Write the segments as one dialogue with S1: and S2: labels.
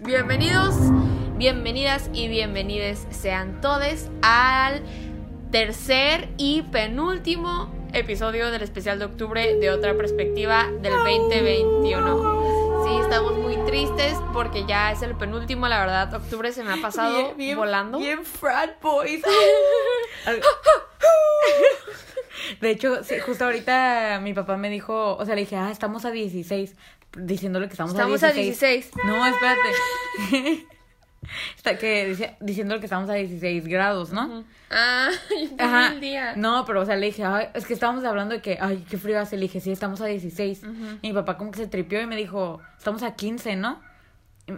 S1: Bienvenidos, bienvenidas y bienvenides sean todos al tercer y penúltimo episodio del especial de octubre de otra perspectiva del 2021. Sí, estamos muy tristes porque ya es el penúltimo, la verdad, octubre se me ha pasado
S2: Bien, bien,
S1: volando.
S2: Bien frat boys. De hecho, sí, justo ahorita mi papá me dijo, o sea, le dije, ah, estamos a 16, diciéndole que estamos,
S1: Estamos
S2: a
S1: a
S2: 16.
S1: 16.
S2: No, espérate. Está que dice, diciéndole que estamos a 16 grados, ¿no?
S1: Ah, yo el día.
S2: No, pero o sea, le dije, ay, es que estábamos hablando de que, ay, qué frío hace. Le dije, sí, estamos a 16.
S1: Ujú.
S2: Y mi papá como que se tripió y me dijo, estamos a 15, ¿no?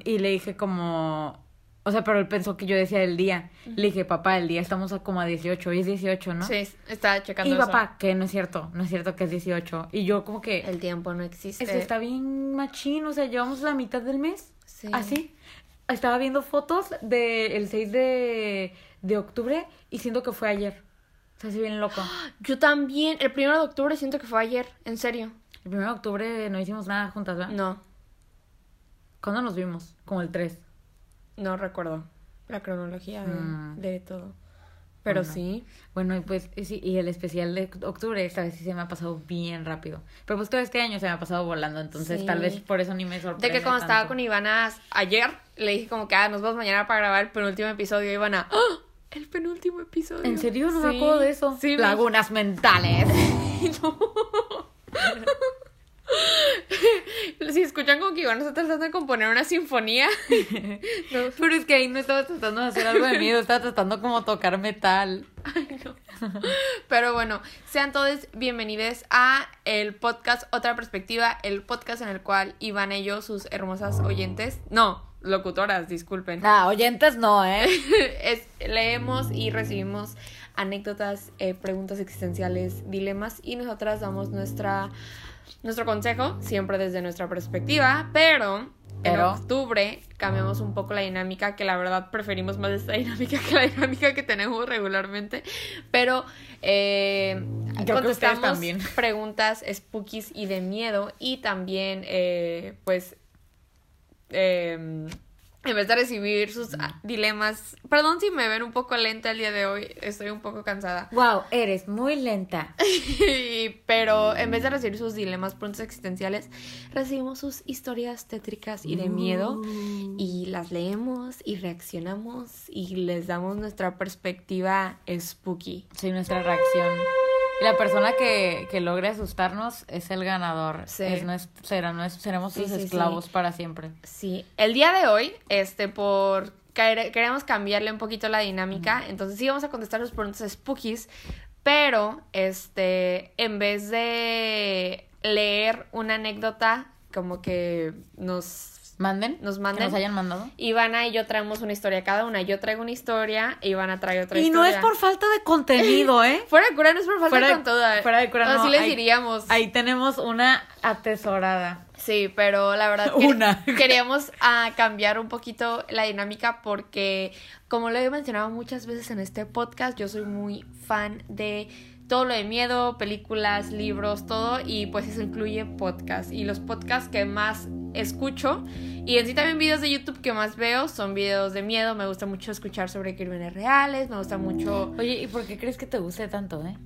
S2: Y le dije como, o sea, pero él pensó que yo decía el día. Le dije, papá, el día estamos a como a 18, hoy es 18, ¿no?
S1: Sí, estaba checando
S2: Y
S1: eso.
S2: papá, que no es cierto, no es cierto que es 18. Y yo como que,
S1: El tiempo no existe.
S2: esto está bien machín, o sea, llevamos la mitad del mes.
S1: Sí.
S2: Así. Estaba viendo fotos del 6 de, de octubre y siento que fue ayer. O sea, sí, bien loco.
S1: Yo también. El primero de octubre siento que fue ayer. En serio.
S2: El 1 de octubre no hicimos nada juntas, ¿verdad?
S1: No,
S2: ¿Cuándo nos vimos? Como el 3.
S1: No recuerdo la cronología de,
S2: Mm.
S1: de todo. Pero
S2: Bueno.
S1: sí.
S2: Bueno, y pues y sí, y el especial de octubre esta vez sí se me ha pasado bien rápido. Pero pues todo este año se me ha pasado volando, entonces
S1: Sí.
S2: tal vez por eso ni me sorprende.
S1: De que cuando estaba con Ivana ayer, le dije como que ah, nos vamos mañana para grabar el penúltimo episodio. Ivana, ¡Ah! El penúltimo episodio.
S2: ¿En serio? No me
S1: Sí.
S2: acuerdo de eso.
S1: Sí, me-
S2: Lagunas mentales.
S1: Si escuchan como que Ivana está tratando de componer una sinfonía. no,
S2: Pero es que ahí no estaba tratando de hacer algo de miedo, estaba tratando como tocar metal.
S1: Ay, no. Pero bueno, sean todos bienvenidos a el podcast Otra Perspectiva, el podcast en el cual Iván y yo, sus hermosas oyentes, no, locutoras, disculpen,
S2: Ah, oyentes no, ¿eh?
S1: es- leemos y recibimos anécdotas, eh, preguntas existenciales, dilemas y nosotras damos nuestra, nuestro consejo, siempre desde nuestra perspectiva, pero... En octubre cambiamos un poco la dinámica, que la verdad preferimos más esta dinámica que la dinámica que tenemos regularmente. Pero eh, contestamos
S2: también.
S1: preguntas spookies y de miedo. Y también, eh, pues, eh, en vez de recibir sus ah, dilemas. Perdón si me ven un poco lenta el día de hoy, estoy un poco cansada.
S2: Wow, eres muy lenta.
S1: Pero en vez de recibir sus dilemas, preguntas existenciales, recibimos sus historias tétricas y de miedo y las leemos y reaccionamos y les damos nuestra perspectiva spooky.
S2: Sí, nuestra reacción. Y la persona que, que logre asustarnos es el ganador.
S1: Sí.
S2: Es nues- será nues- seremos sus
S1: sí, sí.
S2: esclavos para siempre.
S1: Sí, el día de hoy, este, por quere- queremos cambiarle un poquito la dinámica, entonces sí vamos a contestar los preguntas spookies, pero este, en vez de leer una anécdota, como que nos
S2: Manden.
S1: Nos
S2: Que
S1: manden.
S2: nos hayan mandado.
S1: Ivana y yo traemos una historia cada una. Yo traigo una historia, Ivana trae otra
S2: Y no
S1: historia.
S2: es por falta de contenido, ¿eh?
S1: Fuera de cura, no es por falta
S2: Fuera
S1: de
S2: de-
S1: con toda.
S2: fuera de cura, no,
S1: Así les
S2: ahí-
S1: diríamos.
S2: Ahí tenemos una atesorada.
S1: Sí, pero la verdad que
S2: Una.
S1: queríamos ah, cambiar un poquito la dinámica porque, como lo he mencionado muchas veces en este podcast, yo soy muy fan de todo lo de miedo, películas, libros, todo, y pues eso incluye podcast. Y los podcasts que más escucho, y en sí también videos de YouTube que más veo, son videos de miedo. Me gusta mucho escuchar sobre crímenes reales, me gusta mucho
S2: Oye, ¿y por qué crees que te guste tanto, eh?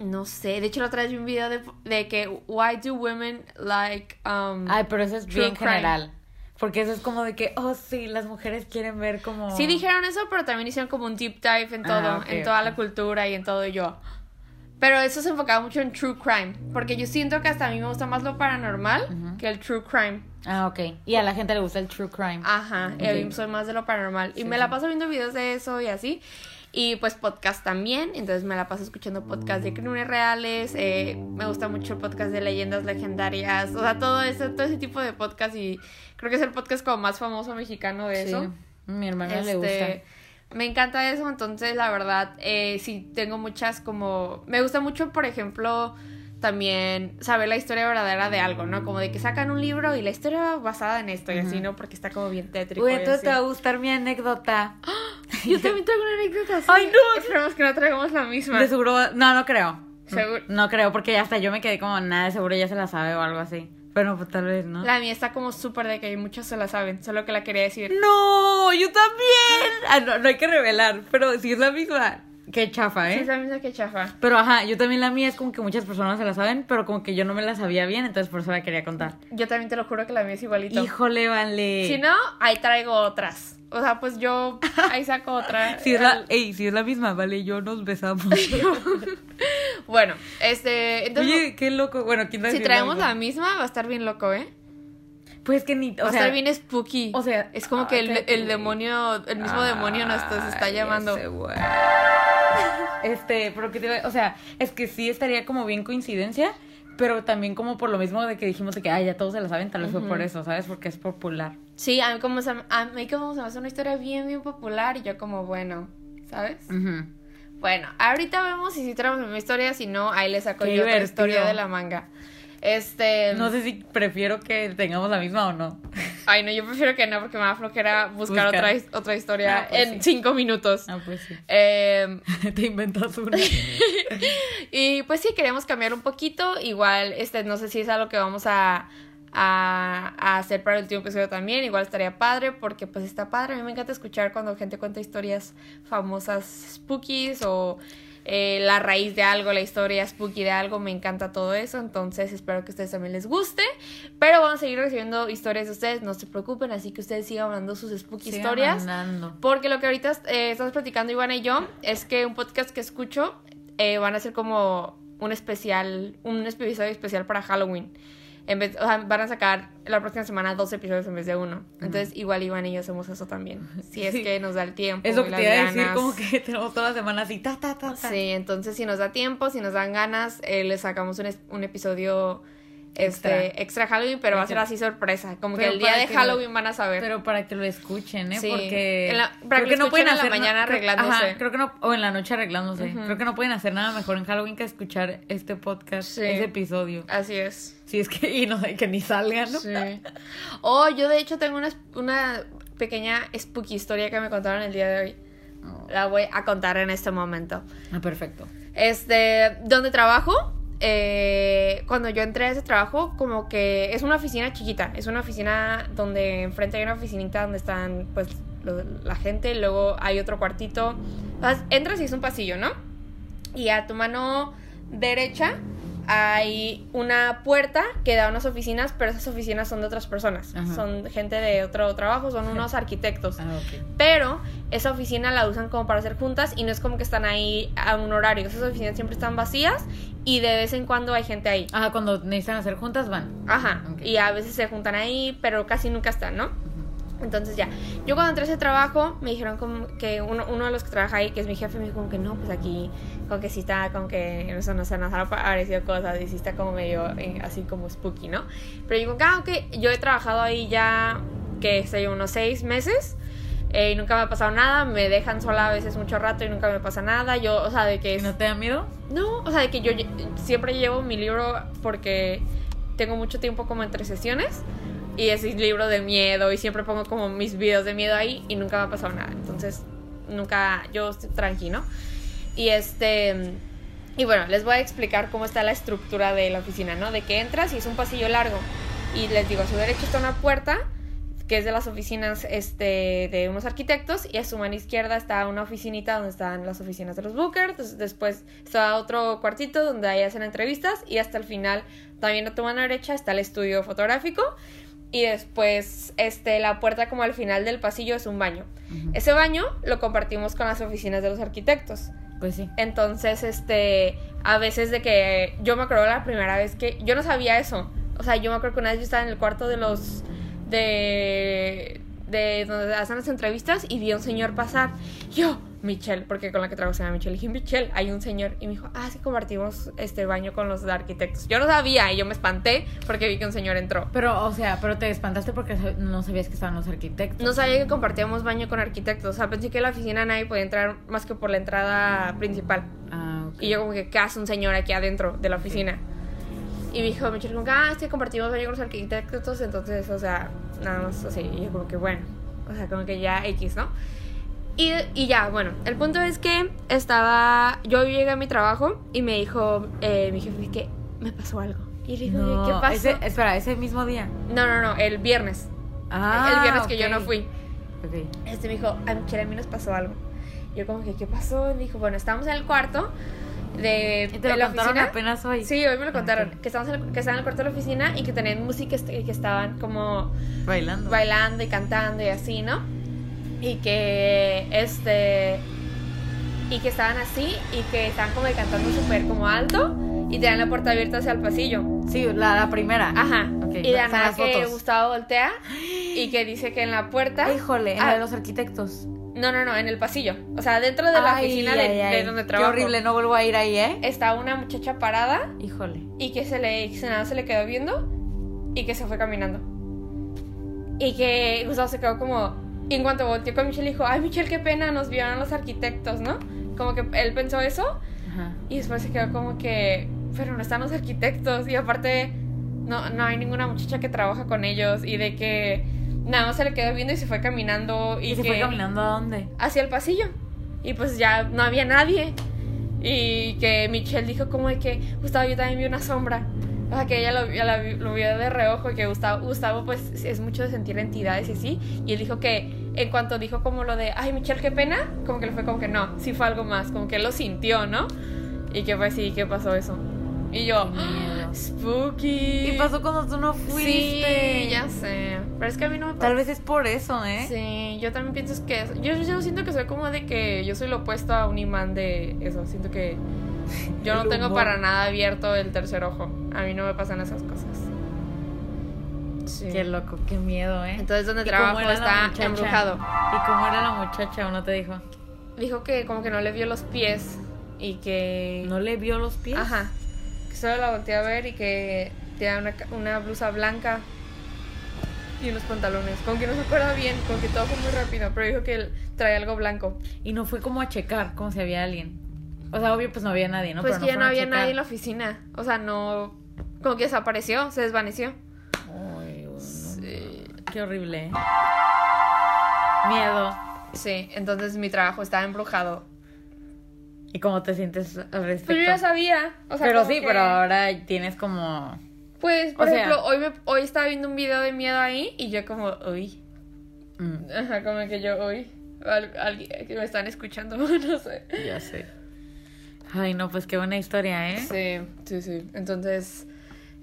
S1: no sé, de hecho la otra vez vi un video de, de que why do women like um
S2: Ay, pero eso es bien
S1: crime.
S2: general. Porque eso es como de que, oh, sí, las mujeres quieren ver como...
S1: Sí dijeron eso, pero también hicieron como un deep dive en todo,
S2: Ah, ok,
S1: en toda la cultura y en todo y yo. Pero eso se enfocaba mucho en true crime, porque yo siento que hasta a mí me gusta más lo paranormal que el true crime.
S2: Ah, ok. Y a la gente le gusta el true crime.
S1: Ajá, y a mí soy más de lo paranormal. Y me la paso viendo videos de eso y así. Y pues podcast también, entonces me la paso escuchando podcast de crímenes reales, eh, me gusta mucho el podcast de leyendas legendarias, o sea, todo ese, todo ese tipo de podcast y creo que es el podcast como más famoso mexicano de eso.
S2: Sí. Mi hermana le
S1: Este,
S2: gusta.
S1: Me encanta eso, entonces la verdad, eh, sí tengo muchas como... Me gusta mucho, por ejemplo, también saber la historia verdadera de algo, ¿no? Como de que sacan un libro y la historia basada en esto y así. ¿no? Porque está como bien tétrico.
S2: Uy,
S1: así.
S2: te va a gustar mi anécdota.
S1: Yo también traigo una anécdota así.
S2: Ay, no.
S1: Esperemos que no traigamos la misma.
S2: De seguro, no, no creo.
S1: Seguro.
S2: No creo, porque hasta yo me quedé como, nada, de seguro ya se la sabe o algo así. Bueno, pues tal vez, ¿no?
S1: La mía está como súper de que muchos se la saben, solo que la quería decir.
S2: No, yo también. Ah, no, no hay que revelar, pero si es la misma. Qué chafa,
S1: Sí,
S2: ¿eh?
S1: es la misma que chafa.
S2: Pero ajá, yo también la mía es como que muchas personas se la saben, pero como que yo no me la sabía bien, entonces por eso la quería contar.
S1: Yo también te lo juro que la mía es igualito.
S2: Híjole, vale.
S1: Si no, ahí traigo otras. O sea, pues yo ahí saco otra.
S2: Si es la, ey, si es la misma, vale, yo nos besamos.
S1: Bueno, este. Entonces,
S2: Oye, qué loco. Bueno, ¿quién
S1: si traemos la misma, va a estar bien loco, ¿eh?
S2: Pues que ni,
S1: Va
S2: o
S1: a
S2: sea,
S1: estar bien spooky.
S2: o sea,
S1: es como que el, el demonio, el mismo demonio nos está
S2: Ay,
S1: llamando.
S2: ese güey. Este, pero que te o sea, es que sí estaría como bien coincidencia, pero también como por lo mismo de que dijimos de que, ay, ya todos se la saben, tal vez fue por eso, ¿sabes? Porque es popular.
S1: Sí, a mí como se, a mí como se me hace una historia bien, bien popular y yo como, bueno, ¿sabes? Bueno, ahorita vemos si sí traemos la misma historia, si no, ahí le saco
S2: Qué
S1: yo otra
S2: divertido.
S1: historia de la manga. Este...
S2: No sé si prefiero que tengamos la misma o no.
S1: Ay, no, yo prefiero que no, porque me da flojera buscar,
S2: Buscar.
S1: Otra, otra historia
S2: Ah, pues
S1: en
S2: sí.
S1: cinco minutos.
S2: Ah, pues sí.
S1: Eh,
S2: Te inventas una.
S1: y pues sí, queremos cambiar un poquito. Igual, este, no sé si es algo que vamos a, a, a hacer para el último episodio también. Igual estaría padre, porque pues está padre. A mí me encanta escuchar cuando gente cuenta historias famosas spookies o eh, la raíz de algo, la historia spooky de algo. Me encanta todo eso. Entonces espero que a ustedes también les guste. Pero vamos a seguir recibiendo historias de ustedes, no se preocupen. Así que ustedes sigan mandando sus spooky
S2: Sigan
S1: historias.
S2: mandando.
S1: Porque lo que ahorita eh, estamos platicando Ivana y yo es que un podcast que escucho eh, van a ser como un especial, un episodio especial para Halloween. En vez, o sea, van a sacar la próxima semana dos episodios en vez de uno. Entonces, igual Iván y yo hacemos eso también. Si es
S2: Sí.
S1: que nos da el tiempo.
S2: Es lo que te iba a decir,
S1: ganas.
S2: como que tenemos toda la semana así, ta, ta, ta, ta.
S1: Sí, entonces si nos da tiempo, si nos dan ganas, eh, les sacamos un, un episodio este,
S2: Extra.
S1: Halloween, pero va a ser así sorpresa. Como que el día de Halloween
S2: lo-
S1: van a saber.
S2: Pero para que lo escuchen, ¿eh?
S1: Sí.
S2: Porque.
S1: En la- para que lo escuchen en la
S2: hacer
S1: mañana
S2: na- creo-
S1: arreglándose.
S2: Ajá, creo que no. O en la noche arreglándose. Creo que no pueden hacer nada mejor en Halloween que escuchar este podcast,
S1: Sí.
S2: ese episodio.
S1: Así es.
S2: Si es que. Y no que ni salgan, ¿no?
S1: Sí. Oh, yo de hecho tengo una, una pequeña spooky historia que me contaron el día de hoy. La voy a contar en este momento.
S2: Ah, perfecto.
S1: Este, donde trabajo, eh, cuando yo entré a ese trabajo, como que es una oficina chiquita. Es una oficina donde enfrente hay una oficinita donde están, pues, la gente. Luego hay otro cuartito. Sea, entras y es un pasillo, ¿no? Y a tu mano derecha hay una puerta que da a unas oficinas, pero esas oficinas son de otras personas.
S2: Ajá.
S1: Son gente de otro trabajo, son unos arquitectos.
S2: Ah.
S1: Pero esa oficina la usan como para hacer juntas y no es como que están ahí a un horario. Esas oficinas siempre están vacías y de vez en cuando hay gente ahí.
S2: Ajá, cuando necesitan hacer juntas van.
S1: Ajá. Y a veces se juntan ahí, pero casi nunca están, ¿no? Entonces ya, yo cuando entré a ese trabajo me dijeron como que uno, uno de los que trabaja ahí, que es mi jefe, me dijo como que no, pues aquí, como que sí está, como que eso nos han aparecido cosas y sí está como medio eh, así como spooky, ¿no? Pero digo, ah, ok, yo he trabajado ahí ya, que sé yo, unos seis meses eh, y nunca me ha pasado nada, me dejan sola a veces mucho rato y nunca me pasa nada, yo, o sea, de que...
S2: ¿Y no te da miedo?
S1: No, o sea, de que yo siempre llevo mi libro porque tengo mucho tiempo como entre sesiones y es un libro de miedo y siempre pongo como mis videos de miedo ahí y nunca me ha pasado nada. Entonces, nunca, yo estoy tranquilo. Y este, y bueno, les voy a explicar cómo está la estructura de la oficina, ¿no? De que entras y es un pasillo largo y les digo, a su derecha está una puerta que es de las oficinas este, de unos arquitectos, y a su mano izquierda está una oficinita donde están las oficinas de los bookers, des- después está otro cuartito donde ahí hacen entrevistas, y hasta el final, también a tu mano derecha, está el estudio fotográfico, y después este, la puerta como al final del pasillo es un baño. Ese baño lo compartimos con las oficinas de los arquitectos.
S2: Pues sí.
S1: Entonces, este, a veces de que yo me acuerdo la primera vez que yo no sabía eso. O sea, yo me acuerdo que una vez yo estaba en el cuarto de los de de donde hacen las entrevistas y vi a un señor pasar. Yo, Michelle, porque con la que trabajo se llama Michelle, dije, Michelle, hay un señor. Y me dijo, ah, sí, compartimos este baño con los arquitectos. Yo no sabía y yo me espanté porque vi que un señor entró.
S2: Pero, o sea, pero te espantaste porque no sabías que estaban los arquitectos.
S1: No sabía que compartíamos baño con arquitectos. O sea, pensé que en la oficina nadie podía entrar más que por la entrada principal.
S2: Ah, ok.
S1: Y yo como que, ¿qué hace un señor aquí adentro de la oficina? Y me dijo, Michelle, como que, ah, es que compartimos baño con los arquitectos, entonces, o sea, nada más así. Y yo como que, bueno, o sea, como que ya X, ¿no? Y, y ya, bueno, el punto es que estaba, yo llegué a mi trabajo y me dijo, eh, mi jefe, que me pasó algo. Y le digo,
S2: No,
S1: ¿qué pasó?
S2: ese- espera, ese mismo día.
S1: No, no, no, el viernes.
S2: Ah,
S1: el viernes que yo no fui.
S2: Ok.
S1: Este me dijo, a Michelle, a mí nos pasó algo. Yo como que, ¿qué pasó? Y dijo, bueno, estábamos en el cuarto de,
S2: ¿Y te
S1: de
S2: lo
S1: la
S2: contaron
S1: oficina.
S2: apenas hoy?
S1: Sí, hoy me lo contaron.
S2: Ok.
S1: Que, estábamos en el, que estaban en el cuarto de la oficina y que tenían música este- y que estaban como
S2: Bailando.
S1: bailando y cantando y así, ¿no? Y que este y que estaban así y que estaban como cantando súper como alto y tenían la puerta abierta hacia el pasillo.
S2: Sí, la, la primera.
S1: Ajá. Y de nada que
S2: fotos.
S1: Gustavo voltea y que dice que en la puerta
S2: Híjole, en
S1: Ah.
S2: la de los arquitectos.
S1: no, no, no, en el pasillo. O sea, dentro de la
S2: Ay,
S1: oficina de,
S2: ay,
S1: de
S2: ay.
S1: donde
S2: Qué
S1: trabajo.
S2: horrible, no vuelvo a ir ahí, ¿eh?
S1: Está una muchacha parada
S2: Híjole.
S1: y que se le, que nada se le quedó viendo y que se fue caminando. Y que Gustavo se quedó como. Y en cuanto volteó con Michelle dijo, ay Michelle, qué pena, nos vieron los arquitectos, ¿no? Como que él pensó eso
S2: Ajá.
S1: y después se quedó como que, pero no están los arquitectos y aparte no, no hay ninguna muchacha que trabaja con ellos y de que nada más se le quedó viendo y se fue caminando y,
S2: ¿Y, se
S1: que
S2: fue caminando a dónde?
S1: hacia el pasillo y pues ya no había nadie y que Michelle dijo como de que Gustavo yo también vi una sombra o sea que ella lo, la lo vio de reojo y que Gustavo, Gustavo pues es mucho de sentir entidades y así y él dijo que en cuanto dijo como lo de ay Michelle qué pena como que le fue como que no sí fue algo más como que él lo sintió ¿no? y que pues sí que pasó eso y yo
S2: miedo.
S1: spooky
S2: Y pasó cuando tú no fuiste.
S1: sí ya sé pero es que a mí no me
S2: Tal vez es por eso, ¿eh?
S1: Sí, yo también pienso que es- yo, yo siento que soy como de que yo soy lo opuesto a un imán de eso. Siento que yo no tengo para nada abierto el tercer ojo. A mí no me pasan esas cosas. Sí.
S2: Qué loco, qué miedo, ¿eh?
S1: Entonces donde
S2: ¿Y cómo
S1: trabajo está embrujado.
S2: ¿Y cómo era la muchacha o no te dijo?
S1: Dijo que como que no le vio los pies y que
S2: ¿No le vio los pies?
S1: ajá, que solo la volteé a ver y que tenía una, una blusa blanca y unos pantalones. Como que no se acuerda bien, como que todo fue muy rápido, pero dijo que él traía algo blanco.
S2: Y no fue como a checar como si había alguien. O sea, obvio, pues no había nadie, ¿no?
S1: Pues
S2: Pero
S1: que ya no
S2: fueron a
S1: había nadie en la oficina. O sea, no. Como que desapareció, se desvaneció.
S2: Ay, bueno.
S1: Sí.
S2: Qué horrible. Miedo.
S1: Sí, entonces mi trabajo estaba embrujado.
S2: ¿Y cómo te sientes al respecto?
S1: Pues yo ya sabía. O sea,
S2: pero sí,
S1: que-
S2: pero ahora tienes como...
S1: Pues, por
S2: o sea-
S1: ejemplo, hoy, me, hoy estaba viendo un video de miedo ahí y yo como, uy.
S2: Mm,
S1: Ajá, como que yo, uy. Al- alguien que me están escuchando, no sé.
S2: ya sé. Ay, no, pues qué buena historia, ¿eh?
S1: Sí, sí, sí. Entonces,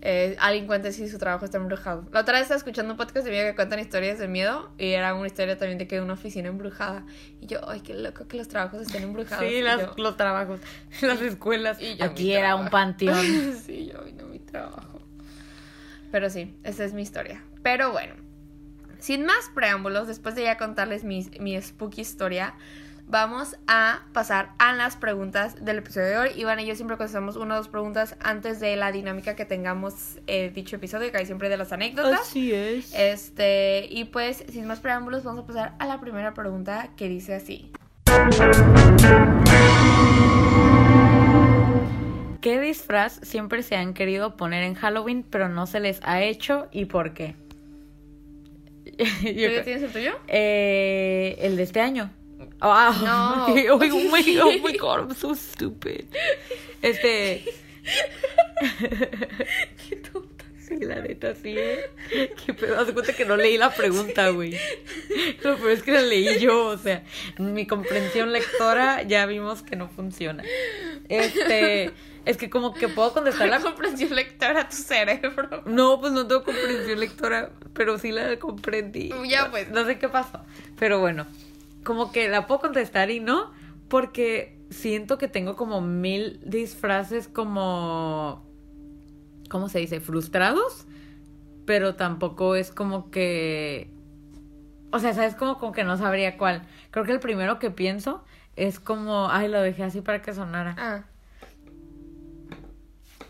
S1: eh, alguien cuenta si su trabajo está embrujado. La otra vez estaba escuchando un podcast de miedo que cuentan historias de miedo y era una historia también de que una oficina embrujada. Y yo, ay, qué loco que los trabajos estén embrujados.
S2: Sí, las-
S1: yo,
S2: los trabajos, las escuelas.
S1: y yo,
S2: Aquí era un panteón.
S1: sí, yo, ay, no, mi trabajo. Pero sí, esa es mi historia. Pero bueno, sin más preámbulos, después de ya contarles mi, mi spooky historia, vamos a pasar a las preguntas del episodio de hoy. Iván y yo siempre contestamos una o dos preguntas antes de la dinámica que tengamos eh, dicho episodio, que hay siempre de las anécdotas.
S2: Así es.
S1: Este, y pues, sin más preámbulos, vamos a pasar a la primera pregunta que dice así.
S2: ¿Qué disfraz siempre se han querido poner en Halloween, pero no se les ha hecho y por qué?
S1: ¿Tú ya tienes el tuyo?
S2: Eh, el de este año. Wow.
S1: No.
S2: oh, my, oh my god, I'm so stupid. Este.
S1: Qué tonta.
S2: Sí, la neta, sí, ¿eh? Qué pedo. Haz de cuenta que no leí la pregunta, güey. Lo peor es que la leí yo, o sea, mi comprensión lectora ya vimos que no funciona. Este. Es que como que puedo contestar
S1: la comprensión lectora a tu cerebro.
S2: no, pues no tengo comprensión lectora, pero sí la comprendí.
S1: Ya, pues.
S2: No sé qué pasó. Pero bueno, como que la puedo contestar y no, porque siento que tengo como mil disfraces como... ¿Cómo se dice? Frustrados, pero tampoco es como que... O sea, ¿sabes? Como, como que no sabría cuál. Creo que el primero que pienso es como... Ay, lo dejé así para que sonara.
S1: Ah,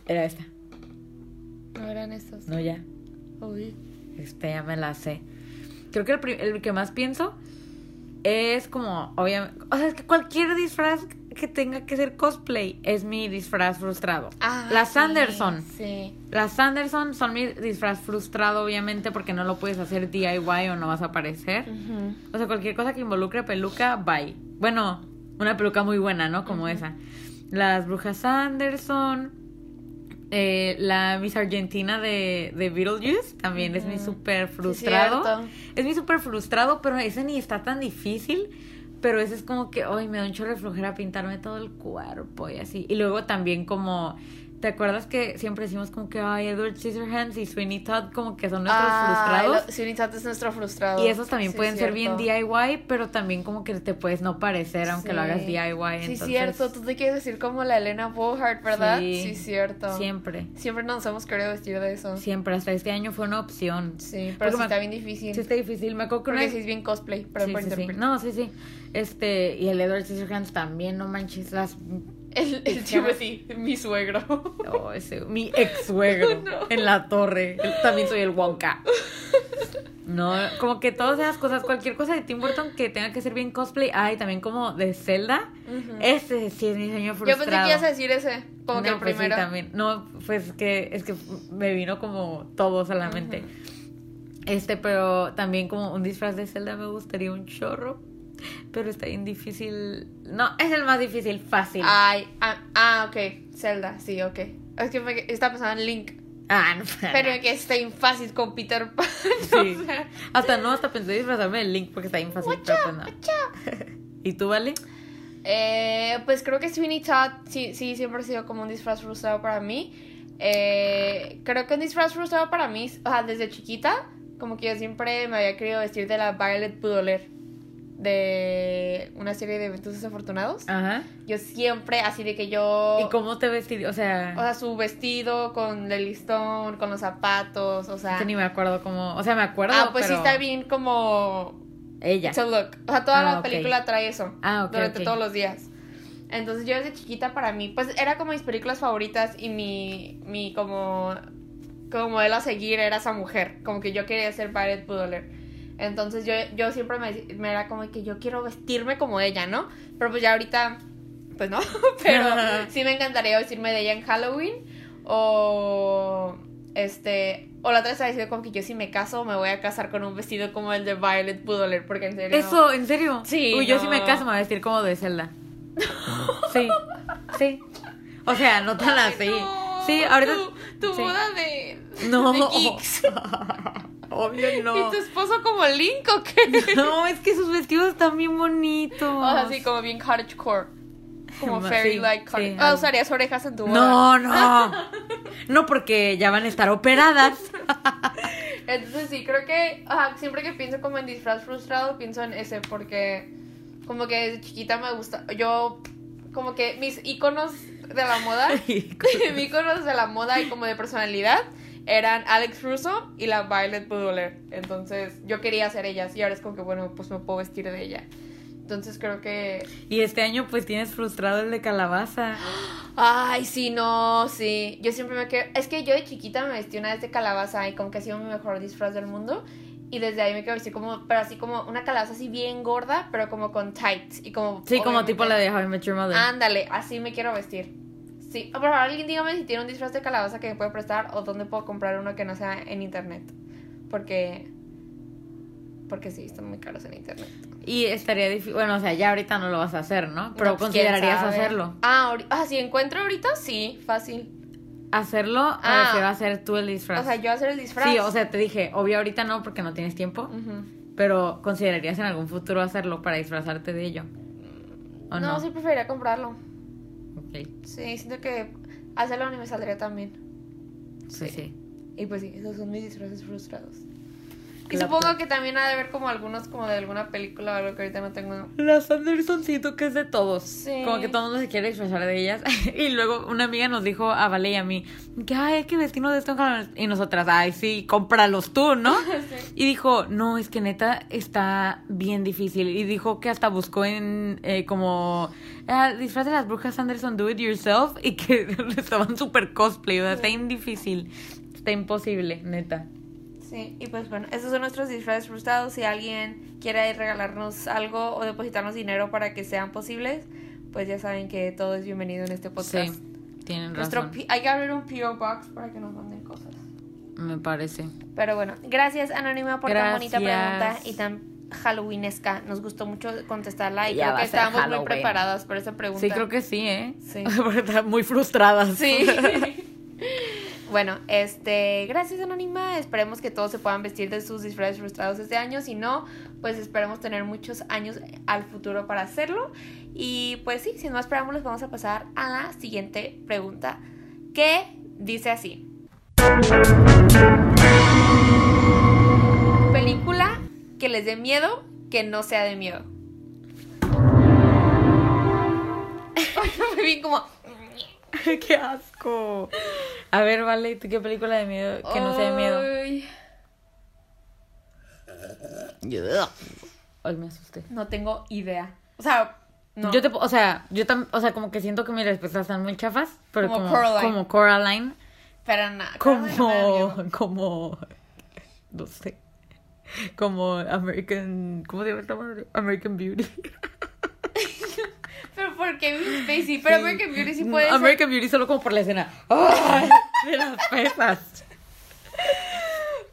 S2: Era esta.
S1: no eran estos.
S2: No, ya.
S1: Uy.
S2: Este ya me la sé. Creo que el, el que más pienso es como, obviamente, o sea, es que cualquier disfraz que tenga que ser cosplay es mi disfraz frustrado.
S1: Ah,
S2: Las
S1: sí,
S2: Sanderson.
S1: Sí.
S2: Las Sanderson son mi disfraz frustrado, obviamente, porque no lo puedes hacer DIY o no vas a aparecer. O sea, cualquier cosa que involucre peluca, bye. Bueno, una peluca muy buena, ¿no? Como esa. Las brujas Sanderson. Eh, la Miss Argentina de, de Beetlejuice también es mi súper frustrado. es mi súper frustrado, pero ese ni está tan difícil. Pero ese es como que, ay, me da un chorro de flojera pintarme todo el cuerpo y así. Y luego también como, ¿te acuerdas que siempre decimos como que, ay, Edward Scissorhands y Sweeney Todd como que son nuestros frustrados?
S1: Lo, Sweeney Todd es nuestro frustrado.
S2: Y esos también
S1: Sí,
S2: pueden ser bien. DIY, pero también como que te puedes no parecer aunque lo
S1: Sí.
S2: hagas DIY.
S1: Sí,
S2: entonces,
S1: cierto. Tú te quieres decir como la Elena Bohart, ¿verdad?
S2: Sí.
S1: Sí, cierto.
S2: Siempre,
S1: Siempre nos hemos querido vestir de eso.
S2: siempre. Hasta este año fue una opción.
S1: Sí, pero sí
S2: me-
S1: está bien difícil.
S2: Sí, está difícil. Me acuerdo que una
S1: Porque sí es bien cosplay, pero
S2: Sí,
S1: por
S2: sí, sí. No, sí, sí. Este, y el Edward Scissorhands también, no manches, las...
S1: El, el Timothy, mi suegro.
S2: Oh, ese, mi ex suegro
S1: No.
S2: en la torre. También soy el Wonka. No, como que todas esas cosas, cualquier cosa de Tim Burton que tenga que ser bien cosplay. Ay, también como de Zelda. Ese sí es mi sueño
S1: Yo
S2: frustrado.
S1: pensé que ibas a decir ese, como que
S2: No,
S1: el
S2: pues sí,
S1: primero.
S2: también. No, pues que es que me vino como todo solamente. Este, pero también como un disfraz de Zelda me gustaría un chorro. Pero está bien difícil. No, es el más difícil, fácil.
S1: Ay, ah, ah, ok. Zelda, sí, ok. Es que me, estaba pensando en Link.
S2: Ah, no.
S1: Pero que está bien fácil con Peter Pan.
S2: Sí.
S1: o sea,
S2: Hasta no, hasta pensé disfrazarme del Link porque está bien fácil. pero pues no. ¿Y tú, Vale?
S1: Eh, pues creo que Sweeney Todd sí, sí, siempre ha sido como un disfraz frustrado para mí. Eh, creo que un disfraz frustrado para mí, o sea, desde chiquita, como que yo siempre me había querido vestir de la Violet Pudoler de una serie de eventos desafortunados.
S2: Ajá.
S1: Yo siempre, así de que yo...
S2: ¿Y cómo te vestirías? O sea,
S1: O sea, su vestido con el listón, con los zapatos, o sea...
S2: que ni me acuerdo cómo. O sea, me acuerdo.
S1: Ah, pues sí está bien como
S2: Ella.
S1: to look. O sea, toda
S2: Ah,
S1: la película trae eso.
S2: Ah, ok,
S1: durante todos los días. Entonces yo desde chiquita para mí, pues era como mis películas favoritas y mi, mi como, como modelo a seguir era esa mujer. Como que yo quería ser Violet Pudoler. Entonces yo, yo siempre me, me era como que yo quiero vestirme como ella, ¿no? Pero pues ya ahorita, pues no. Pero sí me encantaría vestirme de ella en Halloween. O este, o la otra vez diciendo como que yo si me caso me voy a casar con un vestido como el de Violet Pudoler, porque en serio.
S2: Eso, ¿en serio?
S1: Sí,
S2: Uy, yo
S1: no.
S2: me caso, me voy a vestir como de Zelda. Sí, sí. O sea, no tan
S1: Ay,
S2: así.
S1: no,
S2: Sí, ahorita.
S1: Tu, tu
S2: sí.
S1: boda de.
S2: No.
S1: de geeks.
S2: Obvio no.
S1: ¿Y tu esposo como Link o qué?
S2: No, es que sus vestidos están bien bonitos.
S1: O sea, así como bien cottagecore. Como fairy like
S2: sí,
S1: cottage. Ah, usarías orejas en tu boda.
S2: No, no. No, porque ya van a estar operadas.
S1: Entonces sí, creo que ajá, siempre que pienso como en disfraz frustrado, pienso en ese porque como que desde chiquita me gusta, yo como que mis iconos de la moda, mis iconos de la moda y como de personalidad eran Alex Russo y la Violet Budoler. Entonces yo quería ser ellas y ahora es como que bueno, pues me puedo vestir de ella. Entonces creo que
S2: Y este año pues tienes frustrado el de calabaza.
S1: Ay, sí, no, sí. Yo siempre me quiero. Es que yo de chiquita me vestí una vez de calabaza y como que ha sido mi mejor disfraz del mundo. Y desde ahí me quiero vestir como, pero así como una calabaza así bien gorda, pero como con tights. Y como.
S2: Sí, como tipo la de How I Met Your Mother.
S1: Ándale, así me quiero vestir. Sí, por favor, alguien dígame si tiene un disfraz de calabaza que me puede prestar o dónde puedo comprar uno que no sea en internet. Porque. Porque sí, están muy caros en internet.
S2: Y estaría difícil. Bueno, o sea, ya ahorita no lo vas a hacer, ¿no? Pero
S1: No, pues, ¿quién
S2: considerarías hacerlo.
S1: Ah, ah, si encuentro ahorita, sí, fácil.
S2: Hacerlo,
S1: Ah.
S2: me refiero a hacer tú el disfraz.
S1: O sea, yo hacer el disfraz.
S2: sí, o sea, te dije, obvio ahorita no porque no tienes tiempo, pero considerarías en algún futuro hacerlo para disfrazarte de ello. ¿O no?
S1: no, sí preferiría comprarlo.
S2: Ok,
S1: Sí, siento que hacerlo ni me saldría tan bien.
S2: sí, sí.
S1: Y pues sí, esos son mis disfraces frustrados. Y supongo que también ha de haber como algunos como de alguna película o algo que ahorita no tengo.
S2: Las Anderson siento que es de todos.
S1: Sí.
S2: Como que todo el mundo se quiere disfrazar de ellas. y luego una amiga nos dijo a Vale y a mí que, ay, hay que de esto. en Halloween". Y nosotras, ay, sí, cómpralos tú, ¿no?
S1: Sí.
S2: Y dijo, no, es que neta está bien difícil. Y dijo que hasta buscó en eh, como ah, disfraz de las brujas Anderson Do It Yourself y que estaban súper cosplay. O sea, está bien difícil. Está imposible, neta.
S1: Sí, y pues bueno, esos son nuestros disfraces frustrados. Si alguien quiere regalarnos algo o depositarnos dinero para que sean posibles, pues ya saben que todo es bienvenido en este podcast.
S2: Sí, tienen
S1: Nuestro
S2: razón.
S1: Hay que abrir un PO Box para que nos manden cosas.
S2: Me parece.
S1: Pero bueno, gracias Anónima por tan bonita
S2: Gracias.
S1: pregunta y tan Halloweenesca. Nos gustó mucho contestarla y
S2: Ya
S1: creo que estábamos muy
S2: Halloween.
S1: preparadas por esa pregunta.
S2: Sí, creo que sí, ¿eh?
S1: Sí.
S2: Porque están muy frustradas.
S1: Sí. Bueno, este, gracias Anónima. Esperemos que todos se puedan vestir de sus disfraces frustrados este año. Si no, pues esperemos tener muchos años al futuro para hacerlo. Y pues sí, sin más preámbulos, vamos a pasar a la siguiente pregunta. Que dice así. Película que les dé miedo, que no sea de miedo. Me vi como.
S2: ¡Qué asco! A ver, vale, ¿tú qué película de miedo que no sea de miedo?
S1: Ay,
S2: me asusté.
S1: no tengo idea. O sea, no.
S2: Yo te, o sea, yo tam, o sea, como que siento que mis respuestas están muy chafas, pero
S1: Como
S2: como
S1: Coraline.
S2: como Coraline,
S1: Pero nada.
S2: como como no sé. Como American, ¿cómo se llama esta madre? American Beauty.
S1: Pero ¿por qué Miss Spacey? Pero
S2: Sí.
S1: American Beauty sí puede ser.
S2: American Beauty solo como por la escena. ¡Ay! De las pesas.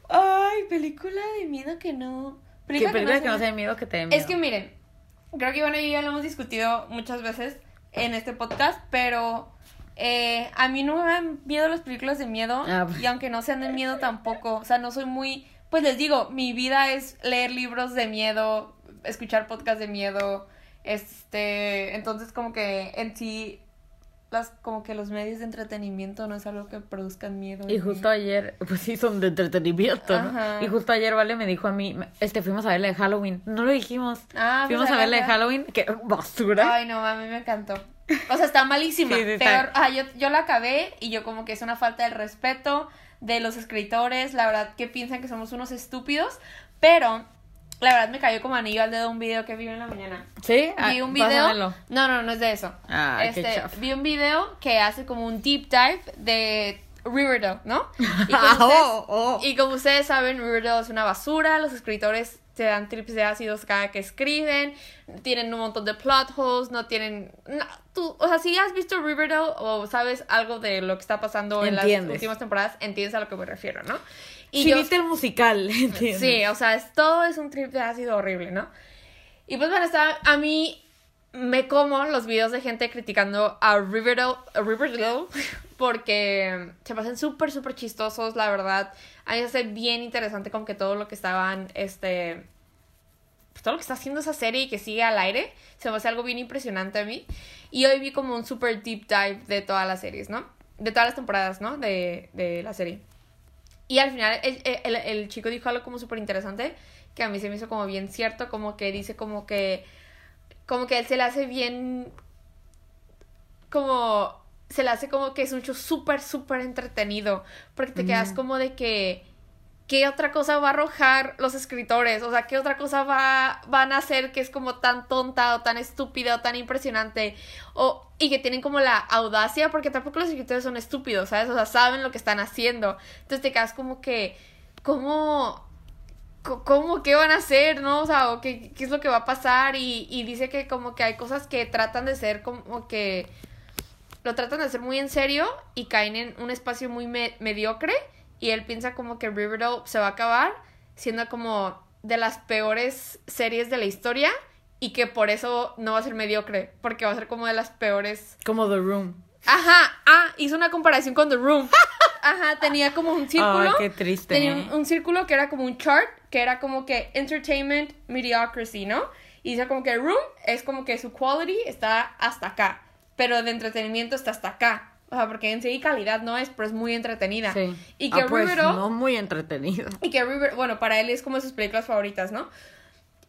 S1: Ay, película de miedo que no.
S2: ¿Qué película que no
S1: sea-
S2: sea de miedo que te dé miedo?
S1: Es que miren, creo que Iván y yo ya lo hemos discutido muchas veces en este podcast, pero eh, a mí no me dan miedo las películas de miedo
S2: Ah, pues.
S1: y aunque no sean de miedo tampoco, o sea, no soy muy, pues les digo, mi vida es leer libros de miedo, escuchar podcasts de miedo, este, entonces como que en sí las como que los medios de entretenimiento no es algo que produzcan miedo.
S2: Y justo
S1: mí.
S2: ayer, pues sí, son de entretenimiento, ¿no? Y justo ayer, Vale, me dijo a mí, este, fuimos a ver la de Halloween. No lo dijimos.
S1: Ah,
S2: fuimos
S1: pues,
S2: a ver la de
S1: verla.
S2: Halloween, que basura.
S1: Ay, no, a mí me encantó. O sea, está malísima.
S2: Sí, sí, está-
S1: Peor. Ajá, yo, yo la acabé y yo como que es una falta de respeto de los escritores. La verdad que piensan que somos unos estúpidos. Pero la verdad me cayó como anillo al dedo un video que vi en la mañana.
S2: ¿Sí? Ah,
S1: Vi un
S2: pásamelo.
S1: video. No, no, no es de eso.
S2: Ah, qué
S1: este,
S2: chafa.
S1: vi un video que hace como un deep dive de Riverdale, ¿no? Y como,
S2: Ah,
S1: ustedes,
S2: oh, oh.
S1: y como ustedes saben, Riverdale es una basura. Los escritores se dan trips de ácidos cada que escriben. Tienen un montón de plot holes. No tienen. no, tú, o sea, si has visto Riverdale o sabes algo de lo que está pasando en las últimas temporadas, entiendes a lo que me refiero, ¿no? Y
S2: si
S1: yo-
S2: viste el musical, ¿entiendes?
S1: Sí, o sea, es, todo es un trip de ácido horrible, ¿no? Y pues bueno, está, a mí me como los videos de gente criticando a Riverdale, a Riverdale porque se pasan súper, súper chistosos, la verdad. A mí me hace bien interesante con que todo lo que estaban, este, pues todo lo que está haciendo esa serie y que sigue al aire, se me hace algo bien impresionante a mí. Y hoy vi como un super deep dive de todas las series, ¿no? De todas las temporadas, ¿no? De, de la serie. Y al final el, el- el chico dijo algo como súper interesante que a mí se me hizo como bien cierto, como que dice como que, como que él se le hace bien, como, se le hace como que es un show súper, súper entretenido, porque te quedas como de que, ¿qué otra cosa va a arrojar los escritores? O sea, ¿qué otra cosa va, van a hacer que es como tan tonta o tan estúpida o tan impresionante? O, y que tienen como la audacia, porque tampoco los escritores son estúpidos, ¿sabes? O sea, saben lo que están haciendo. Entonces te quedas como que, ¿cómo? ¿Cómo? ¿Qué van a hacer? ¿No? O sea, o qué, qué es lo que va a pasar? Y, y dice que como que hay cosas que tratan de ser como que lo tratan de hacer muy en serio y caen en un espacio muy me- mediocre y él piensa como que Riverdale se va a acabar siendo como de las peores series de la historia y que por eso no va a ser mediocre, porque va a ser como de las peores.
S2: Como The Room.
S1: Ajá, ah, hizo una comparación con The Room. Ajá, tenía como un círculo.
S2: Ay, qué triste.
S1: Tenía
S2: ¿eh?
S1: un, un círculo que era como un chart, que era como que entertainment, mediocrity, ¿no? Y dice como que Room es como que su quality está hasta acá, pero de entretenimiento está hasta acá. O sea, porque en sí calidad no es, pero es muy entretenida.
S2: Sí.
S1: Y que
S2: Ah, pues,
S1: Riverdale,
S2: no muy entretenido.
S1: y que River, bueno, para él es como sus películas favoritas, ¿no?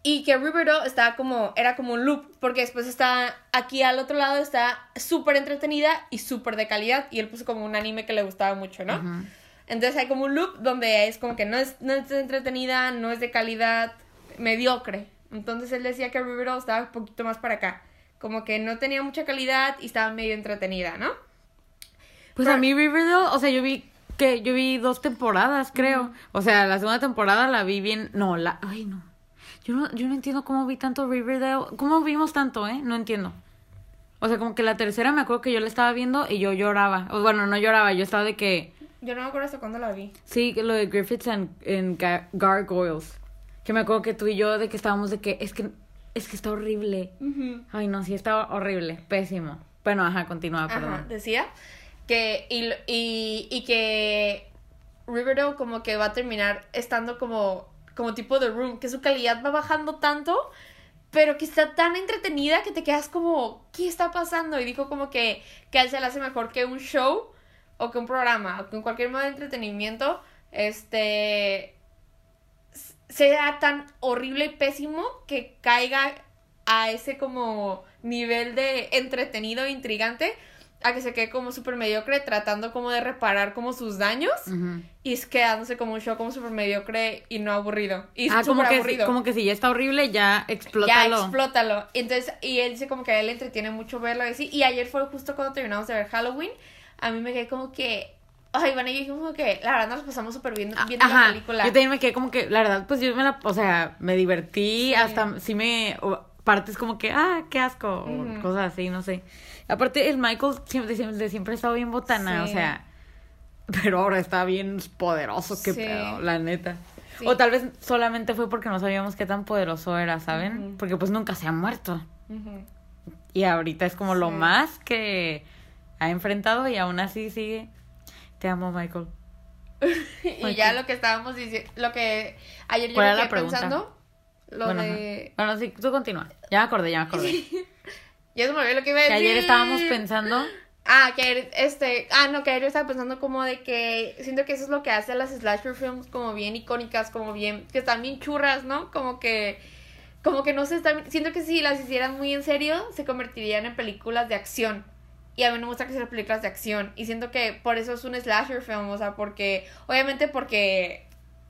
S1: Y que Riverdale está como, era como un loop, porque después está, aquí al otro lado está súper entretenida y súper de calidad, y él puso como un anime que le gustaba mucho, ¿no?
S2: Ujú.
S1: Entonces hay como un loop donde es como que no es, no es entretenida, no es de calidad, mediocre. Entonces él decía que Riverdale estaba un poquito más para acá, como que no tenía mucha calidad y estaba medio entretenida, ¿no?
S2: Pues
S1: Pero-
S2: a mí Riverdale, o sea, yo vi que yo vi dos temporadas, creo. O sea, la segunda temporada la vi bien, no, la ay no. Yo no yo no entiendo cómo vi tanto Riverdale, cómo vimos tanto, ¿eh? No entiendo. O sea, como que la tercera me acuerdo que yo la estaba viendo y yo lloraba. O bueno, no lloraba, yo estaba de que
S1: Yo no me acuerdo hasta cuándo la vi.
S2: sí, lo de Griffiths and, and Ga- Gargoyles. Que me acuerdo que tú y yo de que estábamos de que es que es que está horrible. Ay, no, sí está horrible, pésimo. Bueno, ajá, continúa,
S1: Ajá,
S2: perdón.
S1: decía. Que y, y, y que Riverdale como que va a terminar estando como como tipo de room, que su calidad va bajando tanto, pero que está tan entretenida que te quedas como, ¿qué está pasando? Y dijo como que, que él se le hace mejor que un show o que un programa, o que en cualquier modo de entretenimiento, este, sea tan horrible y pésimo que caiga a ese como nivel de entretenido e intrigante a que se quede como súper mediocre tratando como de reparar como sus daños y es quedándose como un show como súper mediocre y no aburrido. Y
S2: Ah, como que,
S1: aburrido.
S2: como que si ya está horrible, ya explótalo.
S1: ya explótalo. entonces y él dice como que a él le entretiene mucho verlo y así. Y ayer fue justo cuando terminamos de ver Halloween. A mí me quedé como que ay Iván y yo dijimos como que la verdad nos pasamos súper bien viendo
S2: Ajá,
S1: la película.
S2: Yo también me quedé como que, la verdad, pues yo me la, o sea, me divertí,
S1: Sí.
S2: hasta sí me, o partes como que, ah, qué asco, o cosas así, no sé. Aparte, el Michael siempre, siempre, siempre ha estado bien botana, o sea, pero ahora está bien poderoso, qué
S1: Sí.
S2: pedo, la neta.
S1: Sí.
S2: O tal vez solamente fue porque no sabíamos qué tan poderoso era, ¿saben? Porque pues nunca se ha muerto. Y ahorita es como lo más que ha enfrentado y aún así sigue. Te amo, Michael.
S1: y ya lo que estábamos diciendo lo que ayer yo
S2: ¿Cuál
S1: me quedé pensando lo
S2: bueno,
S1: de
S2: bueno, sí, tú continúa. Ya me acordé, ya me acordé.
S1: ya se me olvidó lo que iba a
S2: Que
S1: decir
S2: ayer estábamos pensando.
S1: Ah, que ayer, este, ah, no, que ayer yo estaba pensando como de que siento que eso es lo que hace a las slasher films como bien icónicas, como bien, que están bien churras, ¿no? Como que, como que no se están, siento que si las hicieran muy en serio, se convertirían en películas de acción. Y a mí no me gusta que sean películas de acción. Y siento que por eso es un slasher film, o sea, porque, obviamente porque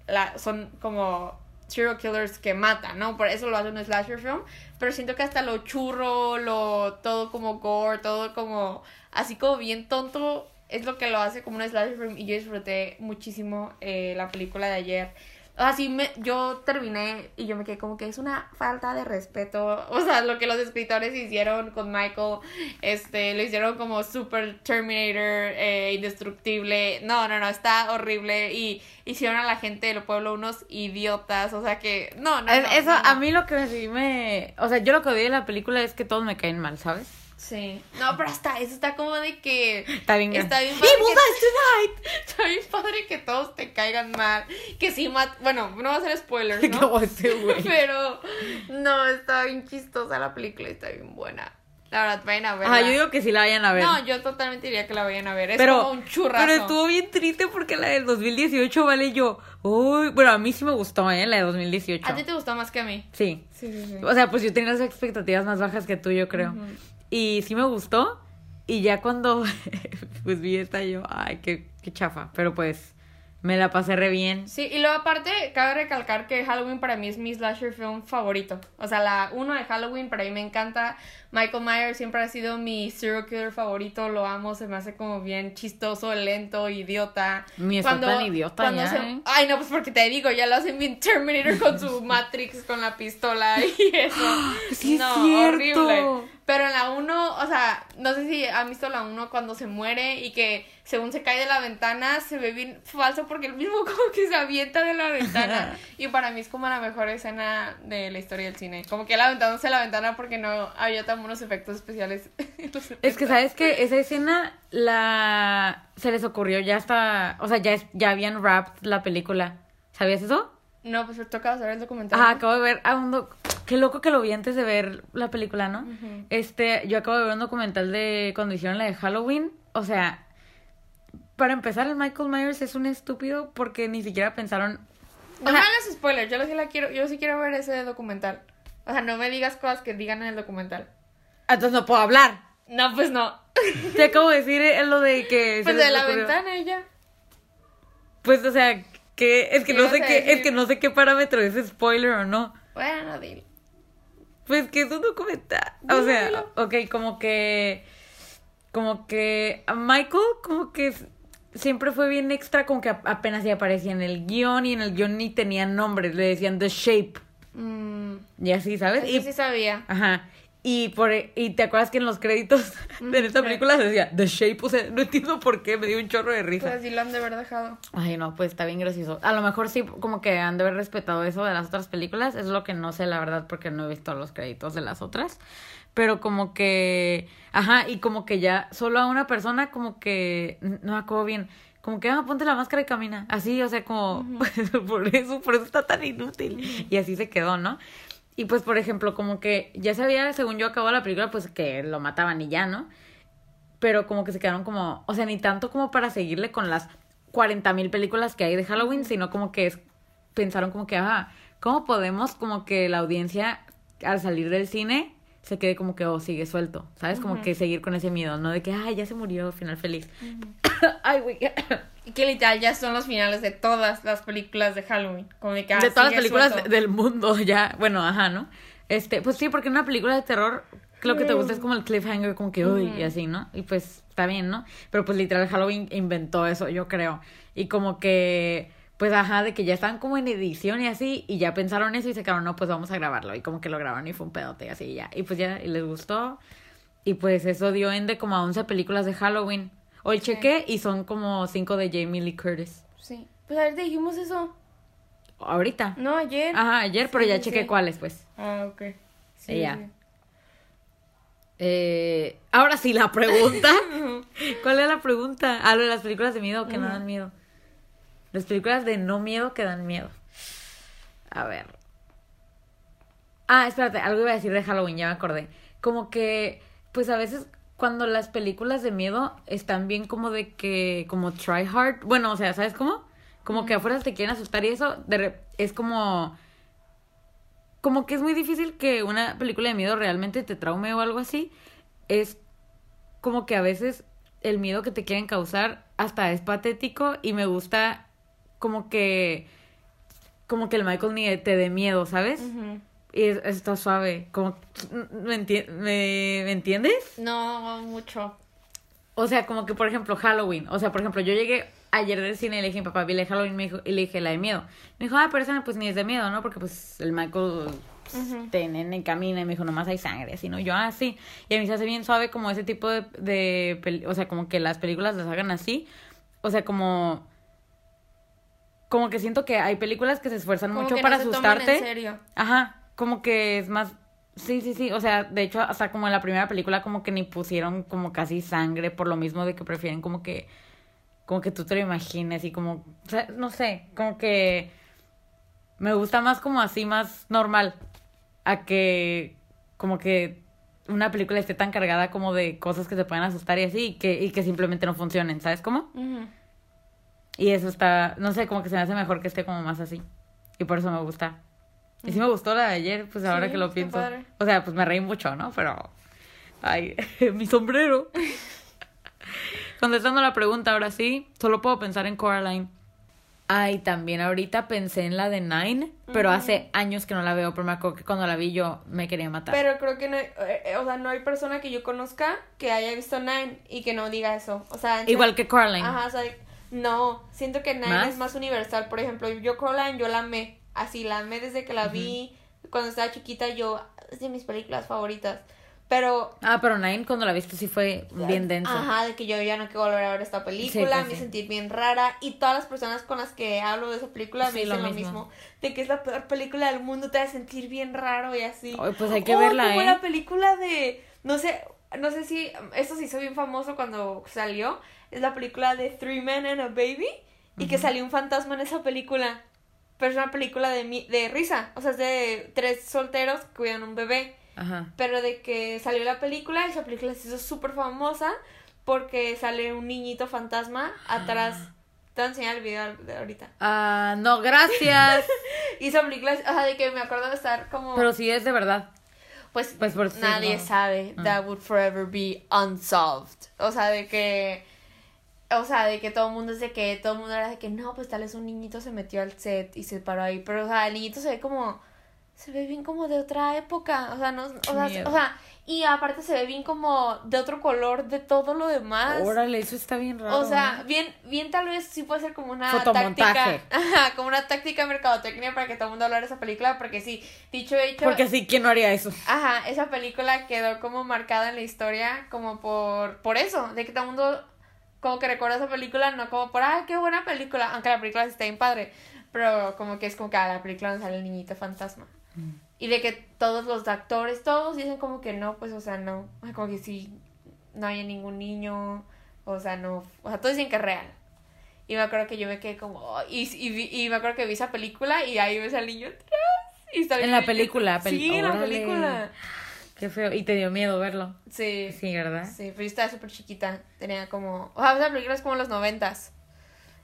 S1: la, son como serial killers que matan, ¿no? Por eso lo hace un slasher film. Pero siento que hasta lo churro, lo todo como gore, todo como así como bien tonto, es lo que lo hace como un slasher film. Y yo disfruté muchísimo eh, la película de ayer. Así me, yo terminé y yo me quedé como que es una falta de respeto. O sea, lo que los escritores hicieron con Michael, este, lo hicieron como super Terminator, eh, indestructible. No, no, no, está horrible. Y hicieron a la gente del pueblo unos idiotas. O sea que, no, no.
S2: Es-
S1: no,
S2: eso,
S1: no,
S2: a mí lo que sí me. O sea, yo lo que odié de la película es que todos me caen mal, ¿sabes?
S1: Sí. No, pero hasta eso está como de que.
S2: Está bien.
S1: Está bien
S2: ¡Y
S1: padre
S2: Evil
S1: que-
S2: Tonight!
S1: Está bien padre que todos te caigan mal. Que sí, mat Bueno, no va a ser spoilers, ¿no?
S2: Como ese güey.
S1: Pero no, está bien chistosa la película, está bien buena. La verdad, vayan a verla.
S2: Ajá, yo digo que sí la vayan a ver.
S1: No, yo totalmente diría que la vayan a ver. Es
S2: pero,
S1: como un churrazo.
S2: pero estuvo bien triste porque la del 2018, vale, yo. Uy, bueno, a mí sí me gustó, ¿eh? La de 2018.
S1: A ti te gustó más que a mí.
S2: Sí.
S1: Sí, sí, sí.
S2: O sea, pues yo tenía las expectativas más bajas que tú, yo creo.
S1: Ujú.
S2: Y sí me gustó. Y ya cuando pues vi esta yo, ay, qué, qué chafa. Pero pues me la pasé re bien.
S1: Sí, y luego aparte, cabe recalcar que Halloween para mí es mi slasher film favorito. O sea, la uno de Halloween para mí me encanta. Michael Myers siempre ha sido mi serial killer favorito, lo amo, se me hace como bien chistoso, lento, idiota.
S2: Está tan idiota
S1: cuando
S2: ya,
S1: se-
S2: ¿eh?
S1: Ay, no, pues porque te digo, ya lo hacen bien Terminator con su Matrix, con la pistola y eso.
S2: Sí es
S1: no,
S2: cierto.
S1: horrible. Pero en la 1, o sea, no sé si han visto la 1 cuando se muere y que según se cae de la ventana se ve bien falso porque el mismo como que se avienta de la ventana. y para mí es como la mejor escena de la historia del cine. Como que él aventándose de la ventana porque no había tan buenos efectos especiales.
S2: Es que,
S1: 70.
S2: ¿sabes que Esa escena la... Se les ocurrió ya hasta... O sea, ya, es- ya habían wrapped la película. ¿Sabías eso?
S1: No, pues tocaba saber el documental. ¿no?
S2: acabo de ver a un doc- Qué loco que lo vi antes de ver la película, ¿no? Este, yo acabo de ver un documental de cuando hicieron la de Halloween. O sea, para empezar, el Michael Myers es un estúpido porque ni siquiera pensaron.
S1: No me hagas spoilers, yo sí la quiero, yo sí quiero ver ese documental. O sea, no me digas cosas que digan en el documental.
S2: "Ah, Entonces no puedo hablar.
S1: No, pues no.
S2: Te acabo de decir eh, lo de que.
S1: Pues de la
S2: ocurrió.
S1: ventana ella.
S2: Pues, o sea, que es que
S1: ¿Qué
S2: no sé qué, es que no sé qué parámetro es spoiler o no.
S1: Bueno, dile.
S2: Pues que es un documental. O sea, ok, como que. Como que. a Michael, como que siempre fue bien extra, como que apenas ya aparecía en el guion y en el guion ni tenían nombres, le decían The Shape.
S1: Mm,
S2: Y así, ¿sabes?
S1: eso
S2: Y,
S1: sí sabía.
S2: Ajá. Y, por, y te acuerdas que en los créditos de esta
S1: sí.
S2: película se decía The Shape, o sea, no entiendo por qué, me dio un chorro de
S1: Pues
S2: risa.
S1: así lo han de haber dejado.
S2: Ay, no, pues está bien gracioso. A lo mejor sí, como que han de haber respetado eso de las otras películas. Es lo que no sé, la verdad, porque no he visto los créditos de las otras. pero como que, ajá, y como que ya solo a una persona como que, no me acuerdo bien, como que, ah, ponte la máscara y camina, así, o sea, como, por eso, por eso está tan inútil, y así se quedó, ¿no? Y pues, por ejemplo, como que ya se había, según yo acabó la película, pues que lo mataban y ya, ¿no? Pero como que se quedaron como, o sea, ni tanto como para seguirle con las 40 mil películas que hay de Halloween, sino como que es, pensaron como que, ah, ¿cómo podemos como que la audiencia al salir del cine se quede como que, oh, sigue suelto, ¿sabes? Como que seguir con ese miedo, ¿no? De que, ay, ya se murió, final feliz. ay, güey.
S1: Y que literal ya son los finales de todas las películas de Halloween. Como de que, ah,
S2: de todas las películas
S1: suelto.
S2: del mundo, ya. Bueno, ajá, ¿no? Este, pues sí, porque en una película de terror, lo que te gusta es como el cliffhanger, como que, uy, y así, ¿no? Y pues está bien, ¿no? Pero pues literal Halloween inventó eso, yo creo. Y como que, pues ajá, de que ya estaban como en edición y así, y ya pensaron eso y se quedaron, no, pues vamos a grabarlo. Y como que lo grabaron y fue un pedote y así, y ya. Y pues ya, y les gustó. Y pues eso dio ende como a 11 películas de Halloween. Hoy
S1: Sí.
S2: chequé y son como 5 de Jamie Lee Curtis.
S1: Sí. Pues ahorita dijimos eso.
S2: Ahorita.
S1: No, ayer.
S2: Ajá, ayer, pero ya
S1: sí,
S2: chequé cuáles, pues.
S1: Ah, ok. Sí,
S2: ya. Eh, ahora sí, la pregunta. ¿Cuál es la pregunta? Ah, lo de las películas de miedo que no dan miedo. Las películas de no miedo que dan miedo. A ver. Ah, espérate, algo iba a decir de Halloween, ya me acordé. Como que, pues a veces cuando las películas de miedo están bien como de que, como try hard. Bueno, o sea, ¿sabes cómo? Como que afuera te quieren asustar y eso de re- es como como que es muy difícil que una película de miedo realmente te traume o algo así. Es como que a veces el miedo que te quieren causar hasta es patético y me gusta como que como que el Michael ni te dé miedo, ¿sabes? Y es- está suave, como ¿me, enti- me, ¿me entiendes?
S1: No, mucho.
S2: O sea, como que por ejemplo Halloween, o sea, por ejemplo, yo llegué ayer del cine y le dije a mi papá, vi la de Halloween me dijo- y le dije la de miedo. Me dijo, ah, pero esa pues ni es de miedo, ¿no? Porque pues el Michael pues,
S1: Ujú.
S2: te nene camina y me dijo, nomás hay sangre, así, ¿no? Yo, ah, sí. Y a mí se hace bien suave como ese tipo de, de o sea, como que las películas las hagan así. O sea, como... Como que siento que hay películas que se esfuerzan
S1: Como
S2: mucho
S1: que
S2: para
S1: no se toman en
S2: asustarte.
S1: serio.
S2: Ajá, como que es más... Sí, sí, sí, o sea, de hecho, hasta como en la primera película como que ni pusieron como casi sangre por lo mismo de que prefieren como que... Como que tú te lo imagines y como... O sea, no sé, como que... Me gusta más como así, más normal. A que como que una película esté tan cargada como de cosas que se pueden asustar y así y que, y que simplemente no funcionen, ¿sabes cómo? Y eso está, no sé, como que se me hace mejor que esté como más así. Y por eso me gusta. Y sí me gustó la de ayer, pues ahora
S1: Sí,
S2: que lo pienso.
S1: padre.
S2: O sea, pues me reí mucho, ¿no? Pero. Ay, mi sombrero. Contestando la pregunta, ahora sí, solo puedo pensar en Coraline. Ay, también ahorita pensé en la de Nine, pero hace años que no la veo, pero me acuerdo que cuando la vi yo me quería matar.
S1: Pero creo que no hay, eh, o sea, no hay persona que yo conozca que haya visto Nine y que no diga eso. O sea,
S2: Igual que Coraline.
S1: Ajá, o sea, no, siento que Nine
S2: ¿Más?
S1: es más universal. Por ejemplo, yo Coraline, yo la amé. Así, la amé desde que la vi. Cuando estaba chiquita, yo, es de mis películas favoritas. Pero
S2: Ah, pero Nine cuando la viste sí fue bien denso.
S1: Ajá, de que yo ya no quiero volver a ver esta película,
S2: Sí, pues
S1: me
S2: sí.
S1: sentir bien rara. Y todas las personas con las que hablo de esa película me
S2: Sí,
S1: dicen lo
S2: mismo.
S1: mismo. De que es la peor película del mundo, te hace sentir bien raro y así.
S2: Ay, pues hay que
S1: Oh,
S2: verla,
S1: como
S2: ¿eh?
S1: la película de. No sé, no sé si. Esto se hizo bien famoso cuando salió. Es la película de Three Men and a Baby. Y que salió un fantasma en esa película. Pero es una película de, mi- de risa. O sea, es de tres solteros que cuidan un bebé.
S2: Ajá.
S1: Pero de que salió la película, esa película se hizo súper famosa porque sale un niñito fantasma atrás. Te voy a enseñar el video de ahorita.
S2: Ah, no, gracias.
S1: Y esa película, o sea, de que me acuerdo de estar como...
S2: pero sí es de verdad.
S1: pues,
S2: pues, por si
S1: nadie
S2: no.
S1: sabe.
S2: Ah.
S1: That would forever be unsolved. O sea, de que... O sea, de que todo el mundo es de que todo el mundo era de que no, pues tal vez un niñito se metió al set y se paró ahí. Pero, o sea, el niñito se ve como. Se ve bien como de otra época. O sea, no. O sea, o sea, y aparte se ve bien como de otro color de todo lo demás.
S2: Órale, eso está bien raro.
S1: O sea, bien, bien tal vez sí puede ser como una
S2: Fotomontaje.
S1: táctica. Ajá, como una táctica de mercadotecnia para que todo el mundo hablara de esa película. Porque sí, dicho hecho.
S2: Porque sí, ¿quién no haría eso?
S1: Ajá, esa película quedó como marcada en la historia como por, por eso, de que todo el mundo como que recuerda esa película, no como por, ah, qué buena película, aunque la película sí está bien padre, pero como que es como que ah, la película donde sale el niñito fantasma. Y de que todos los actores, todos dicen como que no, pues, o sea, no. Como que sí, no hay ningún niño. O sea, no. O sea, todos dicen que es real. Y me acuerdo que yo me quedé como. oh, Y, y, vi- y me acuerdo que vi esa película y ahí ves al niño atrás. Y
S2: En la película, peli-
S1: Sí, en la película.
S2: Qué feo. Y te dio miedo verlo.
S1: Sí.
S2: Sí, ¿verdad?
S1: Sí, pero yo estaba súper chiquita. Tenía como. O sea, esa película es como los noventas.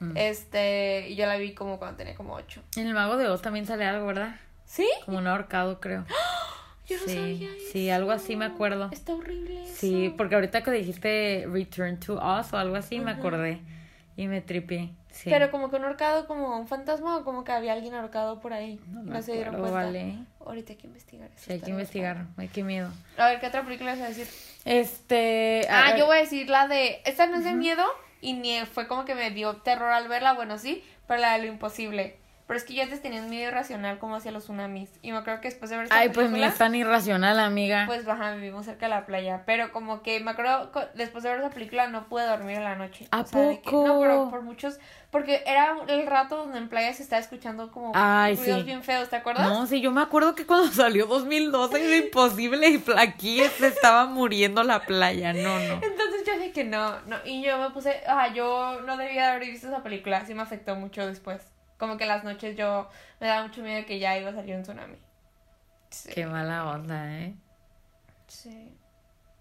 S2: Mm.
S1: Este. Y yo la vi como cuando tenía como ocho.
S2: En el Mago de Oz también sale algo, ¿verdad?
S1: ¿Sí?
S2: Como un ahorcado, creo.
S1: Yo no
S2: sí,
S1: sabía
S2: sí, algo así me acuerdo.
S1: Está horrible. Eso.
S2: Sí, porque ahorita que dijiste Return to Oz o algo así, me acordé. Y me tripié. Sí.
S1: Pero como que un ahorcado, como un fantasma o como que había alguien ahorcado por ahí.
S2: no,
S1: se dieron cuenta.
S2: vale.
S1: Ahorita hay que investigar eso.
S2: Sí, hay que investigar. Ay, qué miedo.
S1: A ver, ¿qué otra película vas a decir?
S2: Este.
S1: Ah, yo voy a decir la de. Esta no es de miedo y ni fue como que me dio terror al verla. Bueno, sí, pero la de lo imposible. Pero es que yo antes tenía un miedo irracional como hacia los tsunamis. Y me acuerdo que después de ver esta
S2: Ay, pues mira, es tan irracional, amiga.
S1: Pues baja, vivimos cerca de la playa. Pero como que me acuerdo, después de ver esa película no pude dormir en la noche.
S2: ¿A
S1: O sea, de que-
S2: poco?
S1: no, pero por muchos. Porque era el rato donde en playa se estaba escuchando como
S2: Ay,
S1: ruidos
S2: sí.
S1: bien feos, ¿te acuerdas?
S2: No, sí, yo me acuerdo que cuando salió 2012 era imposible y aquí se estaba muriendo la playa. No, no.
S1: Entonces yo dije que no, no. Y yo me puse, ah, yo no debía haber visto esa película. Sí me afectó mucho después. Como que en las noches yo me daba mucho miedo que ya iba a salir un tsunami. Sí.
S2: Qué mala onda, ¿eh?
S1: sí.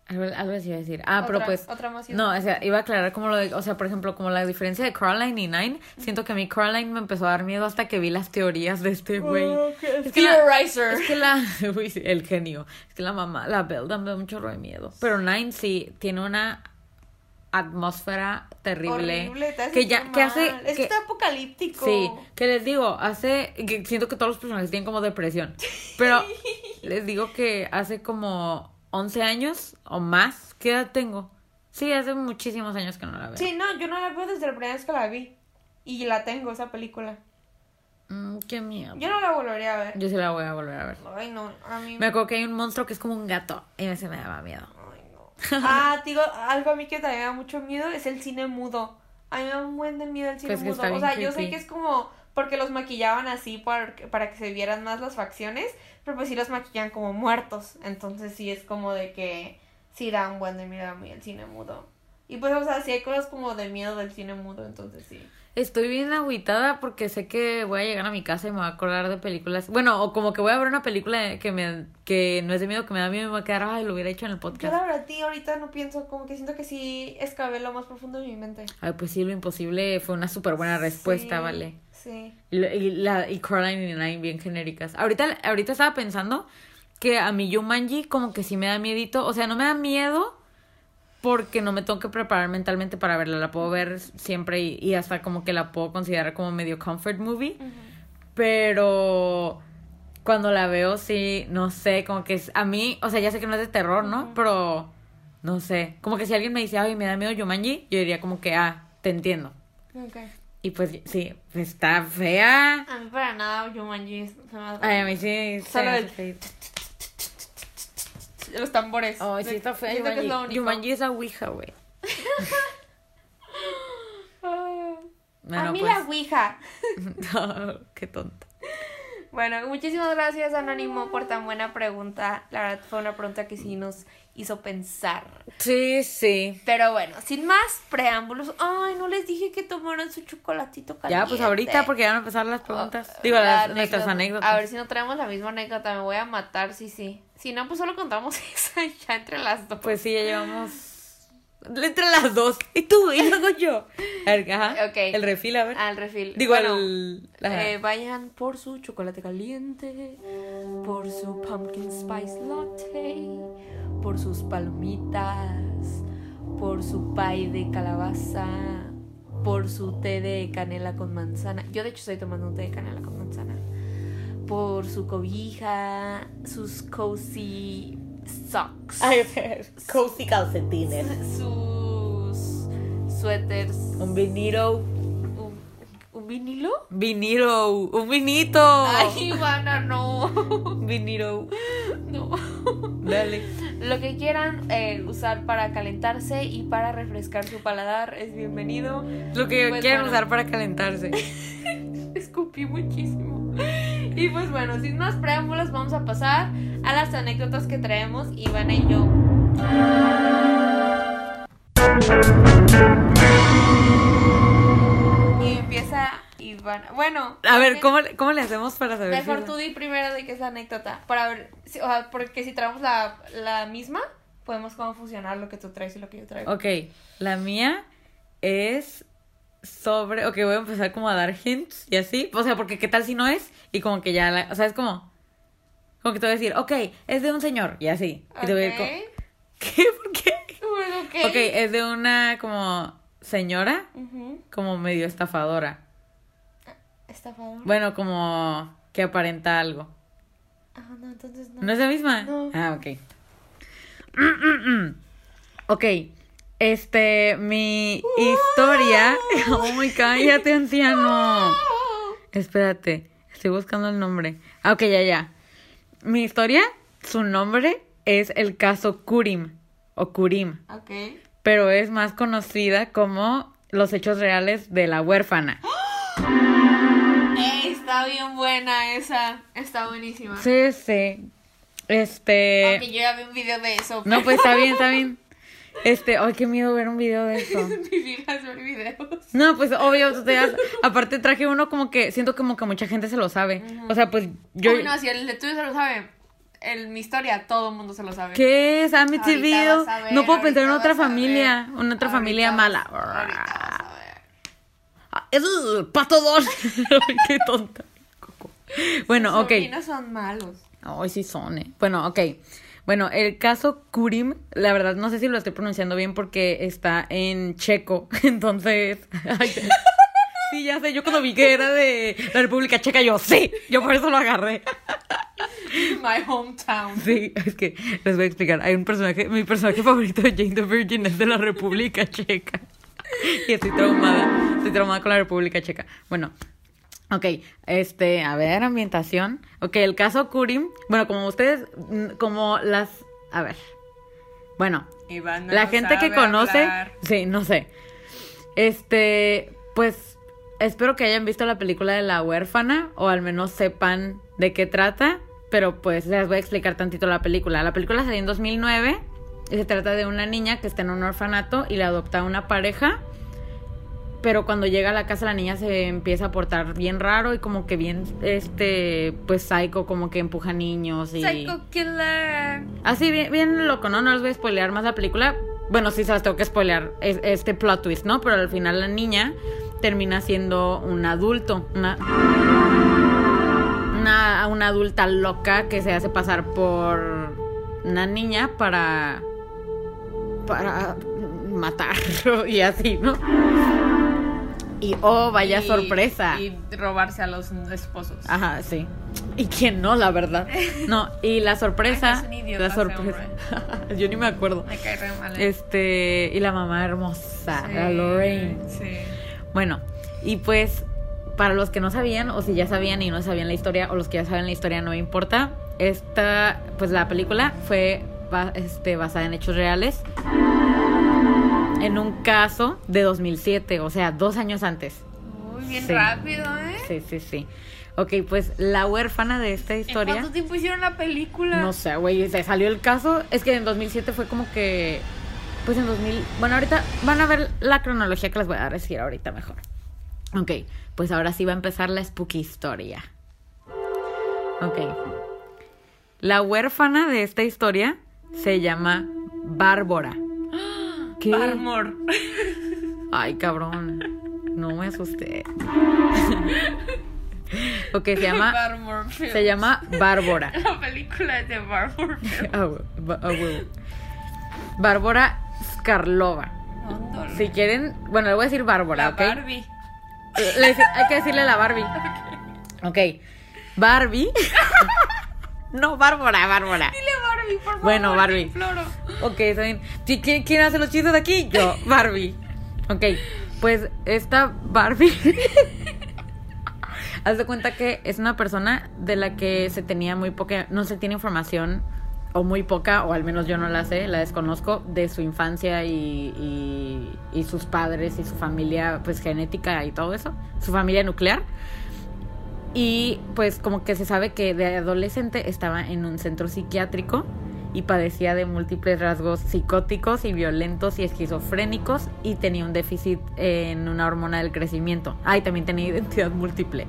S2: Algo, algo así iba a decir. Ah, pero pues.
S1: Otra.
S2: No, o sea, iba a aclarar como lo de, o sea, por ejemplo, como la diferencia de Coraline y Nine. Siento que a mí Coraline me empezó a dar miedo hasta que vi las teorías de este güey.
S1: Es
S2: que la-
S1: Theorizer.
S2: Es que la, uy, el genio, es que la mamá, la Belda me da mucho de miedo. Pero Nine sí, tiene una atmósfera terrible.
S1: Horrible, te hace
S2: que ya, que hace.
S1: Es
S2: que-
S1: que está apocalíptico.
S2: sí, que les digo, hace, que siento que todos los personajes tienen como depresión. Pero les digo que hace como 11 años o más, ¿qué edad tengo? Sí, hace muchísimos años que no la veo.
S1: Sí, no, yo no la veo desde la primera vez que la vi. Y la tengo, esa película.
S2: Mm, qué miedo.
S1: Yo no la volvería a ver.
S2: Yo sí la voy a volver a ver.
S1: Ay, no, a mí
S2: Me acuerdo que hay un monstruo que es como un gato y ese me daba miedo.
S1: Ah, digo, algo a mí que también me da mucho miedo es el cine mudo. A mí me da un buen de miedo el cine
S2: Pues
S1: mudo. O sea, yo sé que es como porque los maquillaban así para, para que se vieran más las facciones, pero pues sí los maquillan como muertos. Entonces sí es como de que sí da un buen de miedo a mí el cine mudo. Y pues, o sea, sí hay cosas como de miedo del cine mudo, entonces sí.
S2: Estoy bien agüitada porque sé que voy a llegar a mi casa y me voy a acordar de películas. Bueno, o como que voy a ver una película que me que no es de miedo, que me da miedo y me voy a quedar, ay, lo hubiera hecho en el
S1: Yo
S2: podcast.
S1: la verdad, ahorita no pienso, como que siento que sí escabé lo más profundo de mi mente.
S2: Ay, pues sí, lo imposible fue una súper buena respuesta,
S1: Sí,
S2: vale.
S1: Sí.
S2: Y, y la y Coraline y Nine bien genéricas. Ahorita, ahorita estaba pensando que a mi Jumanji como que sí me da miedito. O sea, no me da miedo porque no me tengo que preparar mentalmente para verla. La puedo ver siempre y, y hasta como que la puedo considerar como medio comfort movie. Pero cuando la veo, sí, no sé, como que es, a mí, o sea, ya sé que no es de terror, ¿no? Pero, no sé, como que si alguien me dice, ay, me da miedo Jumanji, yo diría como que, ah, te entiendo.
S1: Ok.
S2: Y pues, sí, está fea.
S1: A mí para nada Jumanji es- se me hace-
S2: Ay, a mí sí.
S1: Solo el-. Los tambores.
S2: Ay, sí, está fea
S1: que es lo único.
S2: Ouija, güey. Bueno,
S1: a mí
S2: pues.
S1: la Ouija.
S2: Qué tonta.
S1: Bueno, muchísimas gracias Anónimo por tan buena pregunta. La verdad fue una pregunta que sí nos hizo pensar.
S2: Sí, sí.
S1: Pero bueno, sin más preámbulos. Ay, no les dije que tomaran su chocolatito caliente.
S2: Ya, pues ahorita, porque ya van a empezar las preguntas.
S1: Oh,
S2: Digo,
S1: la
S2: las, nuestras
S1: anécdota.
S2: anécdotas.
S1: A ver si no traemos la misma anécdota. Me voy a matar, sí, sí. Si no, pues solo contamos esa ya entre las dos.
S2: Pues sí, ya llevamos. Entre las dos. Y tú, y luego yo. A ver, ajá.
S1: Ok.
S2: El refil, a ver.
S1: Al refil.
S2: Digo,
S1: Bueno,
S2: el. ajá.
S1: eh, vayan por su chocolate caliente, por su pumpkin spice latte, por sus palomitas, por su pie de calabaza, por su té de canela con manzana. Yo de hecho estoy tomando un té de canela con manzana. Por su cobija, sus cozy socks.
S2: Ay, cozy calcetines.
S1: sus suéteres.
S2: Un vinilo.
S1: ¿Un, un vinilo?
S2: Vinilo. Un vinito.
S1: Ay, Ivana, no.
S2: Vinilo.
S1: No.
S2: Dale.
S1: Lo que quieran eh, usar para calentarse y para refrescar su paladar es bienvenido.
S2: Lo que
S1: Pues
S2: quieran
S1: bueno.
S2: usar para calentarse.
S1: Escupí muchísimo. Y pues bueno, sin más preámbulos, vamos a pasar a las anécdotas que traemos Ivana y yo. Y empieza Ivana. Bueno,
S2: A ver, ¿cómo, le- ¿cómo le hacemos para saber? si
S1: Mejor tú di primero de qué es la anécdota. Para ver, si- o sea, porque si traemos la, la misma, podemos cómo fusionar lo que tú traes y lo que yo traigo.
S2: Ok, la mía es sobre. Ok, voy a empezar como a dar hints y así. O sea, porque qué tal si no es. Y como que ya la. O sea, es como. Como que te voy a decir, ok, es de un señor y así. Y te voy a ir como. ¿Qué? ¿Por qué?
S1: Bueno, ok.
S2: Ok, es de una como señora, como medio estafadora.
S1: Estafador.
S2: Bueno, como que aparenta algo.
S1: Ah, no, entonces no.
S2: ¿No es la misma?
S1: No.
S2: Ah, ok. ok. Este, mi historia. ¡Ay, cállate, anciano! Espérate, estoy buscando el nombre. Ah, ok, ya, ya. Mi historia, su nombre es el caso Kurim. O Kurim.
S1: Ok.
S2: Pero es más conocida como los hechos reales de la huérfana.
S1: Ey, está bien buena esa. Está buenísima.
S2: Sí, sí. Este.
S1: Aunque yo ya vi un video de eso.
S2: No, pues está bien, está bien. Este, ay, qué miedo ver un video de eso.
S1: Mi vida es ver videos.
S2: No, pues obvio, tú te das- aparte traje uno como que siento como que mucha gente se lo sabe. O sea, pues yo
S1: Uy, no, si el de tuyo se lo sabe. El, mi historia, todo el mundo se lo sabe.
S2: ¿Qué es
S1: Ahorita
S2: Amityville?
S1: vas a ver,
S2: No puedo pensar en otra familia, en otra
S1: Ahorita
S2: familia
S1: vas-
S2: mala.
S1: Ahorita vas a ver.
S2: Ah, Es uh, pato Donald. Ay, qué tonta. Bueno,
S1: Los
S2: ok.
S1: sobrinos son malos.
S2: Ay, sí son, eh. Bueno, ok. Bueno, el caso Kurim, la verdad no sé si lo estoy pronunciando bien porque está en checo. Entonces. ay, sí, ya sé. Yo cuando vi que era de la República Checa, yo sí. Yo por eso lo agarré.
S1: My hometown.
S2: Sí, es que les voy a explicar. Hay un personaje, mi personaje favorito de Jane the Virgin es de la República Checa. Y estoy traumada. Estoy traumada con la República Checa. Bueno, ok. Este, a ver, ambientación. Ok, el caso Kurim. Bueno, como ustedes, mm, como las. A ver. Bueno,
S1: Iván
S2: la gente que conoce. Sí, no sé. Este, pues espero que hayan visto la película de La huérfana o al menos sepan de qué trata, pero pues les voy a explicar tantito la película. La película salió en 2009 y se trata de una niña que está en un orfanato y la adopta una pareja. Pero cuando llega a la casa la niña se empieza a portar bien raro y como que bien, este, pues psycho, como que empuja niños y...
S1: Psycho Killer.
S2: Así, bien, bien loco, ¿no? No les voy a spoilear más la película. Bueno, sí se las tengo que spoilear es- este plot twist, ¿no? Pero al final la niña termina siendo un adulto, una, una, una adulta loca que se hace pasar por una niña para, para matar y así, ¿no? Y oh, vaya
S1: Y-
S2: sorpresa.
S1: Y robarse a los esposos.
S2: Ajá, sí. Y quién no, la verdad. No, y la sorpresa.
S1: Ay, es un idiota
S2: la sorpresa. Yo ni me acuerdo.
S1: Me cae re mal. ¿eh?
S2: Este, y la mamá hermosa, la Lorraine.
S1: Sí.
S2: Bueno, y pues, para los que no sabían, o si ya sabían y no sabían la historia, o los que ya saben la historia, no importa. Esta, pues la película fue este, basada en hechos reales. En un caso de 2007, o sea, dos años antes.
S1: Uy, bien
S2: Sí.
S1: rápido, ¿eh?
S2: Sí, sí, sí. Ok, pues la huérfana de esta
S1: ¿En
S2: historia.
S1: cuánto tiempo hicieron la película?
S2: No sé, güey, se salió el caso. Es que en 2007 fue como que. Pues en 2000. Bueno, ahorita van a ver la cronología que les voy a decir ahorita mejor. Ok, pues ahora sí va a empezar la spooky historia. Ok. La huérfana de esta historia se llama Bárbara. ¿Qué?
S1: Barmore.
S2: Ay, cabrón. No me asusté. ok, se llama.
S1: Barmore
S2: Se llama Bárbara.
S1: La película es de Barmore Films.
S2: Ah, huevo, ba- ah. Bárbara Skarlova. Si quieren, bueno, le voy a decir Bárbara, ¿ok?
S1: Barbie.
S2: Le hay que decirle la Barbie. Ok. Barbie. No, Bárbara, Bárbara.
S1: Dile Barbie, por favor.
S2: Bueno, Barbie. Ok, está bien. ¿Qui- ¿Quién, quién hace los chistes de aquí? Yo, Barbie. Ok, pues esta Barbie. Haz de cuenta que es una persona de la que se tenía muy poca, no se tiene información, o muy poca, o al menos yo no la sé, la desconozco, de su infancia y, y, y sus padres y su familia, pues genética y todo eso, su familia nuclear. Y pues como que se sabe que de adolescente estaba en un centro psiquiátrico y padecía de múltiples rasgos psicóticos y violentos y esquizofrénicos y tenía un déficit en una hormona del crecimiento. Ah, y también tenía identidad múltiple.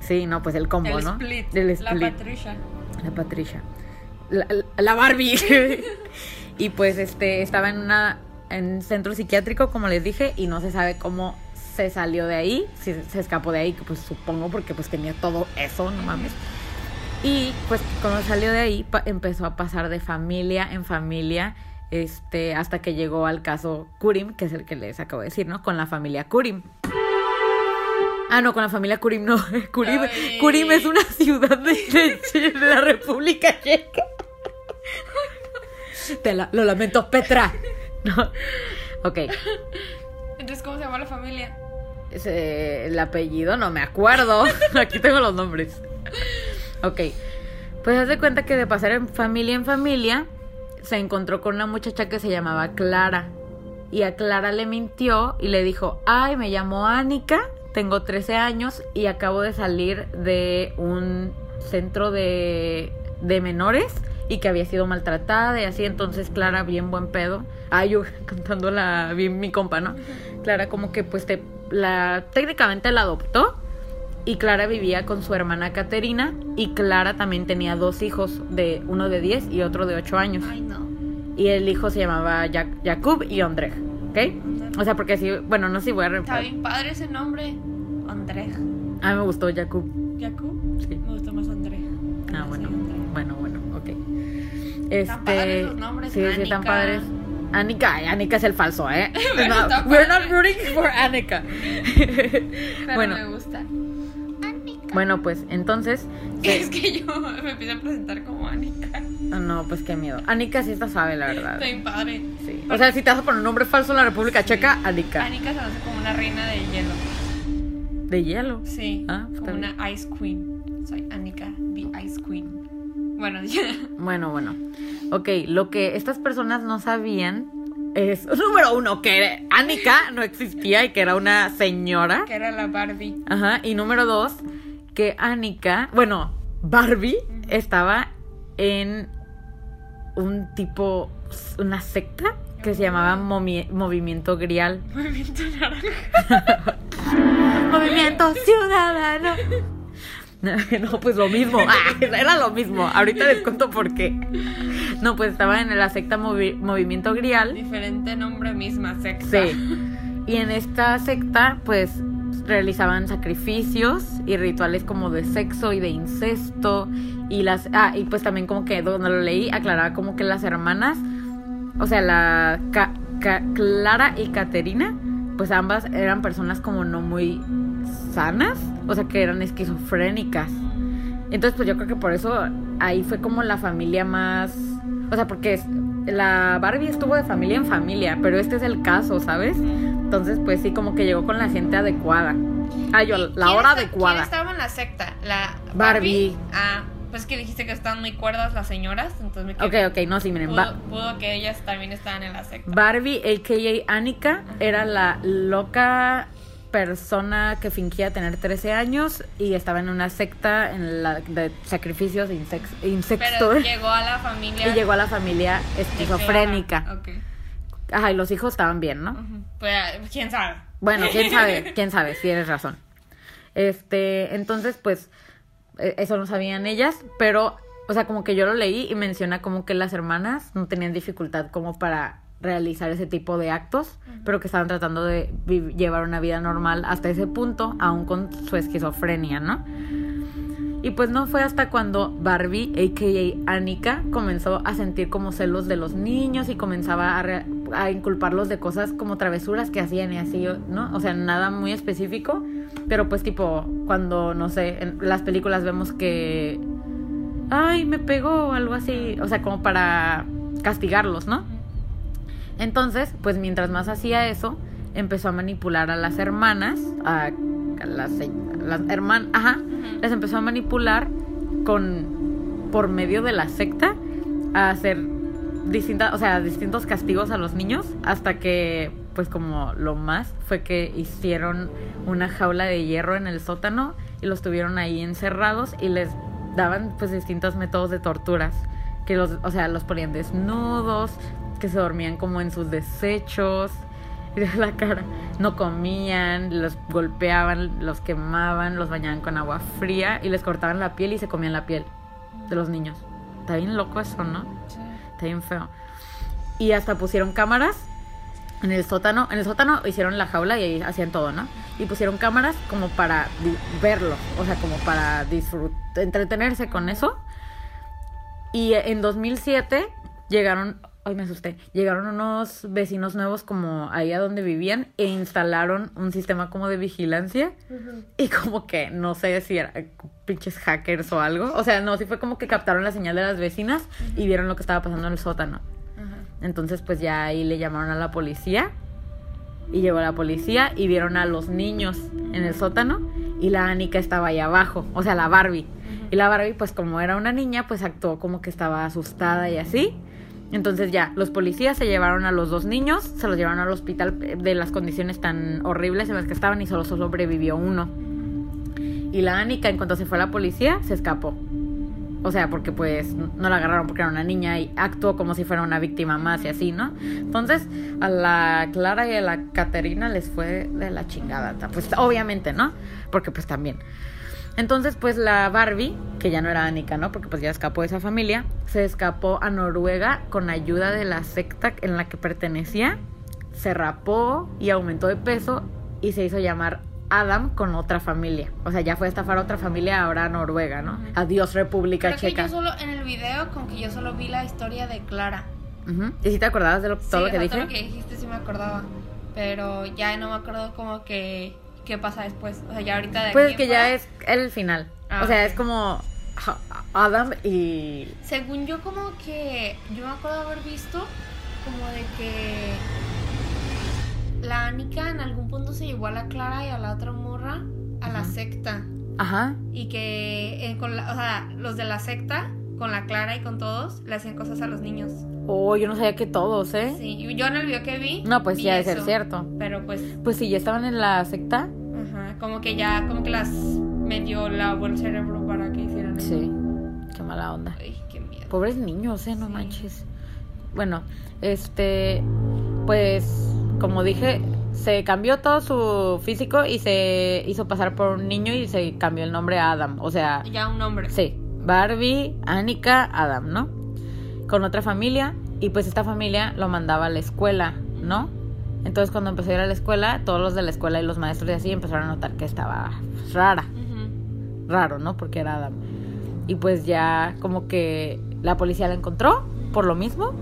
S2: Sí, no, pues el combo,
S1: El
S2: ¿no?
S1: split.
S2: El
S1: La
S2: split.
S1: Patricia.
S2: La Patricia. La, la Barbie. y pues este estaba en una en un centro psiquiátrico, como les dije, y no se sabe cómo se salió de ahí, se escapó de ahí, pues supongo porque pues tenía todo eso, no mames. Y pues cuando salió de ahí empezó a pasar de familia en familia este hasta que llegó al caso Kurim, que es el que les acabo de decir, ¿no? Con la familia Kurim. Ah, no, con la familia Kurim no. Kurim. Kurim es una ciudad de, de- de la República Checa. Te la- lo lamento, Petra. No. Ok.
S1: Entonces, ¿cómo se llama la familia?
S2: Ese- el apellido no me acuerdo. Aquí tengo los nombres. Ok. Pues haz de cuenta que de pasar en familia en familia, se encontró con una muchacha que se llamaba Clara. Y a Clara le mintió y le dijo, ay, me llamo Annika, tengo 13 años y acabo de salir de un centro de, de menores y que había sido maltratada y así. Entonces Clara, bien buen pedo. Ay, yo cantando la, bien mi compa, ¿no? Clara como que pues te, la, técnicamente la adoptó y Clara vivía con su hermana Caterina y Clara también tenía dos hijos, de uno de 10 y otro de 8 años.
S1: Ay, no.
S2: Y el hijo se llamaba Jak- Jakub y Ondrej, ¿ok? O sea, porque así, bueno, no sé si voy a
S1: Está
S2: repetir.
S1: bien padre ese nombre. Andrej.
S2: A mí me gustó Jakub.
S1: ¿Yaku?
S2: Sí.
S1: Me gusta más Andrej.
S2: Ah,
S1: Sí,
S2: bueno, bueno, bueno, ok.
S1: Están padres
S2: Este,
S1: los nombres,
S2: sí, sí, están padres. Annika, ay, Annika es el falso, ¿eh? No, we're not rooting for Annika.
S1: Pero
S2: bueno,
S1: me gusta.
S2: bueno, pues entonces,
S1: Es que yo me empiezo a presentar como Anika.
S2: no, pues qué miedo. Annika sí está suave, la verdad.
S1: Está bien padre.
S2: Sí. O sea, si te vas a poner un nombre falso en la República Checa, Annika.
S1: Anika se hace como una reina de hielo.
S2: De hielo.
S1: Sí.
S2: Ah, está
S1: como una Ice Queen. Soy Anika, the Ice Queen. Bueno, ya.
S2: Bueno, bueno. Ok, lo que estas personas no sabían es, número uno, que Annika no existía y que era una señora.
S1: que era la Barbie.
S2: Ajá. Y número dos, que Annika, bueno, Barbie estaba en un tipo, una secta que se llamaba Momi- Movimiento Grial.
S1: Movimiento naranja.
S2: Movimiento Ciudadano. No, pues lo mismo. Ah, era lo mismo. Ahorita les cuento por qué. No, pues estaba en la secta Movi- Movimiento Grial.
S1: Diferente nombre, misma secta.
S2: Sí. Y en esta secta, pues realizaban sacrificios y rituales como de sexo y de incesto. Y las. Ah, y pues también como que donde lo leí, aclaraba como que las hermanas. O sea, la Ca- Ca- Clara y Caterina, pues ambas eran personas como no muy sanas. O sea, que eran esquizofrénicas. Entonces, pues yo creo que por eso ahí fue como la familia más. O sea, porque es- la Barbie estuvo de familia en familia, pero este es el caso, ¿sabes? Entonces, pues sí, como que llegó con la gente adecuada. Ah, yo, la
S1: ¿Quién
S2: hora
S1: está-
S2: adecuada.
S1: ¿Quién estaba en la secta? ¿La
S2: Barbie.
S1: Ah, pues que dijiste que estaban muy cuerdas las señoras, entonces me
S2: Ok,
S1: quedé.
S2: ok, no, sí, miren.
S1: Pudo, pudo que ellas también estaban en la secta.
S2: Barbie, a.k.a. Annika, era la loca persona que fingía tener 13 años y estaba en una secta en la de sacrificios e insex- insecto.
S1: Pero llegó a la familia.
S2: y llegó a la familia esquizofrénica.
S1: Clara. Ok.
S2: Ajá, y los hijos estaban bien, ¿no?
S1: Pues quién sabe.
S2: Bueno, quién sabe, quién sabe, si eres razón. Este, entonces, pues, eh, eso no sabían ellas, pero, o sea, como que yo lo leí y menciona como que las hermanas no tenían dificultad como para realizar ese tipo de actos, pero que estaban tratando de llevar una vida normal hasta ese punto, aún con su esquizofrenia, ¿no? Y pues no fue hasta cuando Barbie, a.k.a. Annika, comenzó a sentir como celos de los niños y comenzaba a, re- a inculparlos de cosas como travesuras que hacían y así, ¿no? O sea, nada muy específico, pero pues tipo, cuando, no sé, en las películas vemos que, ay, me pegó o algo así, o sea, como para castigarlos, ¿no? Entonces, pues mientras más hacía eso, empezó a manipular a las hermanas, a, las hermanas, ajá, las empezó a manipular con por medio de la secta a hacer distintas, o sea, distintos castigos a los niños hasta que pues como lo más fue que hicieron una jaula de hierro en el sótano y los tuvieron ahí encerrados y les daban pues distintos métodos de torturas que los o sea los ponían desnudos que se dormían como en sus desechos la cara no comían los golpeaban los quemaban los bañaban con agua fría y les cortaban la piel y se comían la piel de los niños está bien loco eso no está bien feo y hasta pusieron cámaras en el sótano. En el sótano hicieron la jaula y ahí hacían todo, ¿no? Y pusieron cámaras como para verlo, o sea, como para disfrut- entretenerse con eso. Y en 2007 llegaron, ay me asusté, llegaron unos vecinos nuevos como ahí a donde vivían e instalaron un sistema como de vigilancia y como que no sé si era pinches hackers o algo. O sea, no, sí fue como que captaron la señal de las vecinas y vieron lo que estaba pasando en el sótano. Entonces, pues ya ahí le llamaron a la policía. Y llegó la policía y vieron a los niños en el sótano. Y la Anika estaba ahí abajo, o sea, la Barbie. Y la Barbie, pues como era una niña, pues actuó como que estaba asustada y así. Entonces ya, los policías se llevaron a los dos niños, se los llevaron al hospital eh, de las condiciones tan horribles en las que estaban y solo sobrevivió uno. Y la Anika, en cuanto se fue a la policía, se escapó. O sea, porque pues no la agarraron porque era una niña y actuó como si fuera una víctima más y así, ¿no? Entonces, a la Clara y a la Caterina les fue de la chingada. Pues obviamente, ¿no? Porque pues también. Entonces, pues la Barbie, que ya no era Annika, ¿no? Porque pues ya escapó de esa familia, se escapó a Noruega con ayuda de la secta en la que pertenecía, se rapó y aumentó de peso y se hizo llamar Adam con otra familia. O sea, ya fue a estafar a otra familia, ahora a Noruega, ¿no? Adiós, República
S1: Creo que
S2: Checa.
S1: yo solo, en el video, como que yo solo vi la historia de Clara.
S2: ¿Y si te acordabas de lo- todo
S1: Sí,
S2: lo
S1: o
S2: que
S1: sea,
S2: dije?
S1: todo lo que dijiste sí me acordaba. Pero ya no me acuerdo como que qué pasa después. O sea, ya ahorita de
S2: Pues
S1: aquí
S2: es que ya es el final.
S1: Ah,
S2: o sea, es como Adam y...
S1: Según yo como que yo me acuerdo haber visto como de que la Anika en algún punto se llevó a la Clara y a la otra morra a la secta
S2: Ajá.
S1: y que eh, con la, o sea, los de la secta con la Clara y con todos le hacían cosas a los niños.
S2: Oh, yo no sabía que todos, ¿eh?
S1: Sí, yo en el video que vi
S2: No, pues
S1: vi
S2: ya de ser cierto.
S1: Pero pues
S2: Pues si ya estaban en la secta.
S1: Ajá, como que ya, como que las medio lavó el cerebro para que hicieran eso.
S2: Sí. Qué mala onda.
S1: Ay, qué miedo.
S2: Pobres niños, ¿eh? No
S1: Sí.
S2: manches. Bueno, este... Pues, como dije, se cambió todo su físico y se hizo pasar por un niño y se cambió el nombre a Adam. O sea,
S1: Ya un nombre.
S2: Sí, Barbie, Annika, Adam, ¿no? Con otra familia y pues esta familia lo mandaba a la escuela, ¿no? Entonces cuando empezó a ir a la escuela, todos los de la escuela y los maestros y así empezaron a notar que estaba rara, raro, ¿no? Porque era Adam. Y pues ya como que la policía la encontró por lo mismo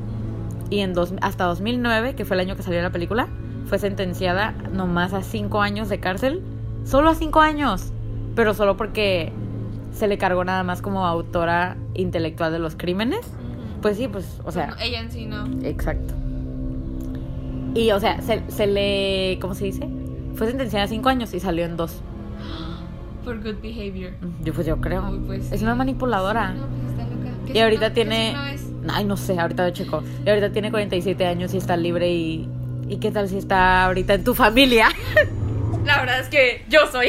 S2: y en dos, hasta 2009, que fue el año que salió la película, fue sentenciada nomás a cinco años de cárcel. Solo a cinco años. Pero solo porque se le cargó nada más como autora intelectual de los crímenes. Pues sí, pues, o sea,
S1: No, ella en sí no.
S2: exacto. Y, o sea, se, se le, ¿cómo se dice? Fue sentenciada a cinco años y salió en dos.
S1: For good behavior.
S2: Yo, pues yo creo.
S1: Pues
S2: es
S1: sí.
S2: una manipuladora.
S1: No, pues está loca. ¿Qué
S2: Y ahorita tiene...
S1: qué signo es?
S2: Ay, no sé, ahorita lo checo. Y ahorita tiene 47 años y está libre y... ¿Y qué tal si está ahorita en tu familia?
S1: La verdad es que yo soy.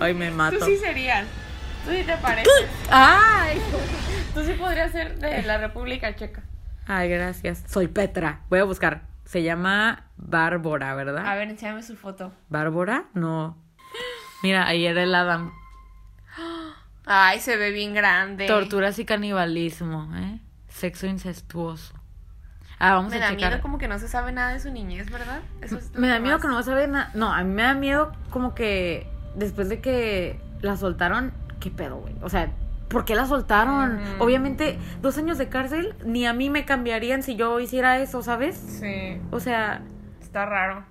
S2: Ay, me mato.
S1: Tú sí serías. Tú sí te pareces.
S2: Ay,
S1: Tú sí podrías ser de la República Checa.
S2: Ay, gracias. Soy Petra. Voy a buscar. Se llama Bárbara, ¿verdad?
S1: A ver, enséñame su foto.
S2: ¿Bárbara? No. Mira, ahí era el Adam.
S1: Ay, se ve bien grande.
S2: Torturas y canibalismo, ¿eh? Sexo incestuoso. Ah, vamos
S1: Me
S2: a
S1: da
S2: checar.
S1: miedo como que no se sabe nada de su niñez, ¿verdad? Eso es
S2: Me da miedo
S1: más-
S2: que no a ver nada. No, a mí me da miedo como que después de que la soltaron, ¿qué pedo, güey? O sea, ¿por qué la soltaron? Obviamente, dos años de cárcel ni a mí me cambiarían si yo hiciera eso, ¿sabes?
S1: Sí,
S2: O sea,
S1: está raro.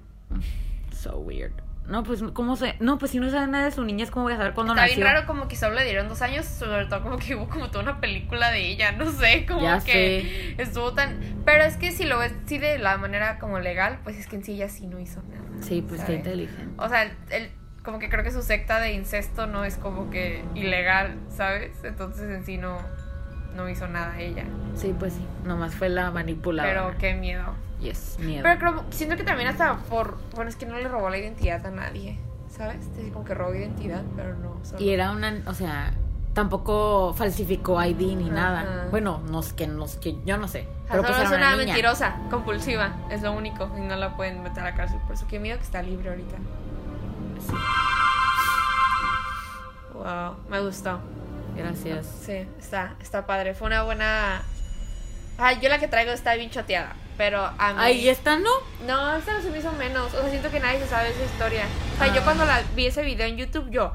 S2: so weird. No, pues, ¿cómo se...? No, pues si no sabe nada de su niñez, ¿cómo voy a saber cuándo
S1: Está
S2: nació?
S1: bien raro como que solo le dieron dos años, sobre todo como que hubo como toda una película de ella, no sé, como
S2: Ya
S1: que estuvo tan... Pero es que si lo ves sí de la manera como legal, pues es que en sí ella sí no hizo nada.
S2: Sí, pues qué
S1: ¿sabes?
S2: inteligente.
S1: O sea, él, como que creo que su secta de incesto no es como que ilegal, ¿sabes? Entonces en sí no... no hizo nada ella.
S2: Sí, pues sí. Nomás fue la manipuladora.
S1: Pero qué miedo.
S2: Yes, miedo.
S1: Pero creo, siento que también hasta por... Bueno, es que no le robó la identidad a nadie, ¿sabes? Es como que robó identidad, pero no. solo-
S2: Y era una, o sea, tampoco falsificó ID ni
S1: Ajá.
S2: nada. Bueno, no es que, no es que, yo no sé.
S1: Sea,
S2: Pero pues
S1: es una
S2: una
S1: mentirosa, compulsiva, es lo único. Y no la pueden meter a la cárcel. Por eso qué miedo que está libre ahorita. Wow, me gustó.
S2: gracias.
S1: Sí, está, está padre. Fue una buena. Ay, yo la que traigo está bien choteada. Pero a mí.
S2: Ahí esta no.
S1: No, esta no se me hizo menos. O sea, siento que nadie se sabe esa historia. O sea, yo
S2: Ah.
S1: cuando la vi ese video en YouTube, yo.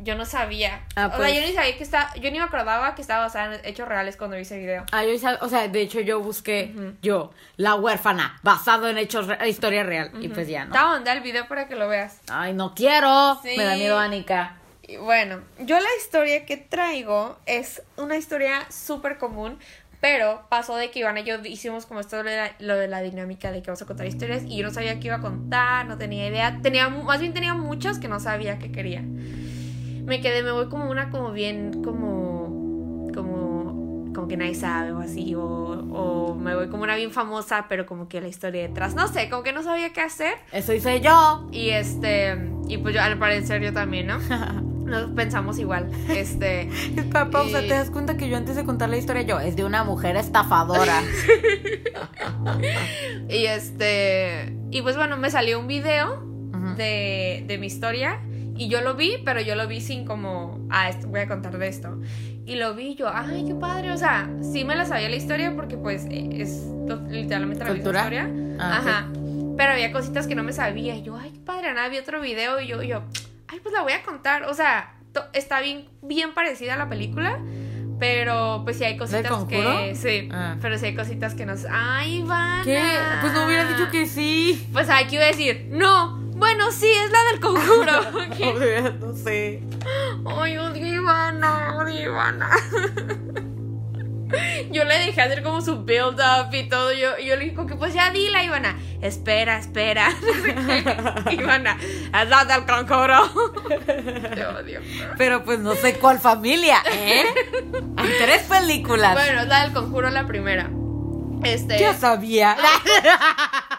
S1: Yo no sabía.
S2: Ah,
S1: O sea,
S2: pues.
S1: yo ni sabía que está. Yo ni me acordaba que estaba basada en hechos reales cuando vi ese video.
S2: Ah, yo, o sea, de hecho yo busqué yo, la huérfana, basado en hechos, re- historia real. Y pues ya,
S1: Te voy
S2: ¿no?
S1: a mandar el video para que lo veas.
S2: Ay, no quiero.
S1: Sí.
S2: Me da miedo, Anika.
S1: Y bueno, yo la historia que traigo es una historia súper común, pero pasó de que Iván y yo hicimos como esto lo de, la, lo de la dinámica de que vamos a contar historias y yo no sabía qué iba a contar, no tenía idea, tenía más bien tenía muchas que no sabía que quería. Me quedé, me voy como una como bien como como como que nadie sabe o así o, o me voy como una bien famosa, pero como que la historia detrás, no sé, como que no sabía qué hacer.
S2: Eso hice yo.
S1: Y este, y pues yo al parecer yo también, ¿no? Nos pensamos igual. Este,
S2: pausa,
S1: Y-
S2: ¿te das cuenta que yo antes de contar la historia yo, es de una mujer estafadora?
S1: y este, y pues bueno, me salió un video de, de mi historia y yo lo vi, pero yo lo vi sin como, ah, esto, voy a contar de esto. Y lo vi y yo, ay, qué padre, o sea, sí me la sabía la historia porque pues eh, es literalmente la misma historia.
S2: Ah.
S1: Ajá. Pero había cositas que no me sabía y yo, ay, qué padre, nada, vi otro video y yo, y yo, ay, pues la voy a contar. O sea, está bien, bien parecida a la película. Pero pues sí hay cositas que. Sí.
S2: Ah.
S1: Pero sí hay cositas que nos. ¡Ay, Ivana!
S2: ¿Qué? Pues no hubiera dicho que sí.
S1: Pues aquí iba a decir, no. Bueno, sí, es la del conjuro.
S2: No sé.
S1: Ay, odio Ivana, odio Ivana. Yo le dejé hacer como su build up y todo. Yo, yo le dije, como que pues ya dila, Ivana. Espera, espera. Ivana, es la del conjuro. Te odio.
S2: Pero pues no sé cuál familia, ¿eh? Hay tres películas.
S1: Bueno, es la del conjuro la primera. Este.
S2: Yo sabía.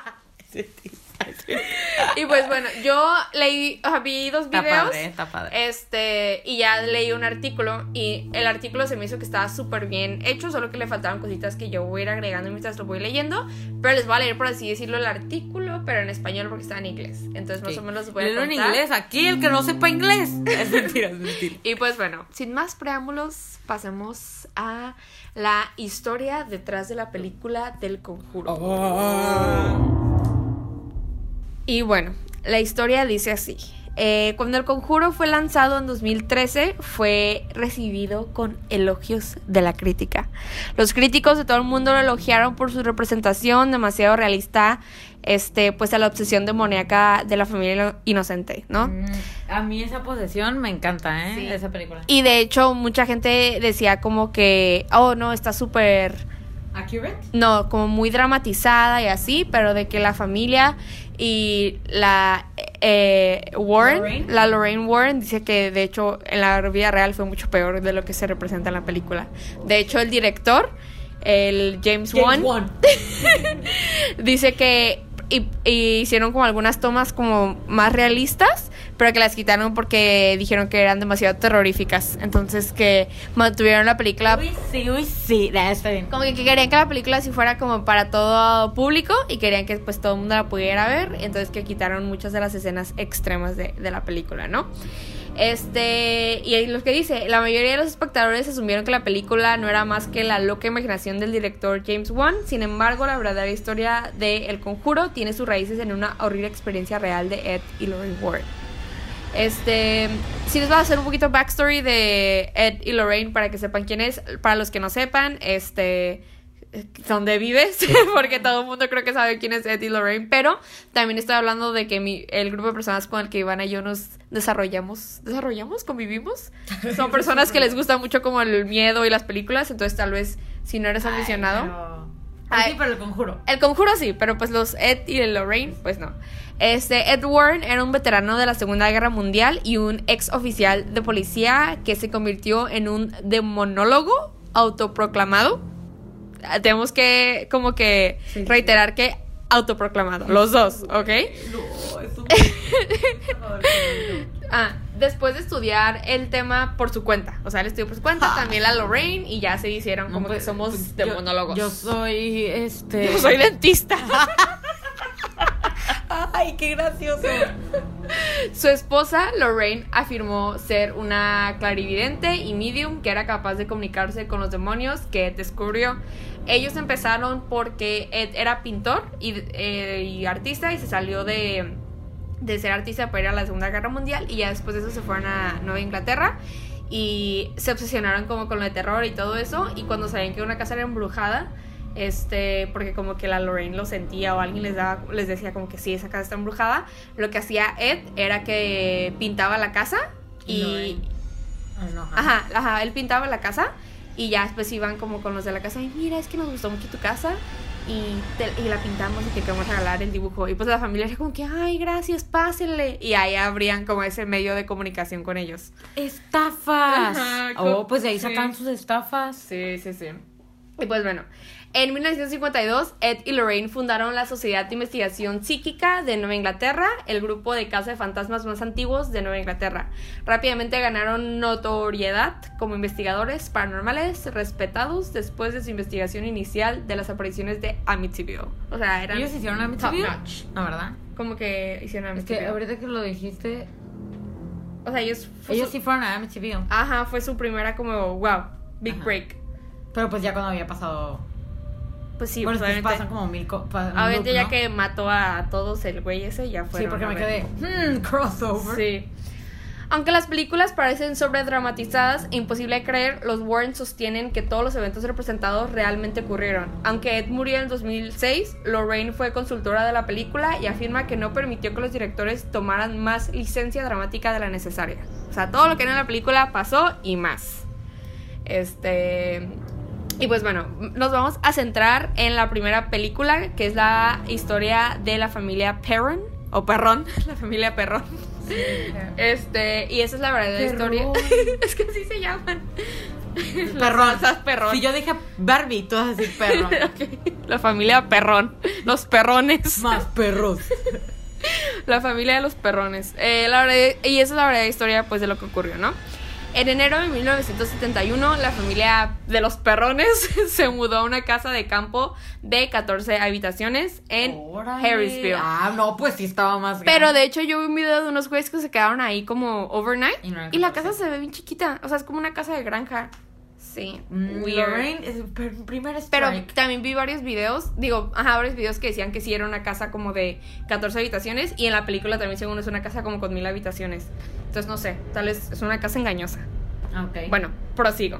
S1: Y pues bueno, yo leí, o sea, vi dos
S2: Está
S1: videos.
S2: padre, está padre.
S1: Este, y ya leí un artículo y el artículo se me hizo que estaba súper bien hecho, solo que le faltaban cositas que yo voy a ir agregando mientras lo voy leyendo, pero les voy a leer por así decirlo el artículo, pero en español porque está en inglés. Entonces más o menos voy a
S2: Léelo en inglés. Aquí el que no sepa inglés. Es mentira, es mentira.
S1: Y pues bueno, sin más preámbulos, pasemos a la historia detrás de la película del conjuro.
S2: Oh.
S1: Y bueno, la historia dice así. Eh, cuando el conjuro fue lanzado en 2013, fue recibido con elogios de la crítica. Los críticos de todo el mundo lo elogiaron por su representación demasiado realista, este, pues a la obsesión demoníaca de la familia inocente, ¿no?
S2: Mm, A mí esa posesión me encanta, ¿eh?
S1: Sí.
S2: Esa película.
S1: Y de hecho, mucha gente decía como que, oh, no, está súper
S2: ¿Accurate?
S1: no, como muy dramatizada y así, pero de que la familia y la eh, Warren,
S2: Lorraine.
S1: la Lorraine Warren, dice que de hecho en la vida real fue mucho peor de lo que se representa en la película. De hecho, el director, el James, Wan,
S2: Wan.
S1: dice que y, y hicieron como algunas tomas como más realistas, pero que las quitaron porque dijeron que eran demasiado terroríficas. Entonces que mantuvieron la película
S2: Uy, sí, uy, sí. Nah, está bien.
S1: como que querían que la película así fuera como para todo público y querían que pues todo el mundo la pudiera ver, entonces que quitaron muchas de las escenas extremas de, de la película, ¿no? Este, y lo que dice, la mayoría de los espectadores asumieron que la película no era más que la loca imaginación del director James Wan, sin embargo, la verdadera historia de El Conjuro tiene sus raíces en una horrible experiencia real de Ed y Lorraine Ward. Este, si les voy a hacer un poquito backstory de Ed y Lorraine para que sepan quién es. Para los que no sepan, este, dónde vives, porque todo el mundo creo que sabe quién es Ed y Lorraine. Pero también estoy hablando de que mi, el grupo de personas con el que Ivana y yo nos desarrollamos, desarrollamos, convivimos, son personas que les gusta mucho como el miedo y las películas. Entonces, tal vez si no eres aficionado.
S2: Pero...
S1: Ay.
S2: Sí, pero el conjuro.
S1: El conjuro sí, pero pues los Ed y el Lorraine, pues no. Este, Ed Warren era un veterano de la Segunda Guerra Mundial y un ex oficial de policía que se convirtió en un demonólogo autoproclamado. Ah, Tenemos que como que
S2: Sí, sí.
S1: reiterar que autoproclamado, los dos, ¿ok?
S2: No, eso
S1: Ah, después de estudiar el tema por su cuenta, o sea, él estudió por su cuenta, también la Lorraine y ya se hicieron como que somos de
S2: pues, yo-
S1: monólogos.
S2: Yo soy este.
S1: Yo soy dentista.
S2: Ay, qué gracioso.
S1: Su esposa, Lorraine, afirmó ser una clarividente y medium que era capaz de comunicarse con los demonios que Ed descubrió. Ellos empezaron porque Ed era pintor y, eh, artista y se salió de, ser artista para ir a la Segunda Guerra Mundial y ya después de eso se fueron a Nueva Inglaterra y se obsesionaron como con lo de terror y todo eso y cuando sabían que una casa era embrujada este porque como que la Lorraine lo sentía o alguien les daba les decía como que sí esa casa está embrujada lo que hacía Ed era que pintaba la casa y.
S2: Ay, no,
S1: ajá, ajá él pintaba la casa y ya después iban como con los de la casa y mira es que nos gustó mucho tu casa y, te- y la pintamos y te queremos regalar el dibujo y pues la familia era como que ay gracias pásenle y ahí abrían como ese medio de comunicación con ellos
S2: Estafas.
S1: Ajá,
S2: oh, pues de ahí
S1: sí.
S2: sacan sus estafas.
S1: Sí, sí, sí. Y pues bueno, en 1952, Ed y Lorraine fundaron la Sociedad de Investigación Psíquica de Nueva Inglaterra, el grupo de caza de fantasmas más antiguos de Nueva Inglaterra. Rápidamente ganaron notoriedad como investigadores paranormales respetados después de su investigación inicial de las apariciones de Amityville. O sea, eran
S2: Ellos hicieron a
S1: top notch.
S2: No, ¿verdad?
S1: Como que hicieron
S2: Es que
S1: Amityville.
S2: ahorita que lo dijiste,
S1: O sea, ellos...
S2: ellos sí fueron a Amityville.
S1: Ajá, fue su primera como, wow, big
S2: Ajá.
S1: break.
S2: Pero pues ya cuando había pasado.
S1: Pues sí,
S2: bueno,
S1: pues
S2: pasan como mil. co- pa- un
S1: Obviamente
S2: loop,
S1: ya
S2: ¿no?
S1: que mató a todos el güey ese, ya fue.
S2: Sí, porque me quedé. Hmm, crossover.
S1: Sí. Aunque las películas parecen sobredramatizadas e imposible de creer, los Warren sostienen que todos los eventos representados realmente ocurrieron. Aunque Ed murió en 2006, Lorraine fue consultora de la película y afirma que no permitió que los directores tomaran más licencia dramática de la necesaria. O sea, todo lo que era en la película pasó y más. Este. Y pues bueno, nos vamos a centrar en la primera película, que es la historia de la familia Perron, o Perrón, la familia Perrón. Este, y esa es la verdadera
S2: Perrón.
S1: historia. es que así se llaman.
S2: Perrón.
S1: Perrón.
S2: Si yo dije Barbie, tú vas a decir perro.
S1: Ok. La familia Perrón. Los perrones.
S2: Más perros.
S1: La familia de los perrones. Eh, la verdad- y esa es la verdadera historia pues de lo que ocurrió, ¿no? En enero de 1971, la familia de los perrones se mudó a una casa de campo de 14 habitaciones en
S2: Órale.
S1: Harrisville.
S2: Ah, no, pues sí estaba más
S1: Pero
S2: grande.
S1: de hecho yo vi un video de unos güeyes que se quedaron ahí como overnight
S2: Y no eran
S1: y la
S2: 14.
S1: casa se ve bien chiquita, o sea, es como una casa de granja. Sí,
S2: Mm,
S1: weird.
S2: Lorraine es el
S1: Pero también vi varios videos, digo, ajá, varios videos que decían que sí era una casa como de 14 habitaciones y en la película también según es una casa como con mil habitaciones. Entonces no sé, tal vez es una casa engañosa.
S2: Ok.
S1: Bueno, prosigo.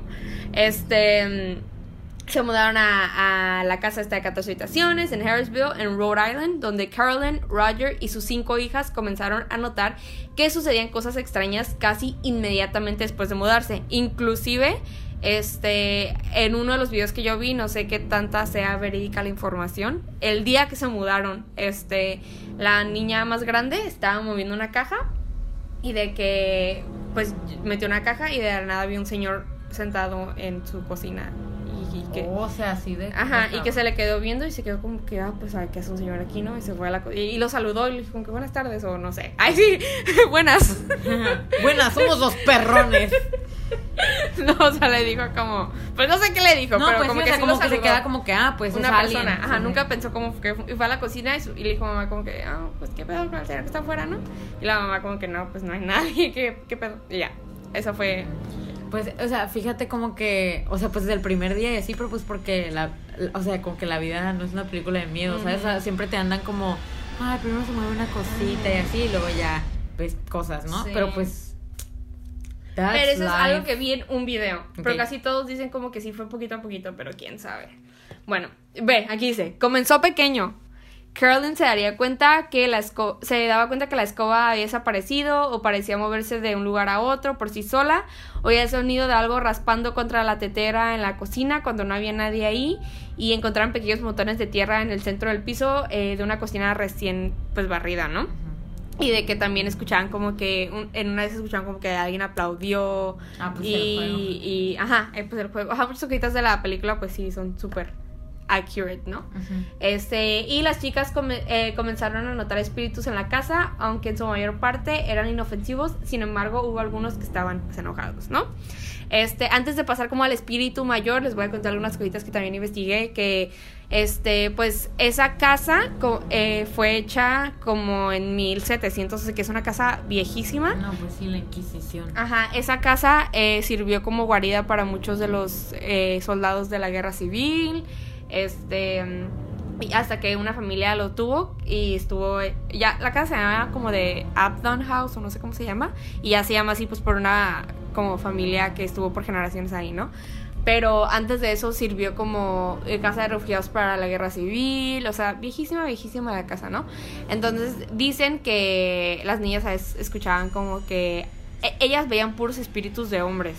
S1: Este. mm, Se mudaron a, a la casa esta de 14 habitaciones en Harrisville, en Rhode Island, donde Carolyn, Roger y sus cinco hijas comenzaron a notar que sucedían cosas extrañas casi inmediatamente después de mudarse. Inclusive, este, en uno de los videos que yo vi, no sé qué tanta sea verídica la información, el día que se mudaron, este, la niña más grande estaba moviendo una caja y de que pues metió una caja y de la nada vio un señor sentado en su cocina y, y que
S2: Oh, o sea, así de.
S1: ajá y que se le quedó viendo y se quedó como que ah pues ¿sabes qué hace un señor aquí no y se fue a la y, y lo saludó y le dijo como que buenas tardes o no sé ay sí buenas
S2: Buenas, somos los perrones.
S1: no o sea le dijo como pues no sé qué le dijo
S2: No,
S1: pero
S2: pues
S1: como
S2: sí,
S1: que
S2: o sea,
S1: sí
S2: como que se queda como que, ah, pues
S1: una
S2: es
S1: persona, ajá,
S2: Sí.
S1: nunca pensó como que y fue a la cocina y, su- y le dijo a mamá como que, ah, pues qué pedo con el señor que está afuera, ¿no? Y la mamá como que no, pues no hay nadie, qué, qué pedo. Y ya, eso fue
S2: Pues, o sea, fíjate como que, o sea, pues desde el primer día y así, pero pues porque la, o sea, como que la vida no es una película de miedo, ¿sabes? O sea, siempre te andan como, ay, primero se mueve una cosita y así, y luego ya ves cosas, ¿no?
S1: Sí.
S2: Pero pues...
S1: Pero eso es algo que vi en un video. Pero casi todos dicen como que sí fue poquito a poquito, pero quién sabe. Bueno, ve, aquí dice, comenzó pequeño. Carolyn se daría cuenta que la se daba cuenta que la escoba había desaparecido o parecía moverse de un lugar a otro por sí sola. Oía el sonido de algo raspando contra la tetera en la cocina cuando no había nadie ahí y encontraron pequeños montones de tierra en el centro del piso eh, de una cocina recién pues barrida, ¿no? y de que también escuchaban como que un- en una vez escuchaban como que alguien aplaudió
S2: Ah, pues
S1: y,
S2: el juego.
S1: y ajá eh, pues el juego ajá muchas cositas de la película pues sí son súper accurate no este y las chicas come- eh, comenzaron a notar espíritus en la casa aunque en su mayor parte eran inofensivos sin embargo hubo algunos que estaban pues, enojados no este antes de pasar como al espíritu mayor les voy a contar algunas cositas que también investigué que este pues esa casa eh, fue hecha como en 1700 así que es una casa viejísima
S2: No, pues sí, la Inquisición.
S1: Ajá, esa casa eh, sirvió como guarida para muchos de los eh, soldados de la guerra civil. Este. hasta que una familia lo tuvo y estuvo. Ya, la casa se llama como de Abdon House o no sé cómo se llama. Y ya se llama así, pues por una como familia que estuvo por generaciones ahí, ¿no? Pero antes de eso sirvió como eh, casa de refugiados para la guerra civil, o sea, viejísima, viejísima la casa, ¿no? Entonces dicen que las niñas escuchaban como que e- ellas veían puros espíritus de hombres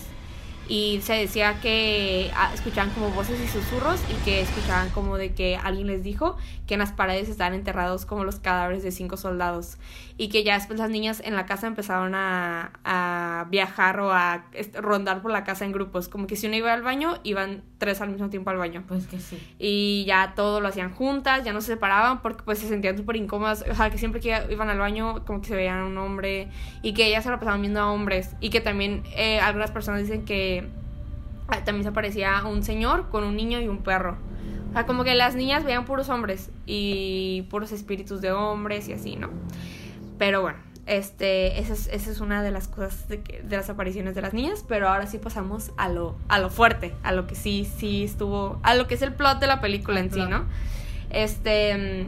S1: y se decía que ah, escuchaban como voces y susurros y que escuchaban como de que alguien les dijo que en las paredes estaban enterrados como los cadáveres de cinco soldados y que ya después las niñas en la casa empezaron a, a viajar o a rondar por la casa en grupos como que si uno iba al baño iban tres al mismo tiempo al baño
S2: Pues que sí.
S1: y ya todo lo hacían juntas, ya no se separaban porque pues se sentían súper incómodas, o sea, que siempre que iban al baño como que se veían a un hombre y que ellas se lo pasaban viendo a hombres y que también eh, algunas personas dicen que ah, también se aparecía un señor con un niño y un perro. O sea, como que las niñas veían puros hombres y puros espíritus de hombres y así, ¿no? Pero bueno, este, esa es, esa es una de las cosas de, que- de las apariciones de las niñas, pero ahora sí pasamos a lo, a lo fuerte, a lo que sí, sí estuvo, a lo que es el plot de la película
S2: Al
S1: en sí. ¿no? Este,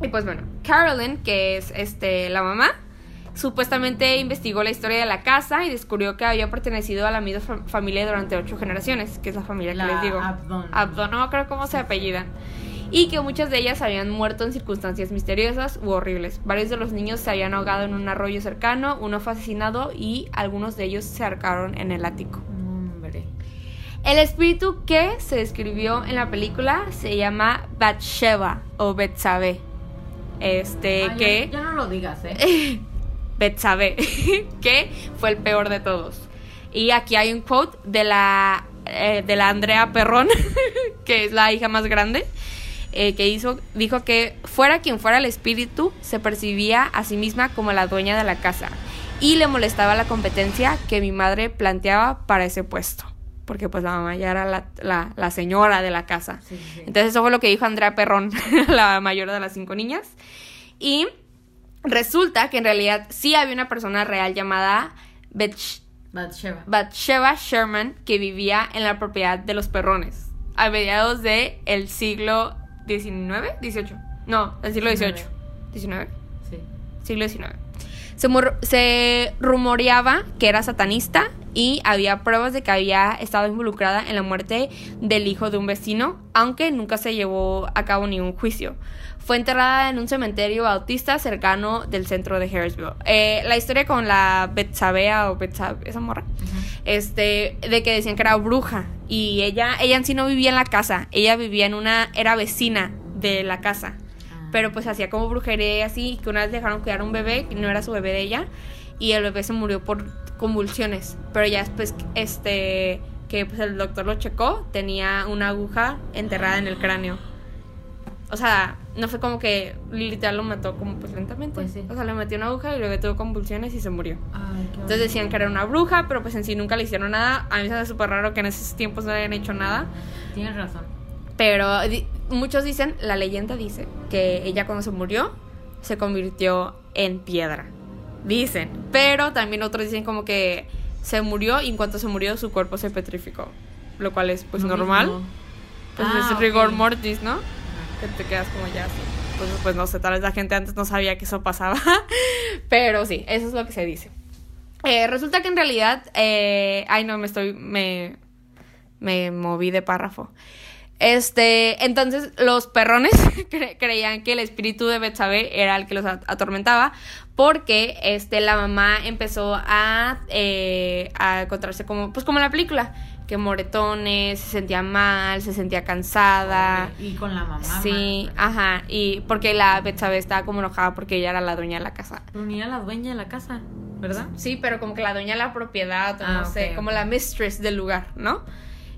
S1: mm, y pues bueno, Carolyn, que es este, la mamá, supuestamente investigó la historia de la casa y descubrió que había pertenecido a la misma fa- familia durante ocho generaciones, que es la familia que les digo.
S2: Abdon.
S1: Abdon, no creo cómo se apellidan. Y que muchas de ellas habían muerto en circunstancias misteriosas u horribles. Varios de los niños se habían ahogado en un arroyo cercano, uno fue asesinado y algunos de ellos se ahorcaron en el ático.
S2: Hombre.
S1: El espíritu que se describió en la película se llama Bathsheba o Betsabe. Este,
S2: ya-
S1: que...
S2: Ya, no lo digas, ¿eh?
S1: Betsabe, que fue el peor de todos. Y aquí hay un quote de la, eh, de la Andrea Perrón, que es la hija más grande, eh, que hizo, dijo que fuera quien fuera el espíritu, se percibía a sí misma como la dueña de la casa y le molestaba la competencia que mi madre planteaba para ese puesto. Porque pues la mamá ya era la, la- la señora de la casa.
S2: Sí, sí.
S1: Entonces eso fue lo que dijo Andrea Perrón, la mayor de las cinco niñas. Y resulta que en realidad sí había una persona real llamada Beth-
S2: Bathsheba.
S1: Bathsheba Sherman que vivía en la propiedad de los perrones a mediados del el siglo XIX, 18. No, del siglo XVIII. 19.
S2: Sí.
S1: Siglo XIX. Se, rumoreaba que era satanista y había pruebas de que había estado involucrada en la muerte del hijo de un vecino, aunque nunca se llevó a cabo ningún juicio. Fue enterrada en un cementerio bautista cercano del centro de Harrisville. Eh, la historia con la Betsabea o Betsabe, esa morra, este, de que decían que era bruja y ella, ella en sí no vivía en la casa, ella vivía en una, era vecina de la casa. Pero pues hacía como brujería y así, y que una vez dejaron cuidar a un bebé, que no era su bebé de ella, y el bebé se murió por convulsiones, pero ya después, este, que pues el doctor lo checó, tenía una aguja enterrada en el cráneo. O sea, no fue como que literal lo mató como pues lentamente.
S2: Pues sí.
S1: O sea, le metió una aguja y bebé tuvo convulsiones y se murió.
S2: Ay,
S1: Entonces decían que era una bruja, pero pues en sí nunca le hicieron nada. A mí se me hace súper raro que en esos tiempos no hayan hecho nada.
S2: Tienes razón.
S1: Pero di- muchos dicen, la leyenda dice, que ella cuando se murió se convirtió en piedra. Dicen. Pero también otros dicen como que se murió y en cuanto se murió su cuerpo se petrificó. Lo cual es pues normal.
S2: mismo.
S1: Pues
S2: Ah,
S1: es rigor
S2: ok.
S1: mortis, ¿no? Que te quedas como ya así. Pues, pues no sé, tal vez la gente antes no sabía que eso pasaba. Pero sí, eso es lo que se dice. Eh, resulta que en realidad. eh, ay, no, me estoy. Me, me moví de párrafo. Este, entonces los perrones cre- creían que el espíritu de Betsabe era el que los at- atormentaba porque este, la mamá empezó a, eh, a encontrarse como, pues como en la película, que moretones, se sentía mal, se sentía cansada.
S2: Y con la mamá.
S1: Sí, ajá, y porque la Betsabe estaba como enojada porque ella era la dueña de la casa.
S2: Era la dueña de la casa, ¿verdad?
S1: Sí, pero como que la dueña de la propiedad, o
S2: Ah,
S1: no sé, como la mistress del lugar, ¿no?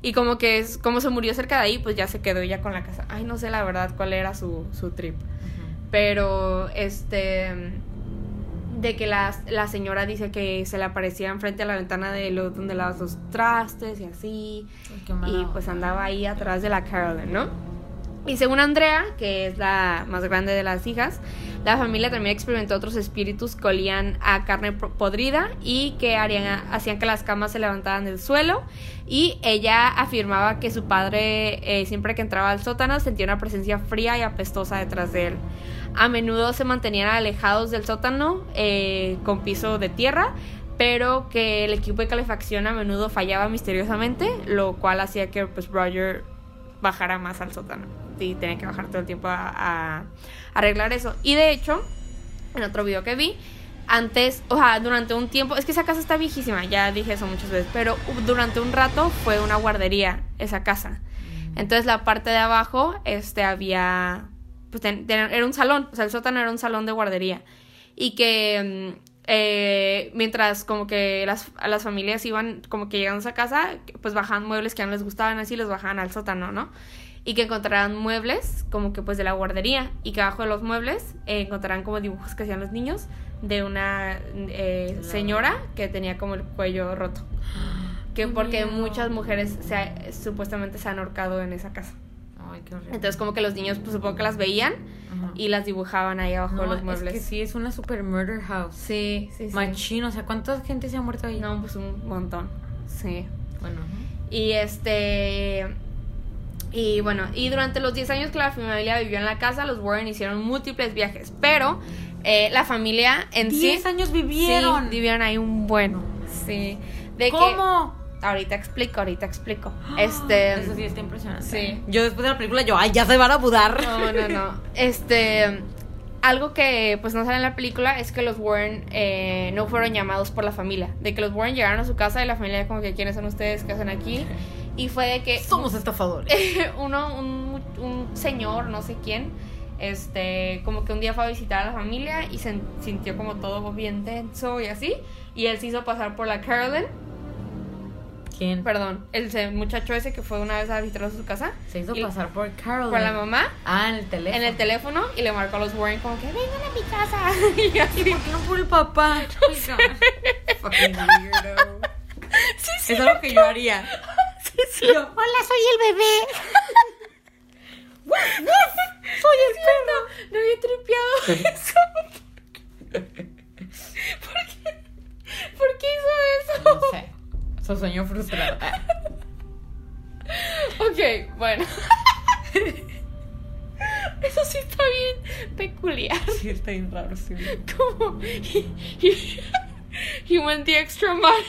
S1: Y como que es, como se murió cerca de ahí, pues ya se quedó ella con la casa. Ay, no sé la verdad cuál era su, su trip. Pero, este, de que la, la señora dice que se le aparecía enfrente a la ventana de lo, donde lavas los trastes y así.
S2: Ay,
S1: Y pues andaba ahí atrás de la Carolyn, ¿no? Y según Andrea, que es la más grande de las hijas, la familia también experimentó otros espíritus que olían a carne podrida y que harían, hacían que las camas se levantaran del suelo. Y ella afirmaba que su padre, eh, siempre que entraba al sótano, sentía una presencia fría y apestosa detrás de él. A menudo se mantenían alejados del sótano eh, con piso de tierra, pero que el equipo de calefacción a menudo fallaba misteriosamente, lo cual hacía que pues Roger bajara más al sótano y tenía que bajar todo el tiempo a, a arreglar eso. Y de hecho, en otro video que vi, antes, o sea, durante un tiempo, es que esa casa está viejísima, ya dije eso muchas veces, pero durante un rato fue una guardería esa casa. Entonces la parte de abajo, este, había, pues ten- ten- era un salón, o sea, el sótano era un salón de guardería. Y que mm, eh, mientras como que las, las familias iban, como que llegaban a esa casa, pues bajaban muebles que no les gustaban así, los bajaban al sótano, ¿no? Y que encontraran muebles, como que pues de la guardería, y que abajo de los muebles eh, encontrarán como dibujos que hacían los niños de una eh, señora que tenía como el cuello roto. Que porque muchas mujeres se ha- supuestamente se han ahorcado en esa casa.
S2: Ay, qué horrible.
S1: Entonces como que los niños pues supongo que las veían
S2: Ajá.
S1: y las dibujaban ahí abajo
S2: no,
S1: de los muebles.
S2: Es que sí, es una super murder house.
S1: Sí, sí, sí.
S2: Machín, o sea, ¿cuánta gente se ha muerto ahí?
S1: No, pues un montón. Sí.
S2: Bueno,
S1: Y este. Y bueno, y durante los 10 años que la familia vivió en la casa, los Warren hicieron múltiples viajes. Pero eh, la familia en sí.
S2: 10 años vivieron.
S1: Sí, vivieron ahí un bueno. Sí. De
S2: ¿Cómo?
S1: que. Ahorita explico, ahorita explico. Este.
S2: Eso sí está impresionante.
S1: sí.
S2: Yo después de la película, yo, ay, ya se van a mudar.
S1: No, no, no. Este. Algo que pues no sale en la película es que los Warren eh, no fueron llamados por la familia. De que los Warren llegaron a su casa y la familia como que quiénes son ustedes, qué hacen aquí. Y fue de que
S2: Somos estafadores.
S1: uno, un, un señor, no sé quién, este, como que un día fue a visitar a la familia y se sintió como todo bien tenso y así. Y él se hizo pasar por la Carolyn,
S2: ¿Quién?
S1: perdón, el muchacho ese que fue una vez a visitar a su casa,
S2: Se hizo pasar por Carol.
S1: por la mamá,
S2: Ah, en el teléfono.
S1: en el teléfono y le marcó a los Warren como que vengan a mi casa. y así.
S2: ¿Por qué no por el papá? Fucking weirdo.
S1: Sí, sí,
S2: Es algo que yo haría.
S1: sí.
S2: Yo, Hola, soy el bebé.
S1: Soy el perro. No había tripeado eso. ¿Por qué? ¿Por qué hizo eso?
S2: No sé. Su sueño frustrado.
S1: Ok, bueno. Eso sí está bien peculiar.
S2: Sí, está bien raro, sí.
S1: Como. He, he- he went the extra mile.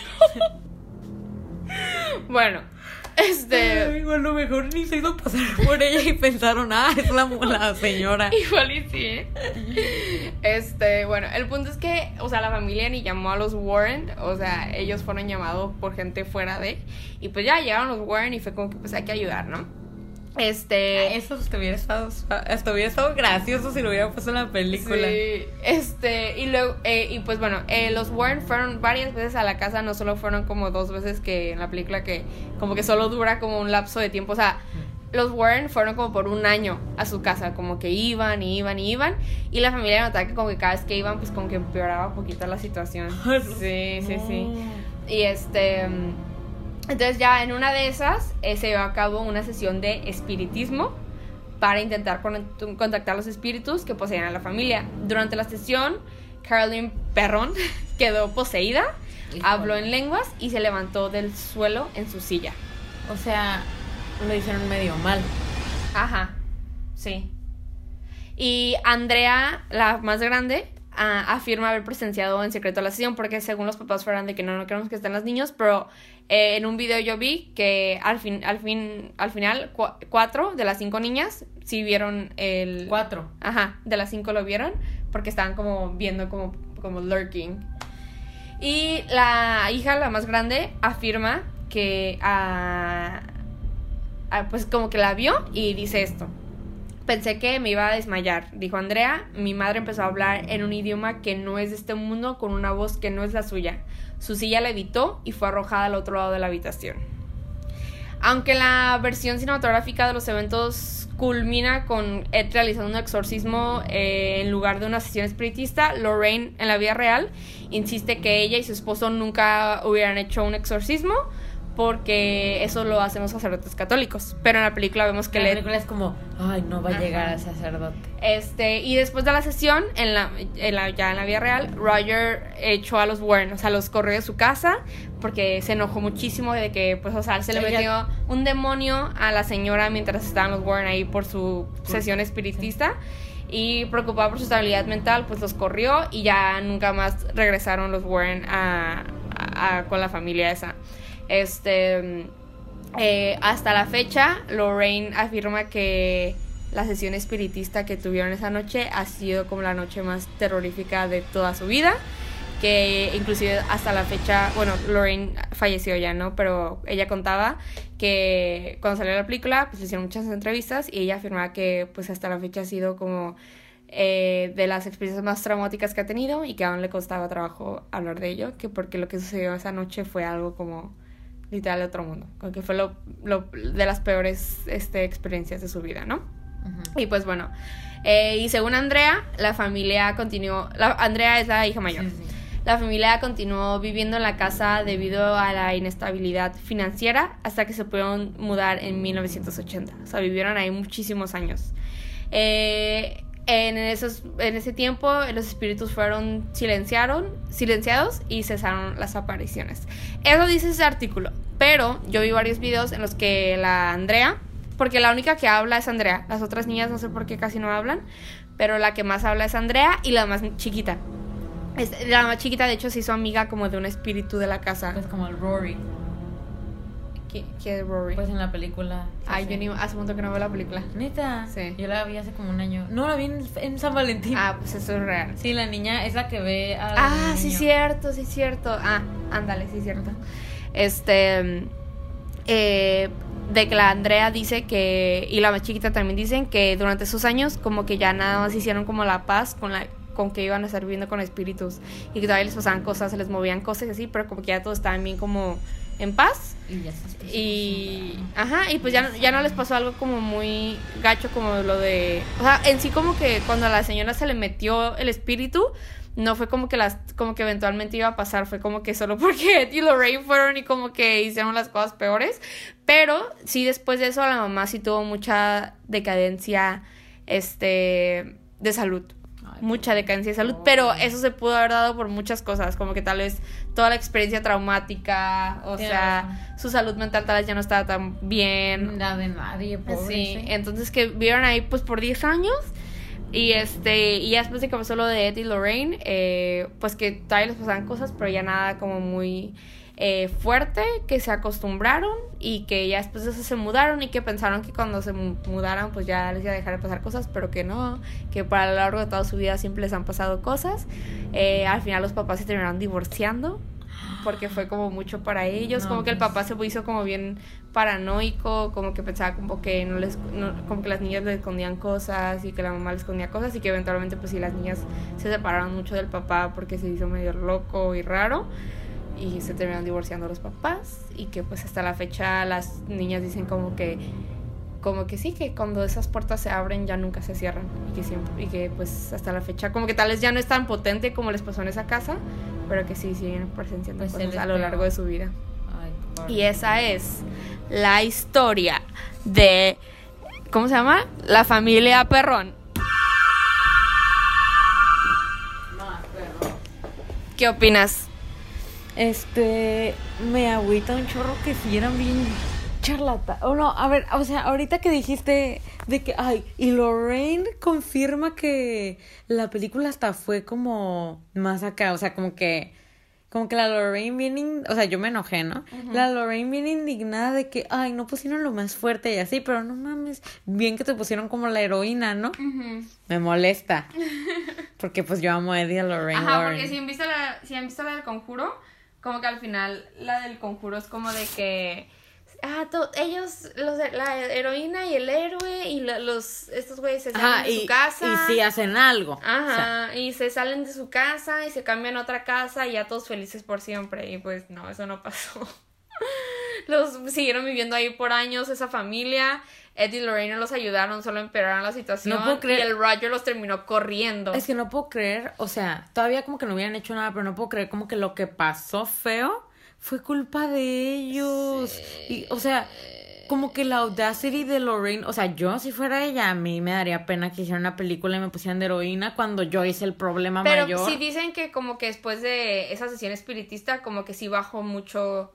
S1: Bueno, este.
S2: Ay, a lo mejor ni se hizo pasar por ella y pensaron, ah, es la, la señora.
S1: Igual y sí, ¿eh? Este, bueno, el punto es que, o sea, la familia ni llamó a los Warren, o sea, ellos fueron llamados por gente fuera de, y pues ya llegaron los Warren y fue como que pues hay que ayudar, ¿no? Este,
S2: Eso hasta hubiera estado, hasta hubiera estado gracioso si lo hubiera puesto en la película.
S1: Sí, este, y luego, eh, y pues bueno, eh, los Warren fueron varias veces a la casa, no solo fueron como dos veces que en la película que como que solo dura como un lapso de tiempo, o sea, los Warren fueron como por un año a su casa, como que iban y iban y iban, y la familia notaba que como que cada vez que iban, pues como que empeoraba un poquito la situación. Sí, sí, sí. Y este. Entonces, ya en una de esas eh, se llevó a cabo una sesión de espiritismo para intentar con- contactar los espíritus que poseían a la familia. Durante la sesión, Caroline Perron quedó poseída,
S2: Híjole.
S1: habló en lenguas y se levantó del suelo en su silla.
S2: O sea, lo hicieron medio mal.
S1: Ajá, sí. Y Andrea, la más grande, ah, afirma haber presenciado en secreto la sesión porque según los papás fueran de que no, no queremos que estén los niños, pero eh, en un video yo vi que al fin, al fin, al final cua- cuatro de las cinco niñas sí vieron el...
S2: Cuatro.
S1: Ajá, de las cinco lo vieron porque estaban como viendo como, como lurking. Y la hija, la más grande, afirma que a, a- pues como que la vio y dice esto. Pensé que me iba a desmayar, dijo Andrea. Mi madre empezó a hablar en un idioma que no es de este mundo con una voz que no es la suya. Su silla la evitó y fue arrojada al otro lado de la habitación. Aunque la versión cinematográfica de los eventos culmina con Ed realizando un exorcismo eh, en lugar de una sesión espiritista, Lorraine en la vida real insiste que ella y su esposo nunca hubieran hecho un exorcismo porque eso lo hacen los sacerdotes católicos. Pero en la película vemos que
S2: la
S1: le
S2: película es como, ay, no va a
S1: Ajá.
S2: llegar al sacerdote.
S1: este, y después de la sesión, en la, en la- ya en la vida real, Roger echó a los Warren, o sea, los corrió de su casa porque se enojó muchísimo de que, pues, o sea, se le
S2: Ella-
S1: metió un demonio a la señora mientras estaban los Warren ahí por su sesión espiritista. Y preocupado por su estabilidad mental, pues los corrió y ya nunca más regresaron los Warren a, a- a- con la familia esa. Este. eh, hasta la fecha, Lorraine afirma que la sesión espiritista que tuvieron esa noche ha sido como la noche más terrorífica de toda su vida. Que inclusive hasta la fecha, bueno, Lorraine falleció ya, ¿no? Pero ella contaba que cuando salió la película, pues hicieron muchas entrevistas y ella afirmaba que pues hasta la fecha ha sido como eh, de las experiencias más traumáticas que ha tenido y que aún le costaba trabajo hablar de ello, que porque lo que sucedió esa noche fue algo como literal de otro mundo, que fue lo, lo- de las peores este, experiencias de su vida, ¿no? Y pues bueno, eh, y según Andrea, la familia continuó, la, Andrea es la hija mayor.
S2: Sí, sí.
S1: La familia continuó viviendo en la casa debido a la inestabilidad financiera hasta que se pudieron mudar en 1980. O sea, vivieron ahí muchísimos años. Eh, en, esos, en ese tiempo los espíritus fueron silenciaron, silenciados y cesaron las apariciones. Eso dice ese artículo. Pero yo vi varios videos en los que la Andrea, porque la única que habla es Andrea, las otras niñas no sé por qué casi no hablan, pero la que más habla es Andrea y la más chiquita. La más chiquita, de hecho, se hizo amiga como de un espíritu de la casa.
S2: Pues como el Rory.
S1: ¿Qué, qué es Rory?
S2: Pues en la película.
S1: Ay,
S2: sí.
S1: yo ni hace un montón que no veo la película.
S2: Neta.
S1: Sí.
S2: Yo la vi hace como un año. No, la vi en, en San Valentín.
S1: Ah, pues eso es real.
S2: Sí, la niña es la que ve a.
S1: Ah, sí, cierto, sí, cierto. Ah, ándale, sí, cierto. Este. eh, de que la Andrea dice que. Y la más chiquita también dicen que durante esos años, como que ya nada más hicieron como la paz con la con que iban a estar viviendo con espíritus y que todavía les pasaban cosas, se les movían cosas y así, pero como que ya todos estaban bien como en paz.
S2: Y ya se
S1: y ajá y pues ya, ya no les pasó algo como muy gacho como lo de o sea en sí como que cuando a la señora se le metió el espíritu no fue como que las como que eventualmente iba a pasar fue como que solo porque Ed y Lorraine fueron y como que hicieron las cosas peores. Pero sí después de eso la mamá sí tuvo mucha decadencia este de salud mucha decadencia de salud, pero eso se pudo haber dado por muchas cosas, como que tal vez toda la experiencia traumática, o sea, su salud mental tal vez ya no estaba tan bien.
S2: La de nadie, pobre.
S1: Sí, entonces que vivieron ahí pues por 10 años y este y ya después de que pasó lo de Ed y Lorraine, eh, pues que todavía les pasaban cosas, pero ya nada como muy eh, fuerte, que se acostumbraron y que ya después de eso se mudaron y que pensaron que cuando se mu- mudaran pues ya les iba a dejar de pasar cosas, pero que no, que para lo largo de toda su vida siempre les han pasado cosas. Eh, al final los papás se terminaron divorciando porque fue como mucho para ellos,
S2: No,
S1: como que el papá se hizo como bien paranoico, como que pensaba como que no les no- como que las niñas le escondían cosas y que la mamá le escondía cosas y que eventualmente pues sí las niñas se separaron mucho del papá porque se hizo medio loco y raro y se terminaron divorciando los papás y que pues hasta la fecha las niñas dicen como que como que sí que cuando esas puertas se abren ya nunca se cierran y que siempre y que pues hasta la fecha como que tal vez ya no es tan potente como les pasó en esa casa pero que sí siguen presenciando
S2: Pues
S1: cosas a lo largo de su vida
S2: Ay,
S1: y esa es la historia de ¿cómo se llama? la familia Perrón. ¿qué opinas?
S2: Este, me agüita un chorro que si eran bien charlata. O no, a ver, o sea, ahorita que dijiste de que, ay, y Lorraine confirma que la película hasta fue como más acá, o sea, como que, como que la Lorraine viene, in- o sea, yo me enojé, ¿no? La Lorraine viene indignada de que, ay, no pusieron lo más fuerte y así, pero no mames, bien que te pusieron como la heroína, ¿no? Me molesta. Porque pues yo amo a Eddie a Lorraine
S1: Ajá,
S2: Warren.
S1: porque si han visto la, si han visto la del conjuro, como que al final la del conjuro es como de que ah, to- ellos, los la heroína y el héroe y la- los estos güeyes se salen
S2: Ajá,
S1: de
S2: y,
S1: su casa.
S2: y sí hacen algo. O sea,
S1: Ajá, y se salen de su casa y se cambian a otra casa y ya todos felices por siempre. Y pues no, eso no pasó. Los siguieron viviendo ahí por años, esa familia. Ed y Lorraine no los ayudaron, solo empeoraron la situación.
S2: No puedo creer-
S1: Y el Roger los terminó corriendo.
S2: Es que no puedo creer, o sea, todavía como que no hubieran hecho nada, pero no puedo creer como que lo que pasó feo fue culpa de ellos. Y, o sea, como que la audacity de Lorraine, o sea, yo si fuera ella, a mí me daría pena que hicieran una película y me pusieran de heroína cuando yo hice el problema
S1: Pero
S2: mayor.
S1: sí dicen que como que después de esa sesión espiritista, como que sí bajó mucho,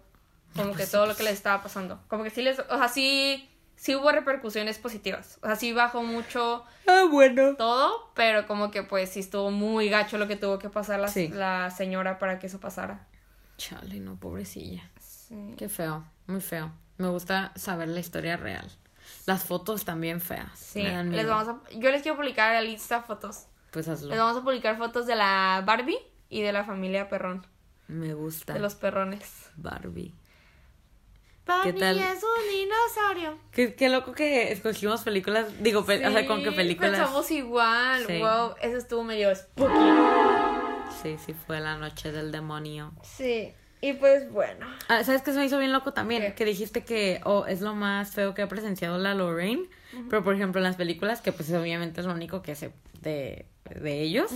S1: como
S2: pues
S1: que todo lo que les estaba pasando. Como que sí les, o sea, sí, sí hubo repercusiones positivas. O sea, sí bajó mucho
S2: Ah, bueno.
S1: todo, pero como que pues sí estuvo muy gacho lo que tuvo que pasar la,
S2: Sí.
S1: la señora para que eso pasara.
S2: Chale, no, pobrecilla.
S1: Sí.
S2: Qué feo, muy feo. Me gusta saber la historia real. Las fotos también feas.
S1: Sí, les vamos a, yo les quiero publicar la lista de fotos.
S2: Pues hazlo.
S1: Les vamos a publicar fotos de la Barbie y de la familia Perrón,
S2: Me gusta.
S1: de los perrones.
S2: Barbie.
S1: Barbie
S2: tal?
S1: es un dinosaurio.
S2: Qué, qué loco que escogimos películas. Digo, pe- o sea, con qué películas.
S1: Pensamos igual.
S2: Sí.
S1: Wow, eso estuvo medio spooky.
S2: Sí, sí, fue la noche del demonio.
S1: Sí. Y pues bueno.
S2: Ah, ¿Sabes qué se me hizo bien loco también?
S1: ¿Qué?
S2: Que dijiste que oh, es lo más feo que ha presenciado la Lorraine. Pero, por ejemplo, en las películas, que pues obviamente es lo único que sé de, de ellos.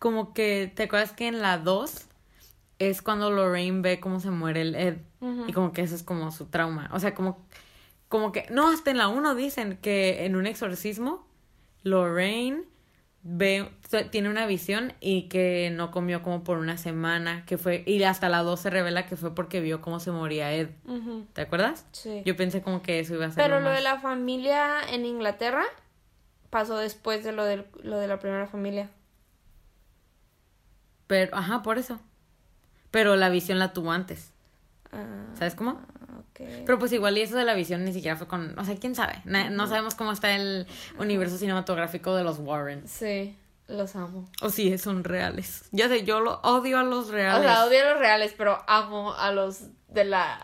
S2: Como que, ¿te acuerdas que en la 2 es cuando Lorraine ve cómo se muere el Ed? Y como que eso es como su trauma. O sea, como, como que, no, hasta en la 1 dicen que en un exorcismo, Lorraine ve, tiene una visión y que no comió como por una semana, que fue, y hasta la 2 se revela que fue porque vio cómo se moría Ed. ¿Te acuerdas?
S1: Sí.
S2: Yo pensé como que eso iba a ser.
S1: Pero lo
S2: más-
S1: de la familia en Inglaterra pasó después de lo, del, lo de la primera familia.
S2: Pero, ajá, por eso. Pero la visión la tuvo antes.
S1: Ah,
S2: ¿Sabes cómo?
S1: ok.
S2: Pero pues igual y eso de la visión ni siquiera fue con... O sea, quién sabe. Na- no sabemos cómo está el universo cinematográfico de los Warrens.
S1: Sí, los amo.
S2: O si son reales. Ya sé, yo lo odio a los reales.
S1: O sea, odio a los reales, pero amo a los de la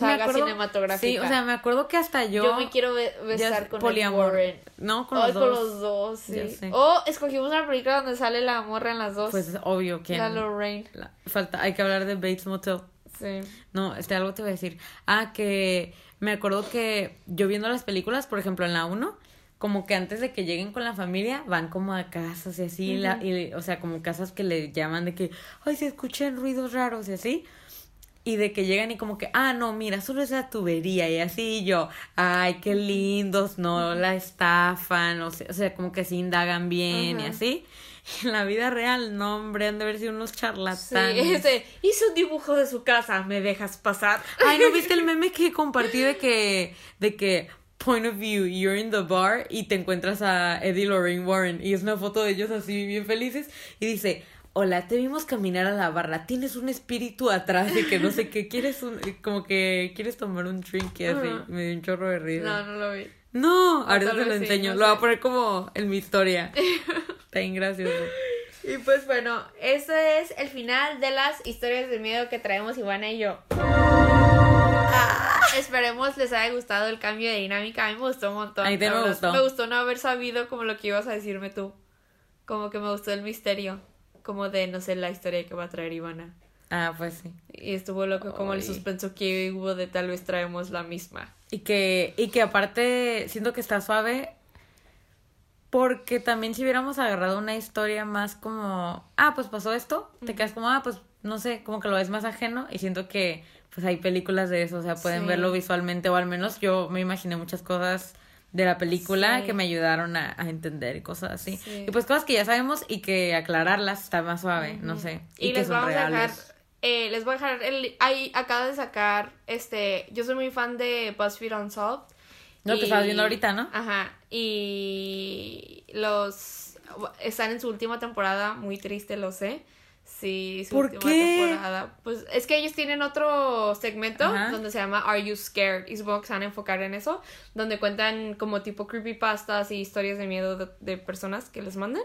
S2: Me acuerdo-
S1: cinematográfica.
S2: Sí, o sea, me acuerdo que hasta yo...
S1: yo, me quiero be- besar con
S2: poliamor.
S1: Warren.
S2: No, con los
S1: con
S2: dos.
S1: los dos, sí. O escogimos una película donde sale la morra en las dos.
S2: Pues es obvio que...
S1: la Lorraine.
S2: Falta, hay que hablar de Bates Motel.
S1: Sí.
S2: No, este algo te voy a decir. Ah, que me acuerdo que yo viendo las películas, por ejemplo, en la 1, como que antes de que lleguen con la familia, van como a casas y así, la- y, o sea, como casas que le llaman de que, ay, se escuchan ruidos raros y así. Y de que llegan y como que, ah, no, mira, solo es la tubería y así y yo, ay, qué lindos, no la estafan, o sea, o sea como que se indagan bien y así. En la vida real, no, hombre, han de haber sido unos
S1: Sí,
S2: charlatanes.
S1: este, hizo un dibujo de su casa, ¿me dejas pasar?
S2: Ay, ¿no viste el meme que compartí de que, de que, point of view, you're in the bar y te encuentras a Eddie Lorraine Warren y es una foto de ellos así bien felices y dice, hola, te vimos caminar a la barra, tienes un espíritu atrás y que no sé qué, quieres un, como que quieres tomar un drink y así, me dio un chorro de
S1: No,
S2: risa.
S1: no lo vi.
S2: No, ahorita
S1: tal
S2: te lo
S1: sí,
S2: enseño,
S1: no
S2: lo voy a poner como en mi historia. Está bien gracioso.
S1: Y pues bueno, eso es el final de las historias de miedo que traemos Ivana y yo. Esperemos les haya gustado el cambio de dinámica. A mí me gustó un montón.
S2: A mí
S1: la
S2: me gustó.
S1: Me gustó no haber sabido como lo que ibas a decirme tú. Como que me gustó el misterio. Como de, no sé, la historia que va a traer Ivana.
S2: Ah, pues sí.
S1: Y estuvo loco como el suspenso que hubo de tal vez traemos la misma.
S2: Y que, y que aparte siento que está suave. Porque también si hubiéramos agarrado una historia más como, ah, pues pasó esto, te quedas como, ah, pues no sé, como que lo ves más ajeno. Y siento que pues hay películas de eso, o sea, pueden
S1: Sí.
S2: verlo visualmente, o al menos yo me imaginé muchas cosas de la película
S1: Sí.
S2: que me ayudaron a, a entender y cosas así.
S1: Sí.
S2: Y pues cosas que ya sabemos y que aclararlas está más suave, no sé.
S1: Y,
S2: que
S1: les
S2: son
S1: vamos a dejar,
S2: reales.
S1: eh, les voy a dejar, el, ahí acaba de sacar, este, yo soy muy fan de BuzzFeed Unsolved.
S2: Lo que
S1: y-
S2: estabas viendo ahorita, ¿no?
S1: Ajá, y los, están en su última temporada, muy triste, lo sé. Sí, su
S2: ¿Por
S1: última
S2: qué?
S1: temporada. Pues es que ellos tienen otro segmento
S2: Ajá.
S1: donde se llama Are You Scared? Y supongo que se van a enfocar en eso, donde cuentan como tipo creepypastas y historias de miedo de, de personas que les mandan.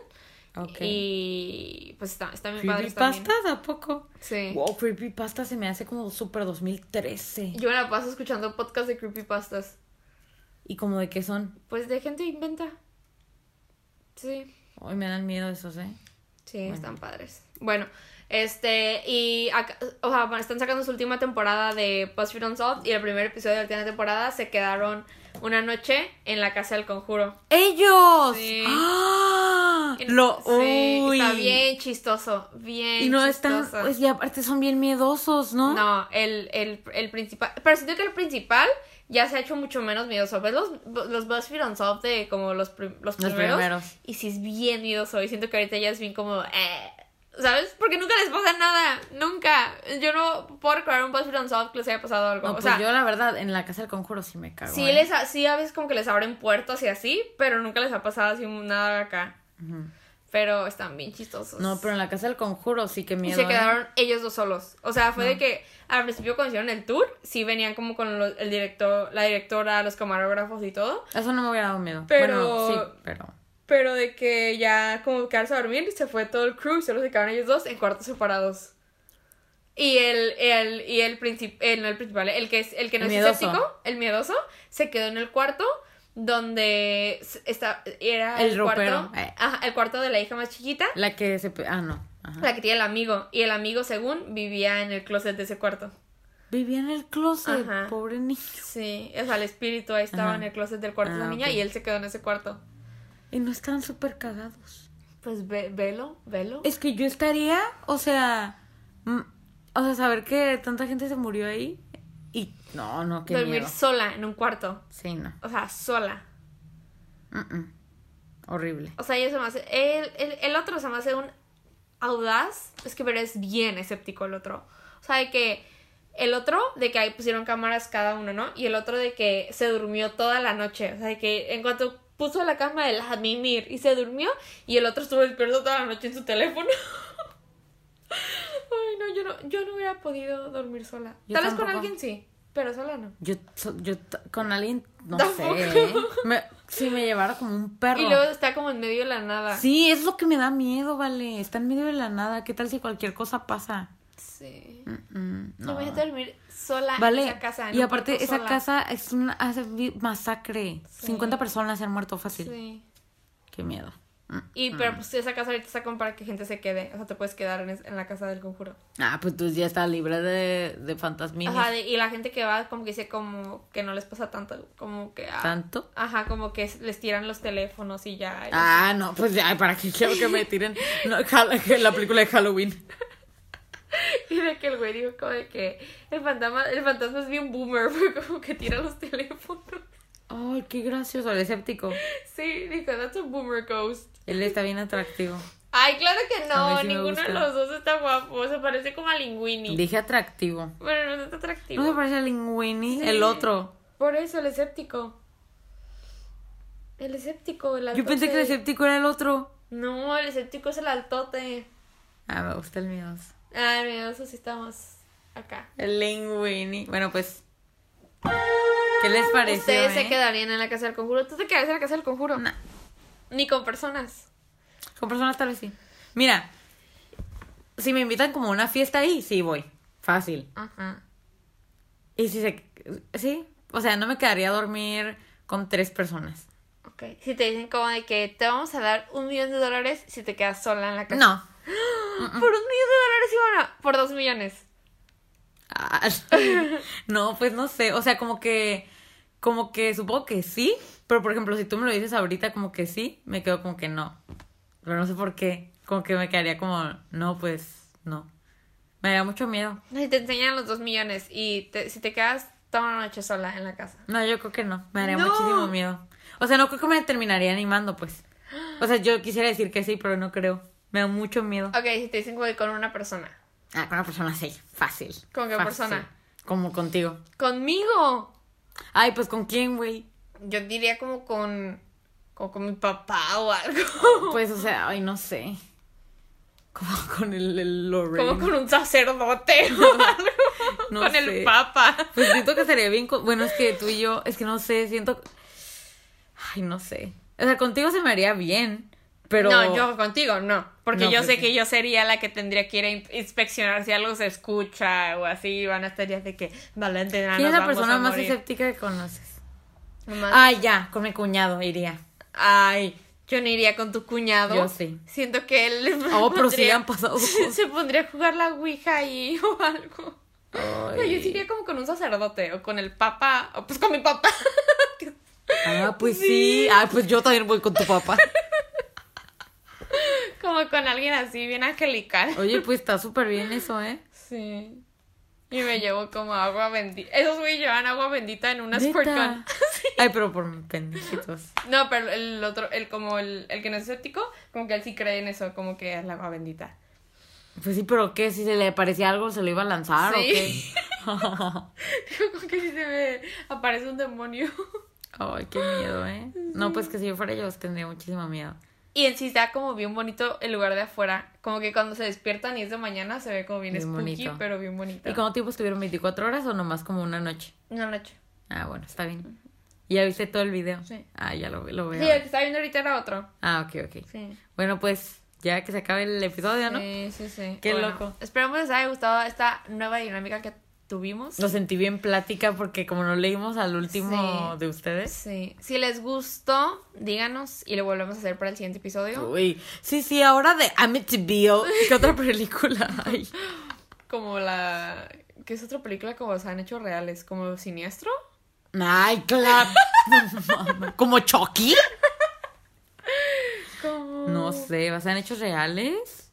S2: Ok.
S1: Y pues está, está bien padre.
S2: ¿Creepypastas? ¿A poco?
S1: Sí.
S2: Wow, Creepypasta se me hace como súper 2013.
S1: Yo me la paso escuchando podcasts de creepypastas.
S2: ¿Y como de qué son?
S1: Pues de gente inventa. Sí.
S2: Hoy me dan miedo esos, ¿eh?
S1: Sí, están padres. Bueno, este, y acá- o sea, están sacando su última temporada de BuzzFeed Unsolved y el primer episodio de la última temporada se quedaron una noche en la casa del conjuro.
S2: ¡Ellos!
S1: Sí.
S2: ¡Ah! Lo,
S1: sí,
S2: uy.
S1: está bien chistoso, bien
S2: Y no
S1: chistoso.
S2: están, pues, y aparte son bien miedosos, ¿no?
S1: No, el, el, el principal, pero siento que el principal ya se ha hecho mucho menos miedoso. ¿Ves los, los BuzzFeed Unsolved de como los, prim- los
S2: Los
S1: primeros?
S2: primeros.
S1: Y sí es bien miedoso. Y siento que ahorita ya es bien como, eh, ¿sabes? Porque nunca les pasa nada. Nunca. Yo no puedo recordar un BuzzFeed Unsolved que les haya pasado algo.
S2: No,
S1: o
S2: pues
S1: sea,
S2: yo la verdad, en la casa del conjuro sí me cago.
S1: sí,
S2: ¿eh?
S1: les, sí a veces como que les abren puertas y así, pero nunca les ha pasado así nada acá. Pero están bien chistosos.
S2: No, pero en la casa del conjuro sí que
S1: Y
S2: miedo.
S1: se
S2: ¿eh?
S1: quedaron ellos dos solos. O sea, fue de que al principio cuando hicieron el tour, sí venían como con los- el director, la directora, los camarógrafos y todo.
S2: Eso no me hubiera dado miedo.
S1: Pero-
S2: Bueno, sí, pero.
S1: Pero de que ya como quedarse a dormir, se fue todo el crew y solo se quedaron ellos dos en cuartos separados. Y el, el, y el, princip- el, no el principal, el que es, el que no
S2: El
S1: es
S2: miedoso.
S1: escéptico, el miedoso, se quedó en el cuarto donde está, era
S2: El
S1: el, cuarto,
S2: eh.
S1: ajá, el cuarto de la hija más chiquita,
S2: La que se. Ah, no. Ajá.
S1: la que tiene el amigo. Y el amigo, según, vivía en el closet de ese cuarto.
S2: Vivía en el closet,
S1: Ajá.
S2: pobre niño.
S1: Sí, o sea, el espíritu ahí estaba en el closet del cuarto de
S2: Ah,
S1: la niña
S2: ok.
S1: y él se quedó en ese cuarto.
S2: Y no estaban súper cagados.
S1: Pues ve, velo, velo.
S2: Es que yo estaría, o sea. mm, o sea, saber que tanta gente se murió ahí. Y. No, no, qué
S1: Dormir
S2: miedo.
S1: sola en un cuarto.
S2: Sí, no.
S1: O sea, sola.
S2: Mm, mm. Horrible.
S1: O sea, ella se me hace. El, el, el otro se me hace un audaz. Es que, pero es bien escéptico el otro. O sea, de que. El otro, de que ahí pusieron cámaras cada uno, ¿no? Y el otro de que se durmió toda la noche. O sea, de que en cuanto puso la cama, él a mimir y se durmió. Y el otro estuvo despierto toda la noche en su teléfono. Ay, no, yo no, yo no hubiera podido dormir sola.
S2: Yo
S1: Tal vez con alguien sí, pero sola no.
S2: Yo, yo con alguien, no
S1: Tampoco.
S2: sé. ¿eh? Me- si me llevara como un perro.
S1: Y luego está como en medio de la nada.
S2: Sí, es lo que me da miedo, vale. Está en medio de la nada. ¿Qué tal si cualquier cosa pasa?
S1: Sí.
S2: Mm, mm,
S1: No.
S2: no.
S1: Imagínate dormir sola
S2: Vale.
S1: en esa casa. en
S2: y aparte, esa
S1: sola.
S2: casa es una hace masacre.
S1: Sí.
S2: 50 personas se han muerto fácil.
S1: Sí.
S2: Qué miedo.
S1: Y pero pues esa casa ahorita está como para que gente se quede. O sea, te puedes quedar en, es- en la casa del conjuro.
S2: Ah, pues tú ya estás libre de, de.
S1: Ajá, de- y la gente que va como que dice como que no les pasa tanto. Como que... ah,
S2: ¿Tanto?
S1: Ajá, como que es- les tiran los teléfonos y ya. y
S2: Ah, no, pues ya, ¿para qué quiero que me tiren no, la película de Halloween?
S1: Y de que el güey dijo como de que el fantasma, el fantasma es bien boomer, fue como que tira los teléfonos.
S2: Ay, qué gracioso, el escéptico.
S1: Sí, dijo, that's a boomer ghost.
S2: Él está bien atractivo.
S1: Ay, claro que no,
S2: sí
S1: ninguno de los dos está guapo, se parece como a Linguini.
S2: Dije atractivo.
S1: Pero no está atractivo.
S2: ¿No se parece a Linguini?
S1: Sí.
S2: El otro.
S1: Por eso, el escéptico. El escéptico, el
S2: Yo pensé que el
S1: altote.
S2: escéptico era el otro.
S1: No, el escéptico es el altote.
S2: Ah, me gusta el miedoso.
S1: Ay, mira, eso sí estamos acá.
S2: El Linguini. Bueno, pues. ¿Qué les pareció?
S1: Ustedes se
S2: eh?
S1: quedarían en la casa del conjuro. ¿Tú te quedarías en la casa del conjuro?
S2: Nah.
S1: Ni con personas.
S2: Con personas tal vez sí. Mira, si me invitan como a una fiesta ahí, sí voy. Fácil.
S1: Ajá.
S2: Y si se... Sí, o sea, no me quedaría a dormir con tres personas.
S1: Ok. Si te dicen como de que te vamos a dar un millón de dólares si te quedas sola en la casa.
S2: No.
S1: Por un millón de dólares, Ivana. Por dos millones.
S2: Ah, no, pues no sé. O sea, como que... Como que supongo que sí. Pero, por ejemplo, si tú me lo dices ahorita como que sí, me quedo como que no. Pero no sé por qué. Como que me quedaría como... No, pues no. Me daría mucho miedo.
S1: Si te enseñan los dos millones y te- si te quedas toda una noche sola en la casa.
S2: No, yo creo que no. Me daría
S1: No.
S2: muchísimo miedo. O sea, no creo que me terminaría animando, pues. O sea, yo quisiera decir que sí, pero no creo. Me da mucho miedo.
S1: Ok, si te dicen que con una persona.
S2: Ah, con una persona sí. Fácil.
S1: ¿Con qué
S2: Fácil.
S1: persona?
S2: Como contigo.
S1: ¡Conmigo!
S2: Ay, pues con quién, güey.
S1: Yo diría como con. como con mi papá o algo.
S2: Pues, o sea, ay, no sé. Como con el, el Lorraine.
S1: Como con un sacerdote o algo.
S2: No
S1: con
S2: sé.
S1: el papa.
S2: Pues siento que sería bien. Bueno, es que tú y yo, es que no sé, siento. Ay, no sé. O sea, contigo se me haría bien. Pero...
S1: No, yo contigo no. Porque
S2: No,
S1: yo
S2: pues
S1: sé
S2: sí.
S1: que yo sería la que tendría que ir a in- inspeccionar si algo se escucha o así. Van a estar ya de que Valentina
S2: ¿Quién es la persona más escéptica que conoces?
S1: Más-
S2: Ay, ya, con mi cuñado iría.
S1: Ay, yo no iría con tu cuñado.
S2: Yo sí.
S1: Siento que él.
S2: Oh, pero sí han pasado cosas.
S1: Se pondría a jugar la Ouija ahí o algo. No, yo
S2: Ay.
S1: sí iría como con un sacerdote o con el papa. O pues con mi papá.
S2: Ah, pues sí. Ah, pues yo también voy con tu papá.
S1: como con alguien así, bien angelical.
S2: Oye, pues está súper bien eso, ¿eh?
S1: Sí. Y me llevo como agua bendita. Esos güey llevan agua bendita en una gun.
S2: Ay, pero por pendejitos.
S1: No, pero el otro, el como el, el que no es escéptico, como que él sí cree en eso, como que es la agua bendita.
S2: Pues sí, pero ¿qué? Si se le parecía algo, ¿se lo iba a lanzar
S1: Sí.
S2: o qué?
S1: Digo, como que si se me aparece un demonio.
S2: Ay, qué miedo, ¿eh? No, pues que si yo fuera yo tendría muchísimo miedo.
S1: Y en sí está como bien bonito el lugar de afuera. Como que cuando se despiertan y es de mañana se ve como bien,
S2: Bien
S1: spooky,
S2: bonito.
S1: pero bien bonito.
S2: ¿Y cuánto tiempo estuvieron? ¿24 horas o nomás como una noche?
S1: Una noche.
S2: Ah, bueno, está bien. ¿Y ¿Ya viste todo el video?
S1: Sí.
S2: Ah, ya lo, lo veo.
S1: Sí, el que está viendo ahorita era otro.
S2: Ah, ok, ok.
S1: Sí.
S2: Bueno, pues ya que se acabe el episodio, ¿no?
S1: Sí, sí, sí.
S2: Qué loco.
S1: Esperamos les haya gustado esta nueva dinámica que tuvimos.
S2: Lo sentí bien plática porque como no leímos al último
S1: Sí.
S2: de ustedes.
S1: Sí. Si les gustó, díganos y lo volvemos a hacer para el siguiente episodio.
S2: Uy, sí, sí, ahora de Amityville. ¿Qué otra película hay?
S1: Como la. que es otra película como se han hecho reales? Como Siniestro.
S2: Ay, claro. ¿Como Chucky?
S1: Como.
S2: No sé, ¿vas a hechos reales?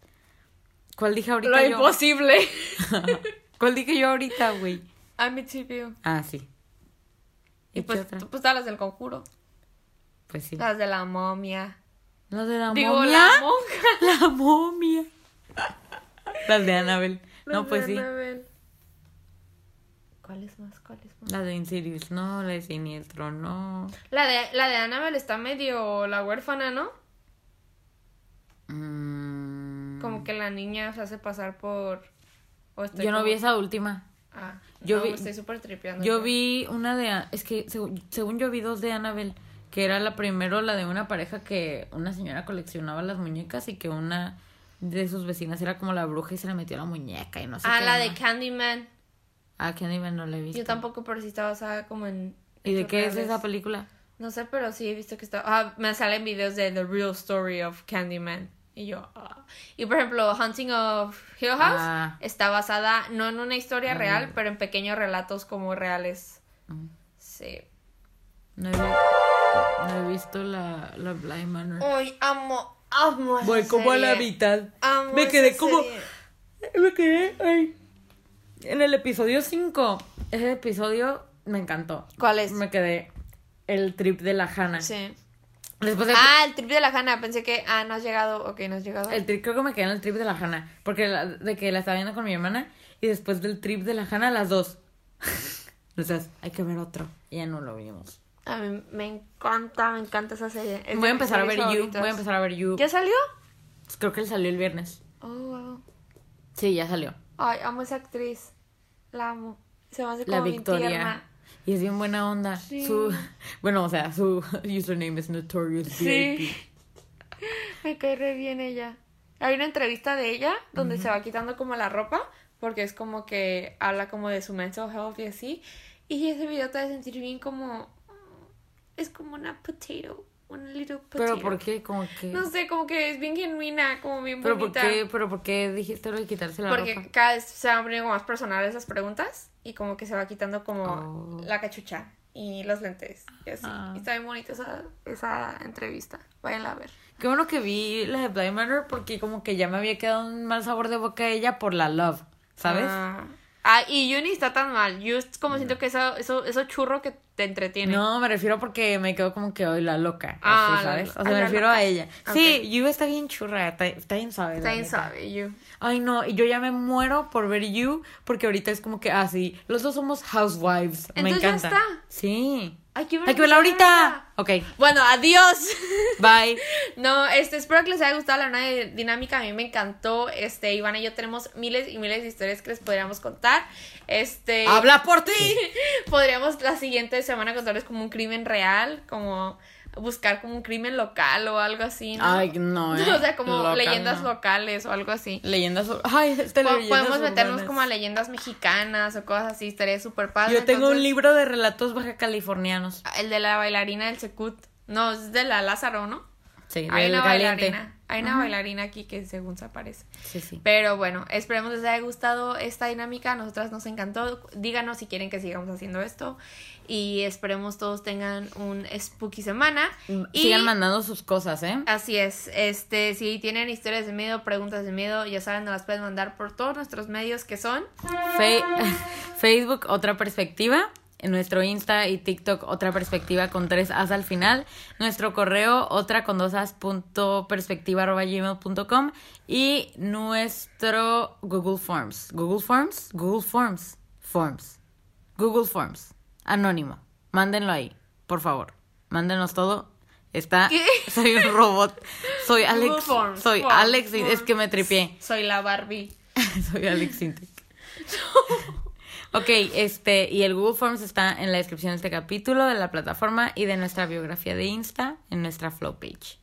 S2: ¿Cuál dije ahorita
S1: Lo
S2: yo?
S1: imposible.
S2: ¿Cuál dije yo ahorita, güey?
S1: Amityville.
S2: Ah, sí.
S1: Y
S2: ¿Y qué
S1: pues,
S2: otra?
S1: pues todas las del conjuro.
S2: Pues sí.
S1: Las de la momia.
S2: ¿Las de la
S1: Digo,
S2: momia?
S1: la monja.
S2: La momia. Las de Annabelle. No,
S1: Las
S2: pues
S1: de
S2: sí.
S1: Annabelle. ¿Cuál es más? ¿Cuál es más?
S2: La de Insidious, no, la de Siniestro, no.
S1: La de, la de Annabelle está medio la huérfana, ¿no?
S2: Mm,
S1: Como que la niña se hace pasar por. O estoy
S2: Yo no vi esa última.
S1: Ah,
S2: Yo
S1: no,
S2: vi-
S1: me estoy súper tripeando.
S2: Yo vi una de... Es que según, según yo vi dos de Annabelle, que era la primero la de una pareja que una señora coleccionaba las muñecas y que una de sus vecinas era como la bruja y se le metió la muñeca y no sé
S1: Ah,
S2: qué
S1: la de
S2: más.
S1: Candyman.
S2: Ah, Candyman no la he visto.
S1: Yo tampoco, pero sí está basada como en.
S2: ¿Y de qué es esa película?
S1: No sé, pero sí he visto que está. Ah, me salen videos de The Real Story of Candyman. Y yo. ah. Y por ejemplo, Hunting of Hill House
S2: Ah.
S1: está basada no en una historia real, pero en pequeños relatos como reales.
S2: Mm.
S1: Sí.
S2: No he, vi- no he visto la, la Bly Manor.
S1: Uy, amo, amo. esa
S2: Voy como a la mitad.
S1: Amo
S2: Me
S1: esa
S2: quedé como...
S1: serie.
S2: Me quedé ahí. En el episodio 5. Ese episodio me encantó.
S1: ¿Cuál es?
S2: Me quedé el trip de la Hannah.
S1: Sí.
S2: Después de-
S1: Ah, el trip de la Hanna. Pensé que. Ah, no has llegado. Ok, no has llegado.
S2: el trip, creo que me quedé en el trip de la Hannah. Porque la- de que la estaba viendo con mi hermana. Y después del trip de la Hannah, las dos. Entonces, hay que ver otro. Y ya no lo vimos.
S1: A mí me encanta, me encanta esa serie. Es
S2: Voy a empezar a ver You.
S1: favoritas.
S2: Voy a empezar a ver You.
S1: ¿Ya salió?
S2: Creo que él salió el viernes.
S1: Oh, wow.
S2: Sí, ya salió.
S1: Ay, amo a esa actriz. La amo. Se me hace como
S2: La Victoria.
S1: tierna.
S2: Y es bien buena onda.
S1: Sí.
S2: Su, bueno, o sea, su username es Notorious VIP.
S1: Sí. Me cae re bien ella. Hay una entrevista de ella donde se va quitando como la ropa porque es como que habla como de su mental health y así. Y ese video te hace sentir bien como... Es como una potato. Una little potato.
S2: Pero ¿por qué? Como que...
S1: No sé, como que es bien genuina, como bien
S2: ¿Pero por
S1: bonita.
S2: qué, pero por qué dijiste lo de quitarse la
S1: Porque
S2: ropa?
S1: cada vez se van poniendo más personales esas preguntas y como que se va quitando como
S2: Oh.
S1: la cachucha y los lentes y así.
S2: Ah.
S1: Y está bien bonita esa, esa entrevista. Váyanla a ver.
S2: Qué bueno que vi la de Blind Manor porque como que ya me había quedado un mal sabor de boca a ella por la Love, ¿sabes?
S1: Ah, Ah, y Uni está tan mal. Yo es como siento que eso, eso, eso churro que te entretiene.
S2: No, me refiero porque me quedo como que hoy la loca,
S1: Ah,
S2: así, ¿sabes?
S1: la-
S2: O sea, me
S1: la
S2: refiero
S1: loca.
S2: a ella.
S1: Ok.
S2: Sí, You está bien churra, está, está bien suave. la
S1: Está bien
S2: neta.
S1: suave, You.
S2: Ay, no, y yo ya me muero por ver You porque ahorita es como que, ah, sí, los dos somos housewives. me
S1: Entonces ya
S2: encanta.
S1: está.
S2: Sí.
S1: Hay que
S2: Hay que verla ahorita. Ok,
S1: Bueno, adiós.
S2: bye.
S1: No, este, espero que les haya gustado la nueva dinámica. A mí me encantó. Este, Ivana y yo tenemos miles y miles de historias que les podríamos contar. Este.
S2: Habla por ti.
S1: Podríamos la siguiente semana contarles como un crimen real, como buscar como un crimen local o algo así, ¿no?
S2: Ay, no, ¿eh?
S1: o sea, como
S2: Local,
S1: leyendas
S2: no.
S1: locales o algo así.
S2: Leyendas. Ay, este
S1: Po-
S2: leyendas
S1: Podemos meternos como a leyendas mexicanas o cosas así, estaría súper padre.
S2: Yo tengo un libro de relatos baja californianos.
S1: El de la bailarina del Secut. No, es de la Lázaro, ¿no?
S2: Sí,
S1: Hay una
S2: caliente.
S1: bailarina. Hay una bailarina aquí que según se aparece.
S2: Sí, sí.
S1: Pero bueno, esperemos les haya gustado esta dinámica. A nosotras nos encantó. Díganos si quieren que sigamos haciendo esto. Y esperemos todos tengan un spooky semana. Y
S2: Sigan mandando sus cosas, ¿eh?
S1: Así es, este, si tienen historias de miedo, preguntas de miedo, ya saben, nos las pueden mandar por todos nuestros medios que son
S2: Fe- Facebook, otra perspectiva. En nuestro Insta y TikTok, otra perspectiva con tres as al final. Nuestro correo, otra con dos as punto perspectiva arroba gmail punto com. Y nuestro Google Forms. Google Forms, Google Forms, Forms. Google Forms. Anónimo. Mándenlo ahí, por favor. Mándenos todo. Está.
S1: ¿Qué?
S2: Soy un robot. Soy Alex.
S1: Google Forms,
S2: soy
S1: Forms,
S2: Alex. y- Es
S1: Forms.
S2: que me tripié.
S1: Soy la Barbie.
S2: Soy Alex Sintek. ok, este, y el Google Forms está en la descripción de este capítulo, de la plataforma y de nuestra biografía de Insta en nuestra flow page.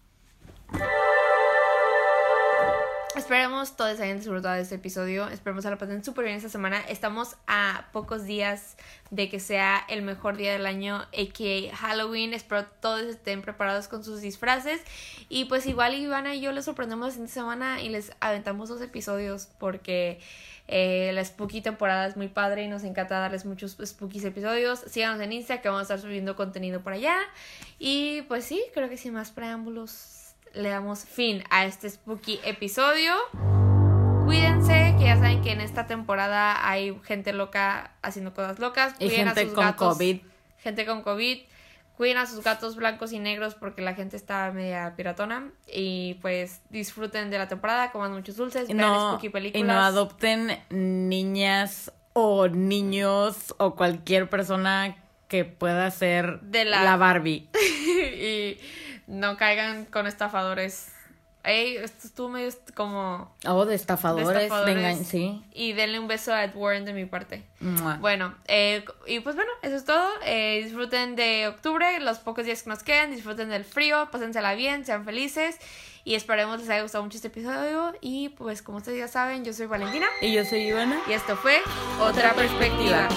S1: Esperemos todos hayan disfrutado de este episodio. Esperemos que la pasen súper bien esta semana. Estamos a pocos días de que sea el mejor día del año, a.k.a. Halloween. Espero todos estén preparados con sus disfraces. Y pues igual Ivana y yo les sorprendemos siguiente semana y les aventamos dos episodios porque eh, la spooky temporada es muy padre y nos encanta darles muchos spooky episodios. Síganos en Insta que vamos a estar subiendo contenido por allá. Y pues sí, creo que sin más preámbulos le damos fin a este spooky episodio. Cuídense, que ya saben que en esta temporada hay gente loca haciendo cosas locas.
S2: Y
S1: a
S2: gente
S1: sus
S2: con
S1: gatos.
S2: COVID.
S1: Gente con COVID. Cuiden a sus gatos blancos y negros porque la gente está media piratona. Y pues disfruten de la temporada, coman muchos dulces,
S2: Y
S1: vean
S2: no,
S1: spooky
S2: y
S1: películas.
S2: no adopten niñas o niños o cualquier persona que pueda ser
S1: De la-
S2: Barbie.
S1: y no caigan con estafadores. Ey, esto estuvo medio como
S2: O de estafadores, de
S1: estafadores.
S2: sí.
S1: Y denle un beso a Ed Warren de mi parte.
S2: Mua.
S1: Bueno, eh, y pues bueno, eso es todo. Eh, disfruten de octubre, los pocos días que nos quedan. Disfruten del frío, pásensela bien, sean felices. Y esperemos les haya gustado mucho este episodio. Y pues, como ustedes ya saben, yo soy Valentina.
S2: Y yo soy Ivana.
S1: Y esto fue Otra Perspectiva.